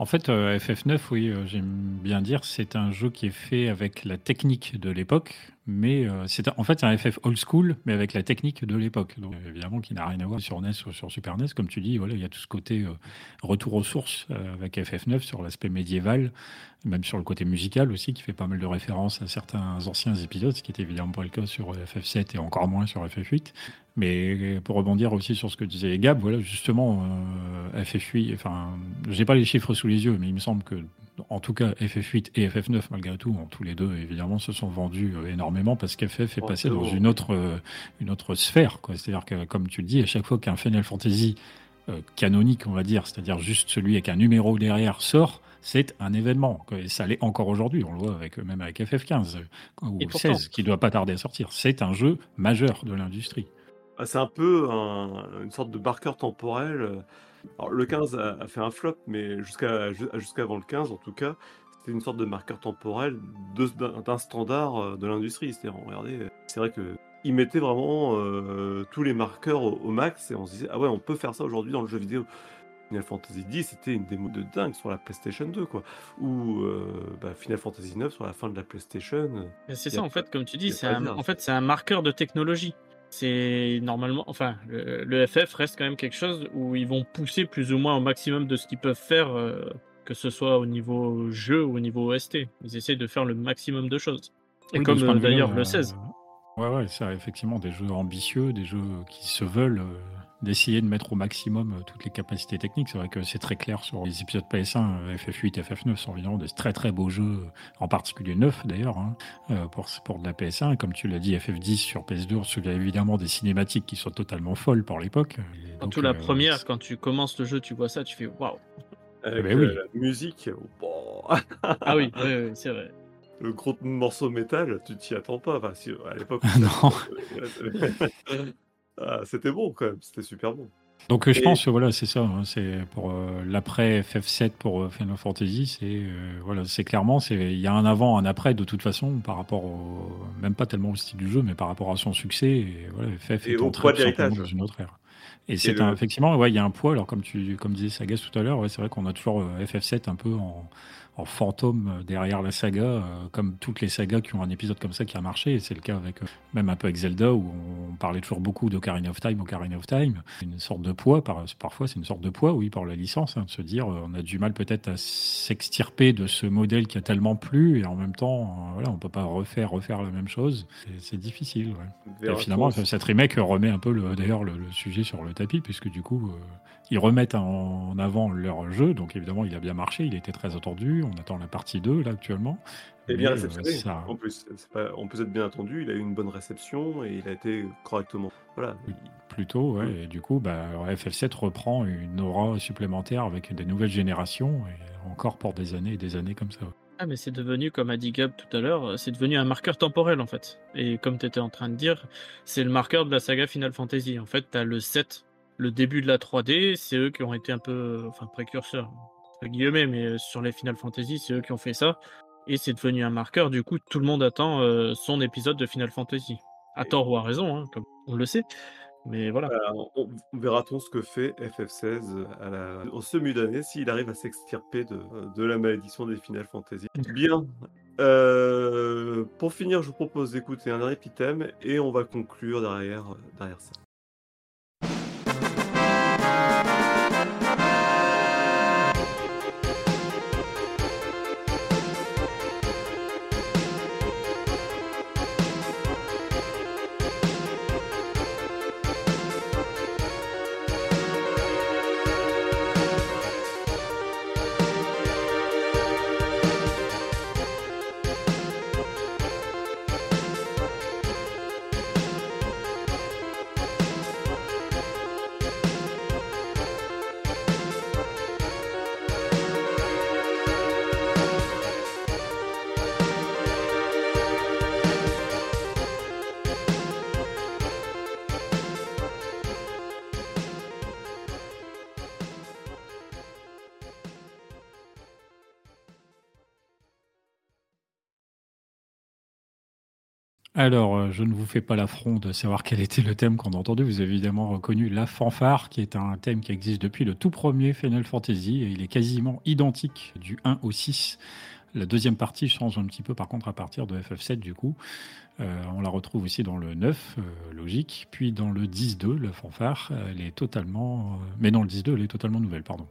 En fait, euh, FF9, oui, euh, j'aime bien dire, c'est un jeu qui est fait avec la technique de l'époque, mais c'est en fait un FF old school, mais avec la technique de l'époque. Donc évidemment, qui n'a rien à voir sur NES ou sur Super NES, comme tu dis. Voilà, il y a tout ce côté retour aux sources avec FF9 sur l'aspect médiéval, même sur le côté musical aussi, qui fait pas mal de références à certains anciens épisodes, ce qui était évidemment pas le cas sur FF7 et encore moins sur FF8. Mais pour rebondir aussi sur ce que disait Gab, voilà, justement, euh, FF8, enfin, j'ai pas les chiffres sous les yeux, mais il me semble que, en tout cas, FF8 et FF9, malgré tout, tous les deux, évidemment, se sont vendus euh, énormément parce qu'FF est passé dans une autre, euh, une autre sphère. C'est-à-dire que, comme tu le dis, à chaque fois qu'un Final Fantasy canonique, on va dire, c'est-à-dire juste celui avec un numéro derrière sort, c'est un événement. Et ça l'est encore aujourd'hui, on le voit avec, même avec FF15 ou 16 qui ne doit pas tarder à sortir. C'est un jeu majeur de l'industrie. Ah, c'est un peu une sorte de marqueur temporel. Alors, le 15 a, fait un flop, mais jusqu'à jusqu'avant le 15, en tout cas, c'était une sorte de marqueur temporel d'un standard euh, de l'industrie. C'est-à-dire, regardez, c'est vrai que il mettait vraiment euh, tous les marqueurs au, max et on se disait ah ouais on peut faire ça aujourd'hui dans le jeu vidéo. Final Fantasy X c'était une démo de dingue sur la PlayStation 2 quoi ou euh, bah, Final Fantasy 9 sur la fin de la PlayStation. C'est ça en fait comme tu dis c'est en fait c'est un marqueur de technologie. C'est normalement, enfin, le, FF reste quand même quelque chose où ils vont pousser plus ou moins au maximum de ce qu'ils peuvent faire, euh, que ce soit au niveau jeu ou au niveau OST. Ils essaient de faire le maximum de choses. Et comme d'ailleurs le 16. Euh, ouais, ouais, c'est effectivement des jeux ambitieux, des jeux qui se veulent d'essayer de mettre au maximum euh, toutes les capacités techniques. C'est vrai que c'est très clair sur les épisodes PS1, FF8, FF9 sont évidemment des très très beaux jeux, en particulier 9 d'ailleurs, hein, pour, pour de la PS1. comme tu l'as dit, FF10 sur PS2, on se souvient évidemment des cinématiques qui sont totalement folles pour l'époque. Surtout la première, quand tu commences le jeu, tu vois ça, tu fais waouh. Avec eh ben la musique. ah oui, oui c'est vrai le gros morceau métal, tu t'y attends pas. Enfin, si, à l'époque. non. Ah, c'était bon quand même, c'était super bon. Donc je pense que voilà, c'est ça. Hein, c'est pour euh, l'après FF7 pour euh, Final Fantasy, c'est euh, voilà, c'est clairement c'est il y a un avant, un après de toute façon par rapport au même pas tellement au style du jeu, mais par rapport à son succès. Et voilà, FF est entré dans une autre ère. Et c'est effectivement, ouais, il y a un poids. Alors comme tu comme disait Sagas tout à l'heure, ouais, c'est vrai qu'on a toujours FF7 un peu en en fantôme euh, derrière la saga, euh, comme toutes les sagas qui ont un épisode comme ça qui a marché. Et c'est le cas avec euh, même un peu avec Zelda où on parlait toujours beaucoup d'Ocarina of Time, Ocarina of Time. Une sorte de poids, parfois c'est une sorte de poids, oui, par la licence, hein, de se dire on a du mal peut-être à s'extirper de ce modèle qui a tellement plu et en même temps, voilà, on peut pas refaire refaire la même chose. C'est difficile. Et finalement, cette remake remet un peu d'ailleurs le, sujet sur le tapis puisque du coup ils remettent en avant leur jeu, donc évidemment il a bien marché, il était très attendu, on attend la partie 2 là actuellement. Et bien réceptionné, en plus, on peut être bien attendu, il a eu une bonne réception et il a été correctement. Voilà. Plutôt, ouais, et du coup, bah, FF7 reprend une aura supplémentaire avec des nouvelles générations, et encore pour des années et des années comme ça. Ah, mais c'est devenu, comme a dit Gab tout à l'heure, c'est devenu un marqueur temporel en fait. Et comme tu étais en train de dire, c'est le marqueur de la saga Final Fantasy. En fait, tu as le 7 le début de la 3D, c'est eux qui ont été un peu, enfin précurseurs, guillemets, mais euh, sur les Final Fantasy, c'est eux qui ont fait ça. Et c'est devenu un marqueur. Du coup, tout le monde attend euh, son épisode de Final Fantasy. À tort ou à raison, hein, comme on le sait. Mais voilà. on, verra-t-on ce que fait FF16 à la... au semi d'année s'il arrive à s'extirper de, de, la malédiction des Final Fantasy. Bien. Euh, pour finir, je vous propose d'écouter un dernier petit thème et on va conclure derrière, derrière ça. Alors, euh, je ne vous fais pas l'affront de savoir quel était le thème qu'on a entendu. Vous avez évidemment reconnu la fanfare, qui est un thème qui existe depuis le tout premier Final Fantasy, il est quasiment identique du 1 au 6. La deuxième partie change un petit peu, par contre, à partir de FF7, du coup. Euh, on la retrouve aussi dans le 9, euh, logique. Puis dans le 10-2, la fanfare, elle est totalement. mais dans le 10-2, elle est totalement nouvelle, pardon.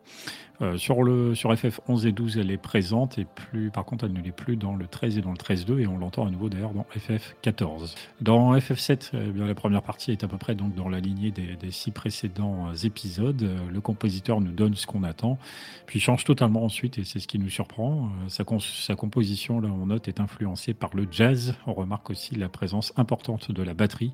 Euh, sur, le, sur FF 11 et 12, elle est présente, et plus, par contre, elle ne l'est plus dans le 13 et dans le 13.2, et on l'entend à nouveau d'ailleurs dans FF 14. Dans FF 7, eh bien, la première partie est à peu près donc dans la lignée des, des six précédents euh, épisodes. Euh, le compositeur nous donne ce qu'on attend, puis change totalement ensuite, et c'est ce qui nous surprend. Sa, sa composition, là, on note, est influencée par le jazz. On remarque aussi la présence importante de la batterie,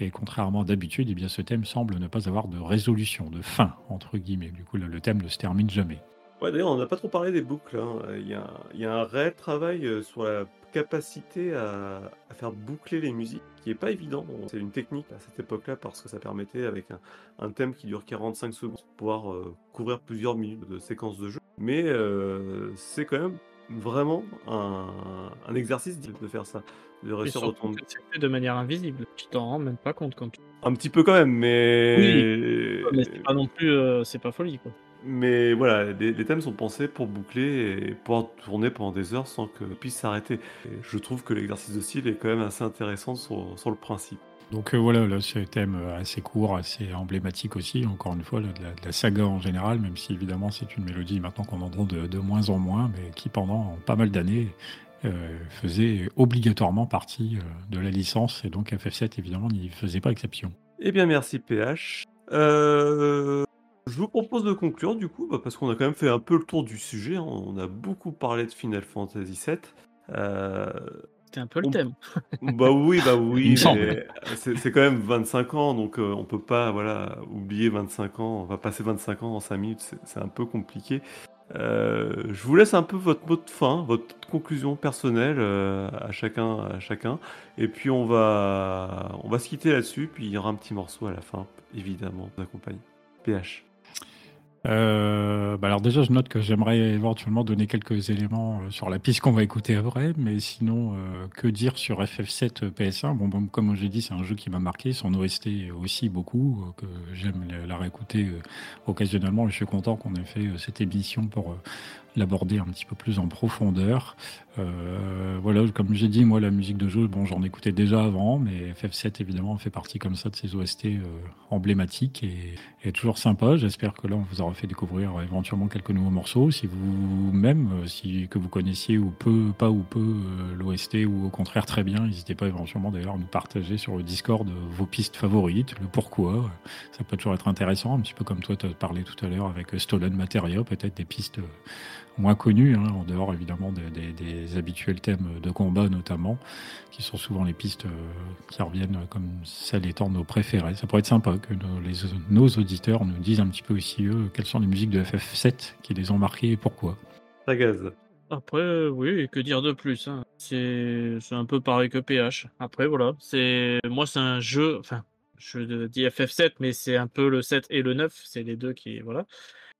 et contrairement d'habitude, eh bien, ce thème semble ne pas avoir de résolution, de fin, entre guillemets. Du coup, le thème ne se termine jamais. Ouais, d'ailleurs, on n'a pas trop parlé des boucles. Hein. A, il, y a, un réel travail euh, sur la capacité à, faire boucler les musiques, qui est pas évident. C'est une technique à cette époque-là parce que ça permettait, avec un, thème qui dure 45 secondes, de pouvoir euh, couvrir plusieurs minutes de séquences de jeu. Mais euh, c'est quand même vraiment un, exercice de faire ça, de réussir à retomber. C'est de manière invisible. Tu t'en rends même pas compte quand tu... Un petit peu quand même, mais. Oui, mais c'est pas non plus. c'est pas folie, quoi. Mais voilà, les, thèmes sont pensés pour boucler et pouvoir tourner pendant des heures sans que puisse s'arrêter. Je trouve que l'exercice de style est quand même assez intéressant sur, le principe. Donc euh, voilà, là c'est un thème euh, assez court, assez emblématique aussi, encore une fois, de, la, saga en général, même si évidemment c'est une mélodie maintenant qu'on entend de, de, moins en moins, mais qui pendant pas mal d'années euh, faisait obligatoirement partie de la licence, et donc FF7 évidemment n'y faisait pas exception. Eh bien merci PH. Je vous propose de conclure du coup, bah, parce qu'on a quand même fait un peu le tour du sujet. hein. On a beaucoup parlé de Final Fantasy VII. C'était un peu le thème. bah oui, bah oui, c'est quand même 25 ans, donc euh, on peut pas voilà, oublier 25 ans. On va passer 25 ans en 5 minutes, c'est un peu compliqué. Euh, je vous laisse un peu votre mot de fin, votre conclusion personnelle euh, à chacun, à chacun, et puis on va, on va se quitter là-dessus. Puis il y aura un petit morceau à la fin, évidemment, vous accompagne. PH. Euh, bah alors déjà, je note que j'aimerais éventuellement donner quelques éléments euh, sur la piste qu'on va écouter après, mais sinon, euh, que dire sur FF7 PS1 Bon, bon, comme j'ai dit, c'est un jeu qui m'a marqué, son OST aussi beaucoup, euh, que j'aime la, réécouter euh, occasionnellement, et je suis content qu'on ait fait euh, cette émission pour euh, l'aborder un petit peu plus en profondeur. Euh, voilà, comme j'ai dit, moi, la musique de jeu, bon, j'en écoutais déjà avant, mais FF7 évidemment fait partie comme ça de ces OST euh, emblématiques et, et toujours sympa. J'espère que là, on vous aura fait découvrir euh, éventuellement quelques nouveaux morceaux. Si vous-même, euh, si que vous connaissiez ou peu, pas ou peu euh, l'OST ou au contraire très bien, n'hésitez pas éventuellement d'ailleurs à nous partager sur le Discord vos pistes favorites, le pourquoi. Ça peut toujours être intéressant, un petit peu comme toi, tu as parlé tout à l'heure avec Stolen Materia, peut-être des pistes moins connues, hein, en dehors évidemment des, des- des habituels thèmes de combat notamment, qui sont souvent les pistes euh, qui reviennent comme celles étant nos préférées. Ça pourrait être sympa que nos, les- nos auditeurs nous disent un petit peu aussi eux quelles sont les musiques de FF7 qui les ont marquées et pourquoi. Tagaz. Après, euh, oui, que dire de plus hein. C'est c'est un peu pareil que PH. Après, voilà, c'est moi, c'est un jeu. Enfin, je dis FF7, mais c'est un peu le 7 et le 9. C'est les deux qui. Voilà.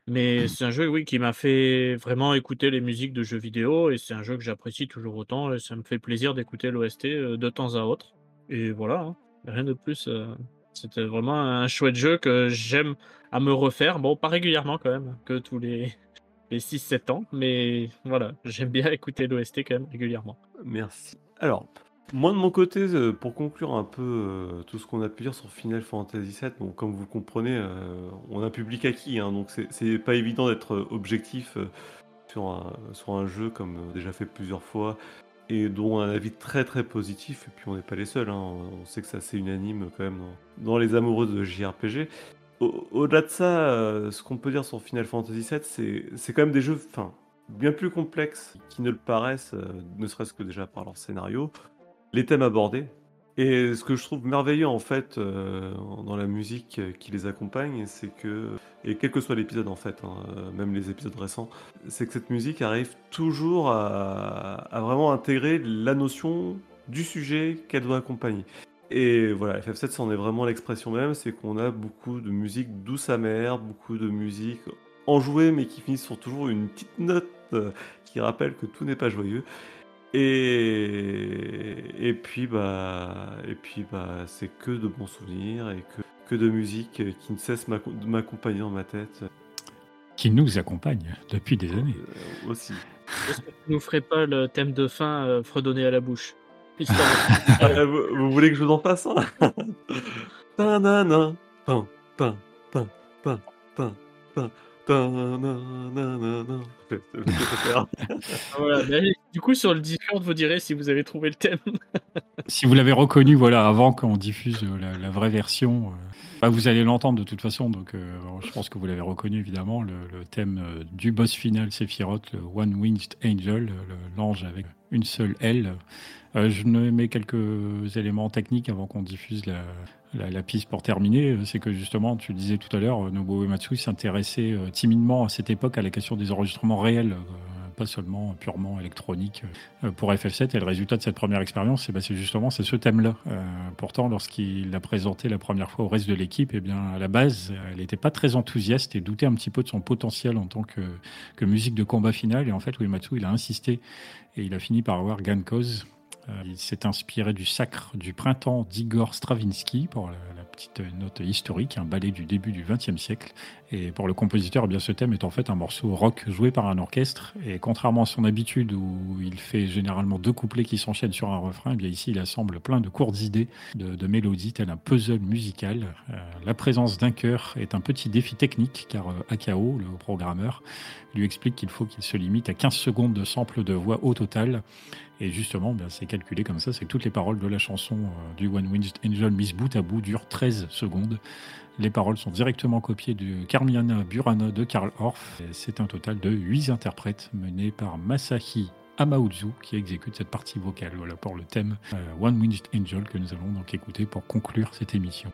Mais c'est un jeu, oui, qui m'a fait vraiment écouter les musiques de jeux vidéo. Et c'est un jeu que j'apprécie toujours autant. Et ça me fait plaisir d'écouter l'OST euh, de temps à autre. Et voilà, hein. rien de plus. euh, C'était vraiment un chouette jeu que j'aime à me refaire. Bon, pas régulièrement quand même, que tous les les 6-7 ans, mais voilà, j'aime bien écouter l'OST quand même régulièrement. Merci. Alors, moi de mon côté, euh, pour conclure un peu euh, tout ce qu'on a pu dire sur Final Fantasy VII, bon, comme vous comprenez, euh, on a un public acquis, hein, donc c'est- pas évident d'être objectif sur, un, jeu comme déjà fait plusieurs fois et dont un avis très très positif. Et puis on n'est pas les seuls, hein, on sait que c'est unanime quand même dans, les amoureux de JRPG. Au- Au-delà de ça, ce qu'on peut dire sur Final Fantasy VII, c'est quand même des jeux, enfin, bien plus complexes qui ne le paraissent, ne serait-ce que déjà par leur scénario, les thèmes abordés. Et ce que je trouve merveilleux en fait euh, dans la musique qui les accompagne, c'est que, et quel que soit l'épisode en fait, hein, même les épisodes récents, c'est que cette musique arrive toujours à, à vraiment intégrer la notion du sujet qu'elle doit accompagner. Et voilà, FF7 c'en est vraiment l'expression même, c'est qu'on a beaucoup de musique douce amère, beaucoup de musique enjouée mais qui finissent sur toujours une petite note euh, qui rappelle que tout n'est pas joyeux. Et, et puis bah et puis bah c'est que de bons souvenirs et que, que de musique qui ne cesse de m'accompagner dans ma tête. Qui nous accompagne depuis des années. euh, aussi. Est-ce que tu nous ferais pas le thème de fin euh, fredonner à la bouche. Ah, vous, vous voulez que je vous en fasse un? Tanana, pan, pan, pan, pan, pan, pan, Voilà, allez, du coup, sur le Discord, vous direz si vous avez trouvé le thème. Si vous l'avez reconnu, voilà, avant qu'on diffuse euh, la, la vraie version, euh, bah, vous allez l'entendre de toute façon. Donc, euh, je pense que vous l'avez reconnu évidemment. Le, le thème euh, du boss final Sephiroth, le One Winged Angel, l'ange avec une seule aile. Euh, je ne mets quelques éléments techniques avant qu'on diffuse la, la, piste pour terminer. Euh, C'est que justement, tu le disais tout à l'heure, euh, Nobuo Uematsu s'intéressait euh, timidement à cette époque à la question des enregistrements réels, pas seulement purement électroniques pour FF7 et le résultat de cette première expérience c'est bah, c'est justement ce thème-là. Pourtant lorsqu'il l'a présenté la première fois au reste de l'équipe, et bien à la base elle n'était pas très enthousiaste et doutait un petit peu de son potentiel en tant que, que musique de combat final et en fait Uematsu il a insisté et il a fini par avoir gain de cause. Euh, il s'est inspiré du sacre du printemps d'Igor Stravinsky pour la, petite note historique, un ballet du début du XXe siècle. Et pour le compositeur, eh bien, ce thème est en fait un morceau rock joué par un orchestre. Et contrairement à son habitude où il fait généralement deux couplets qui s'enchaînent sur un refrain, eh bien ici il assemble plein de courtes idées, de, de mélodies, tel un puzzle musical. Euh, la présence d'un chœur est un petit défi technique car euh, Akao, le programmeur, lui explique qu'il faut qu'il se limite à 15 secondes de sample de voix au total. Et justement, ben, c'est calculé comme ça, c'est que toutes les paroles de la chanson euh, du One Winged Angel Miss bout à bout durent 13 secondes. Les paroles sont directement copiées du Carmiana Burana de Karl Orff. C'est un total de 8 interprètes menés par Masahi Amauzu qui exécute cette partie vocale. Voilà pour le thème euh, One Winged Angel que nous allons donc écouter pour conclure cette émission.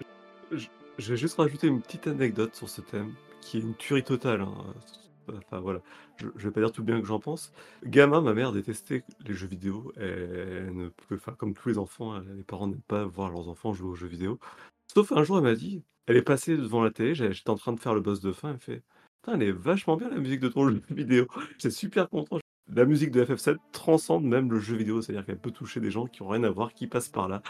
Je vais juste rajouter une petite anecdote sur ce thème qui est une tuerie totale. hein. Enfin voilà, je, je vais pas dire tout bien que j'en pense. Gamin, ma mère détestait les jeux vidéo. Ne pouvait, comme tous les enfants, elle- les parents n'aiment pas voir leurs enfants jouer aux jeux vidéo. Sauf un jour, elle m'a dit, elle est passée devant la télé, j'étais en train de faire le boss de fin, elle fait, putain, elle est vachement bien la musique de ton jeu vidéo. J'étais super content. La musique de FF7 transcende même le jeu vidéo, c'est-à-dire qu'elle peut toucher des gens qui ont rien à voir, qui passent par là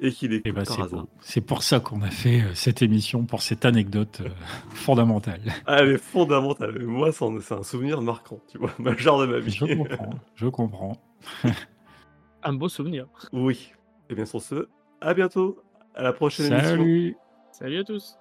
et qui Et l'écoutent ben, par c'est hasard. C'est pour ça qu'on a fait euh, cette émission, pour cette anecdote euh, fondamentale. Ah, elle est fondamentale. Mais Moi, c'est un souvenir marquant, tu vois, majeur de ma vie. Je comprends, je comprends. Un beau souvenir. Oui. Et bien sur ce, à bientôt. À la prochaine émission. Salut Salut à tous.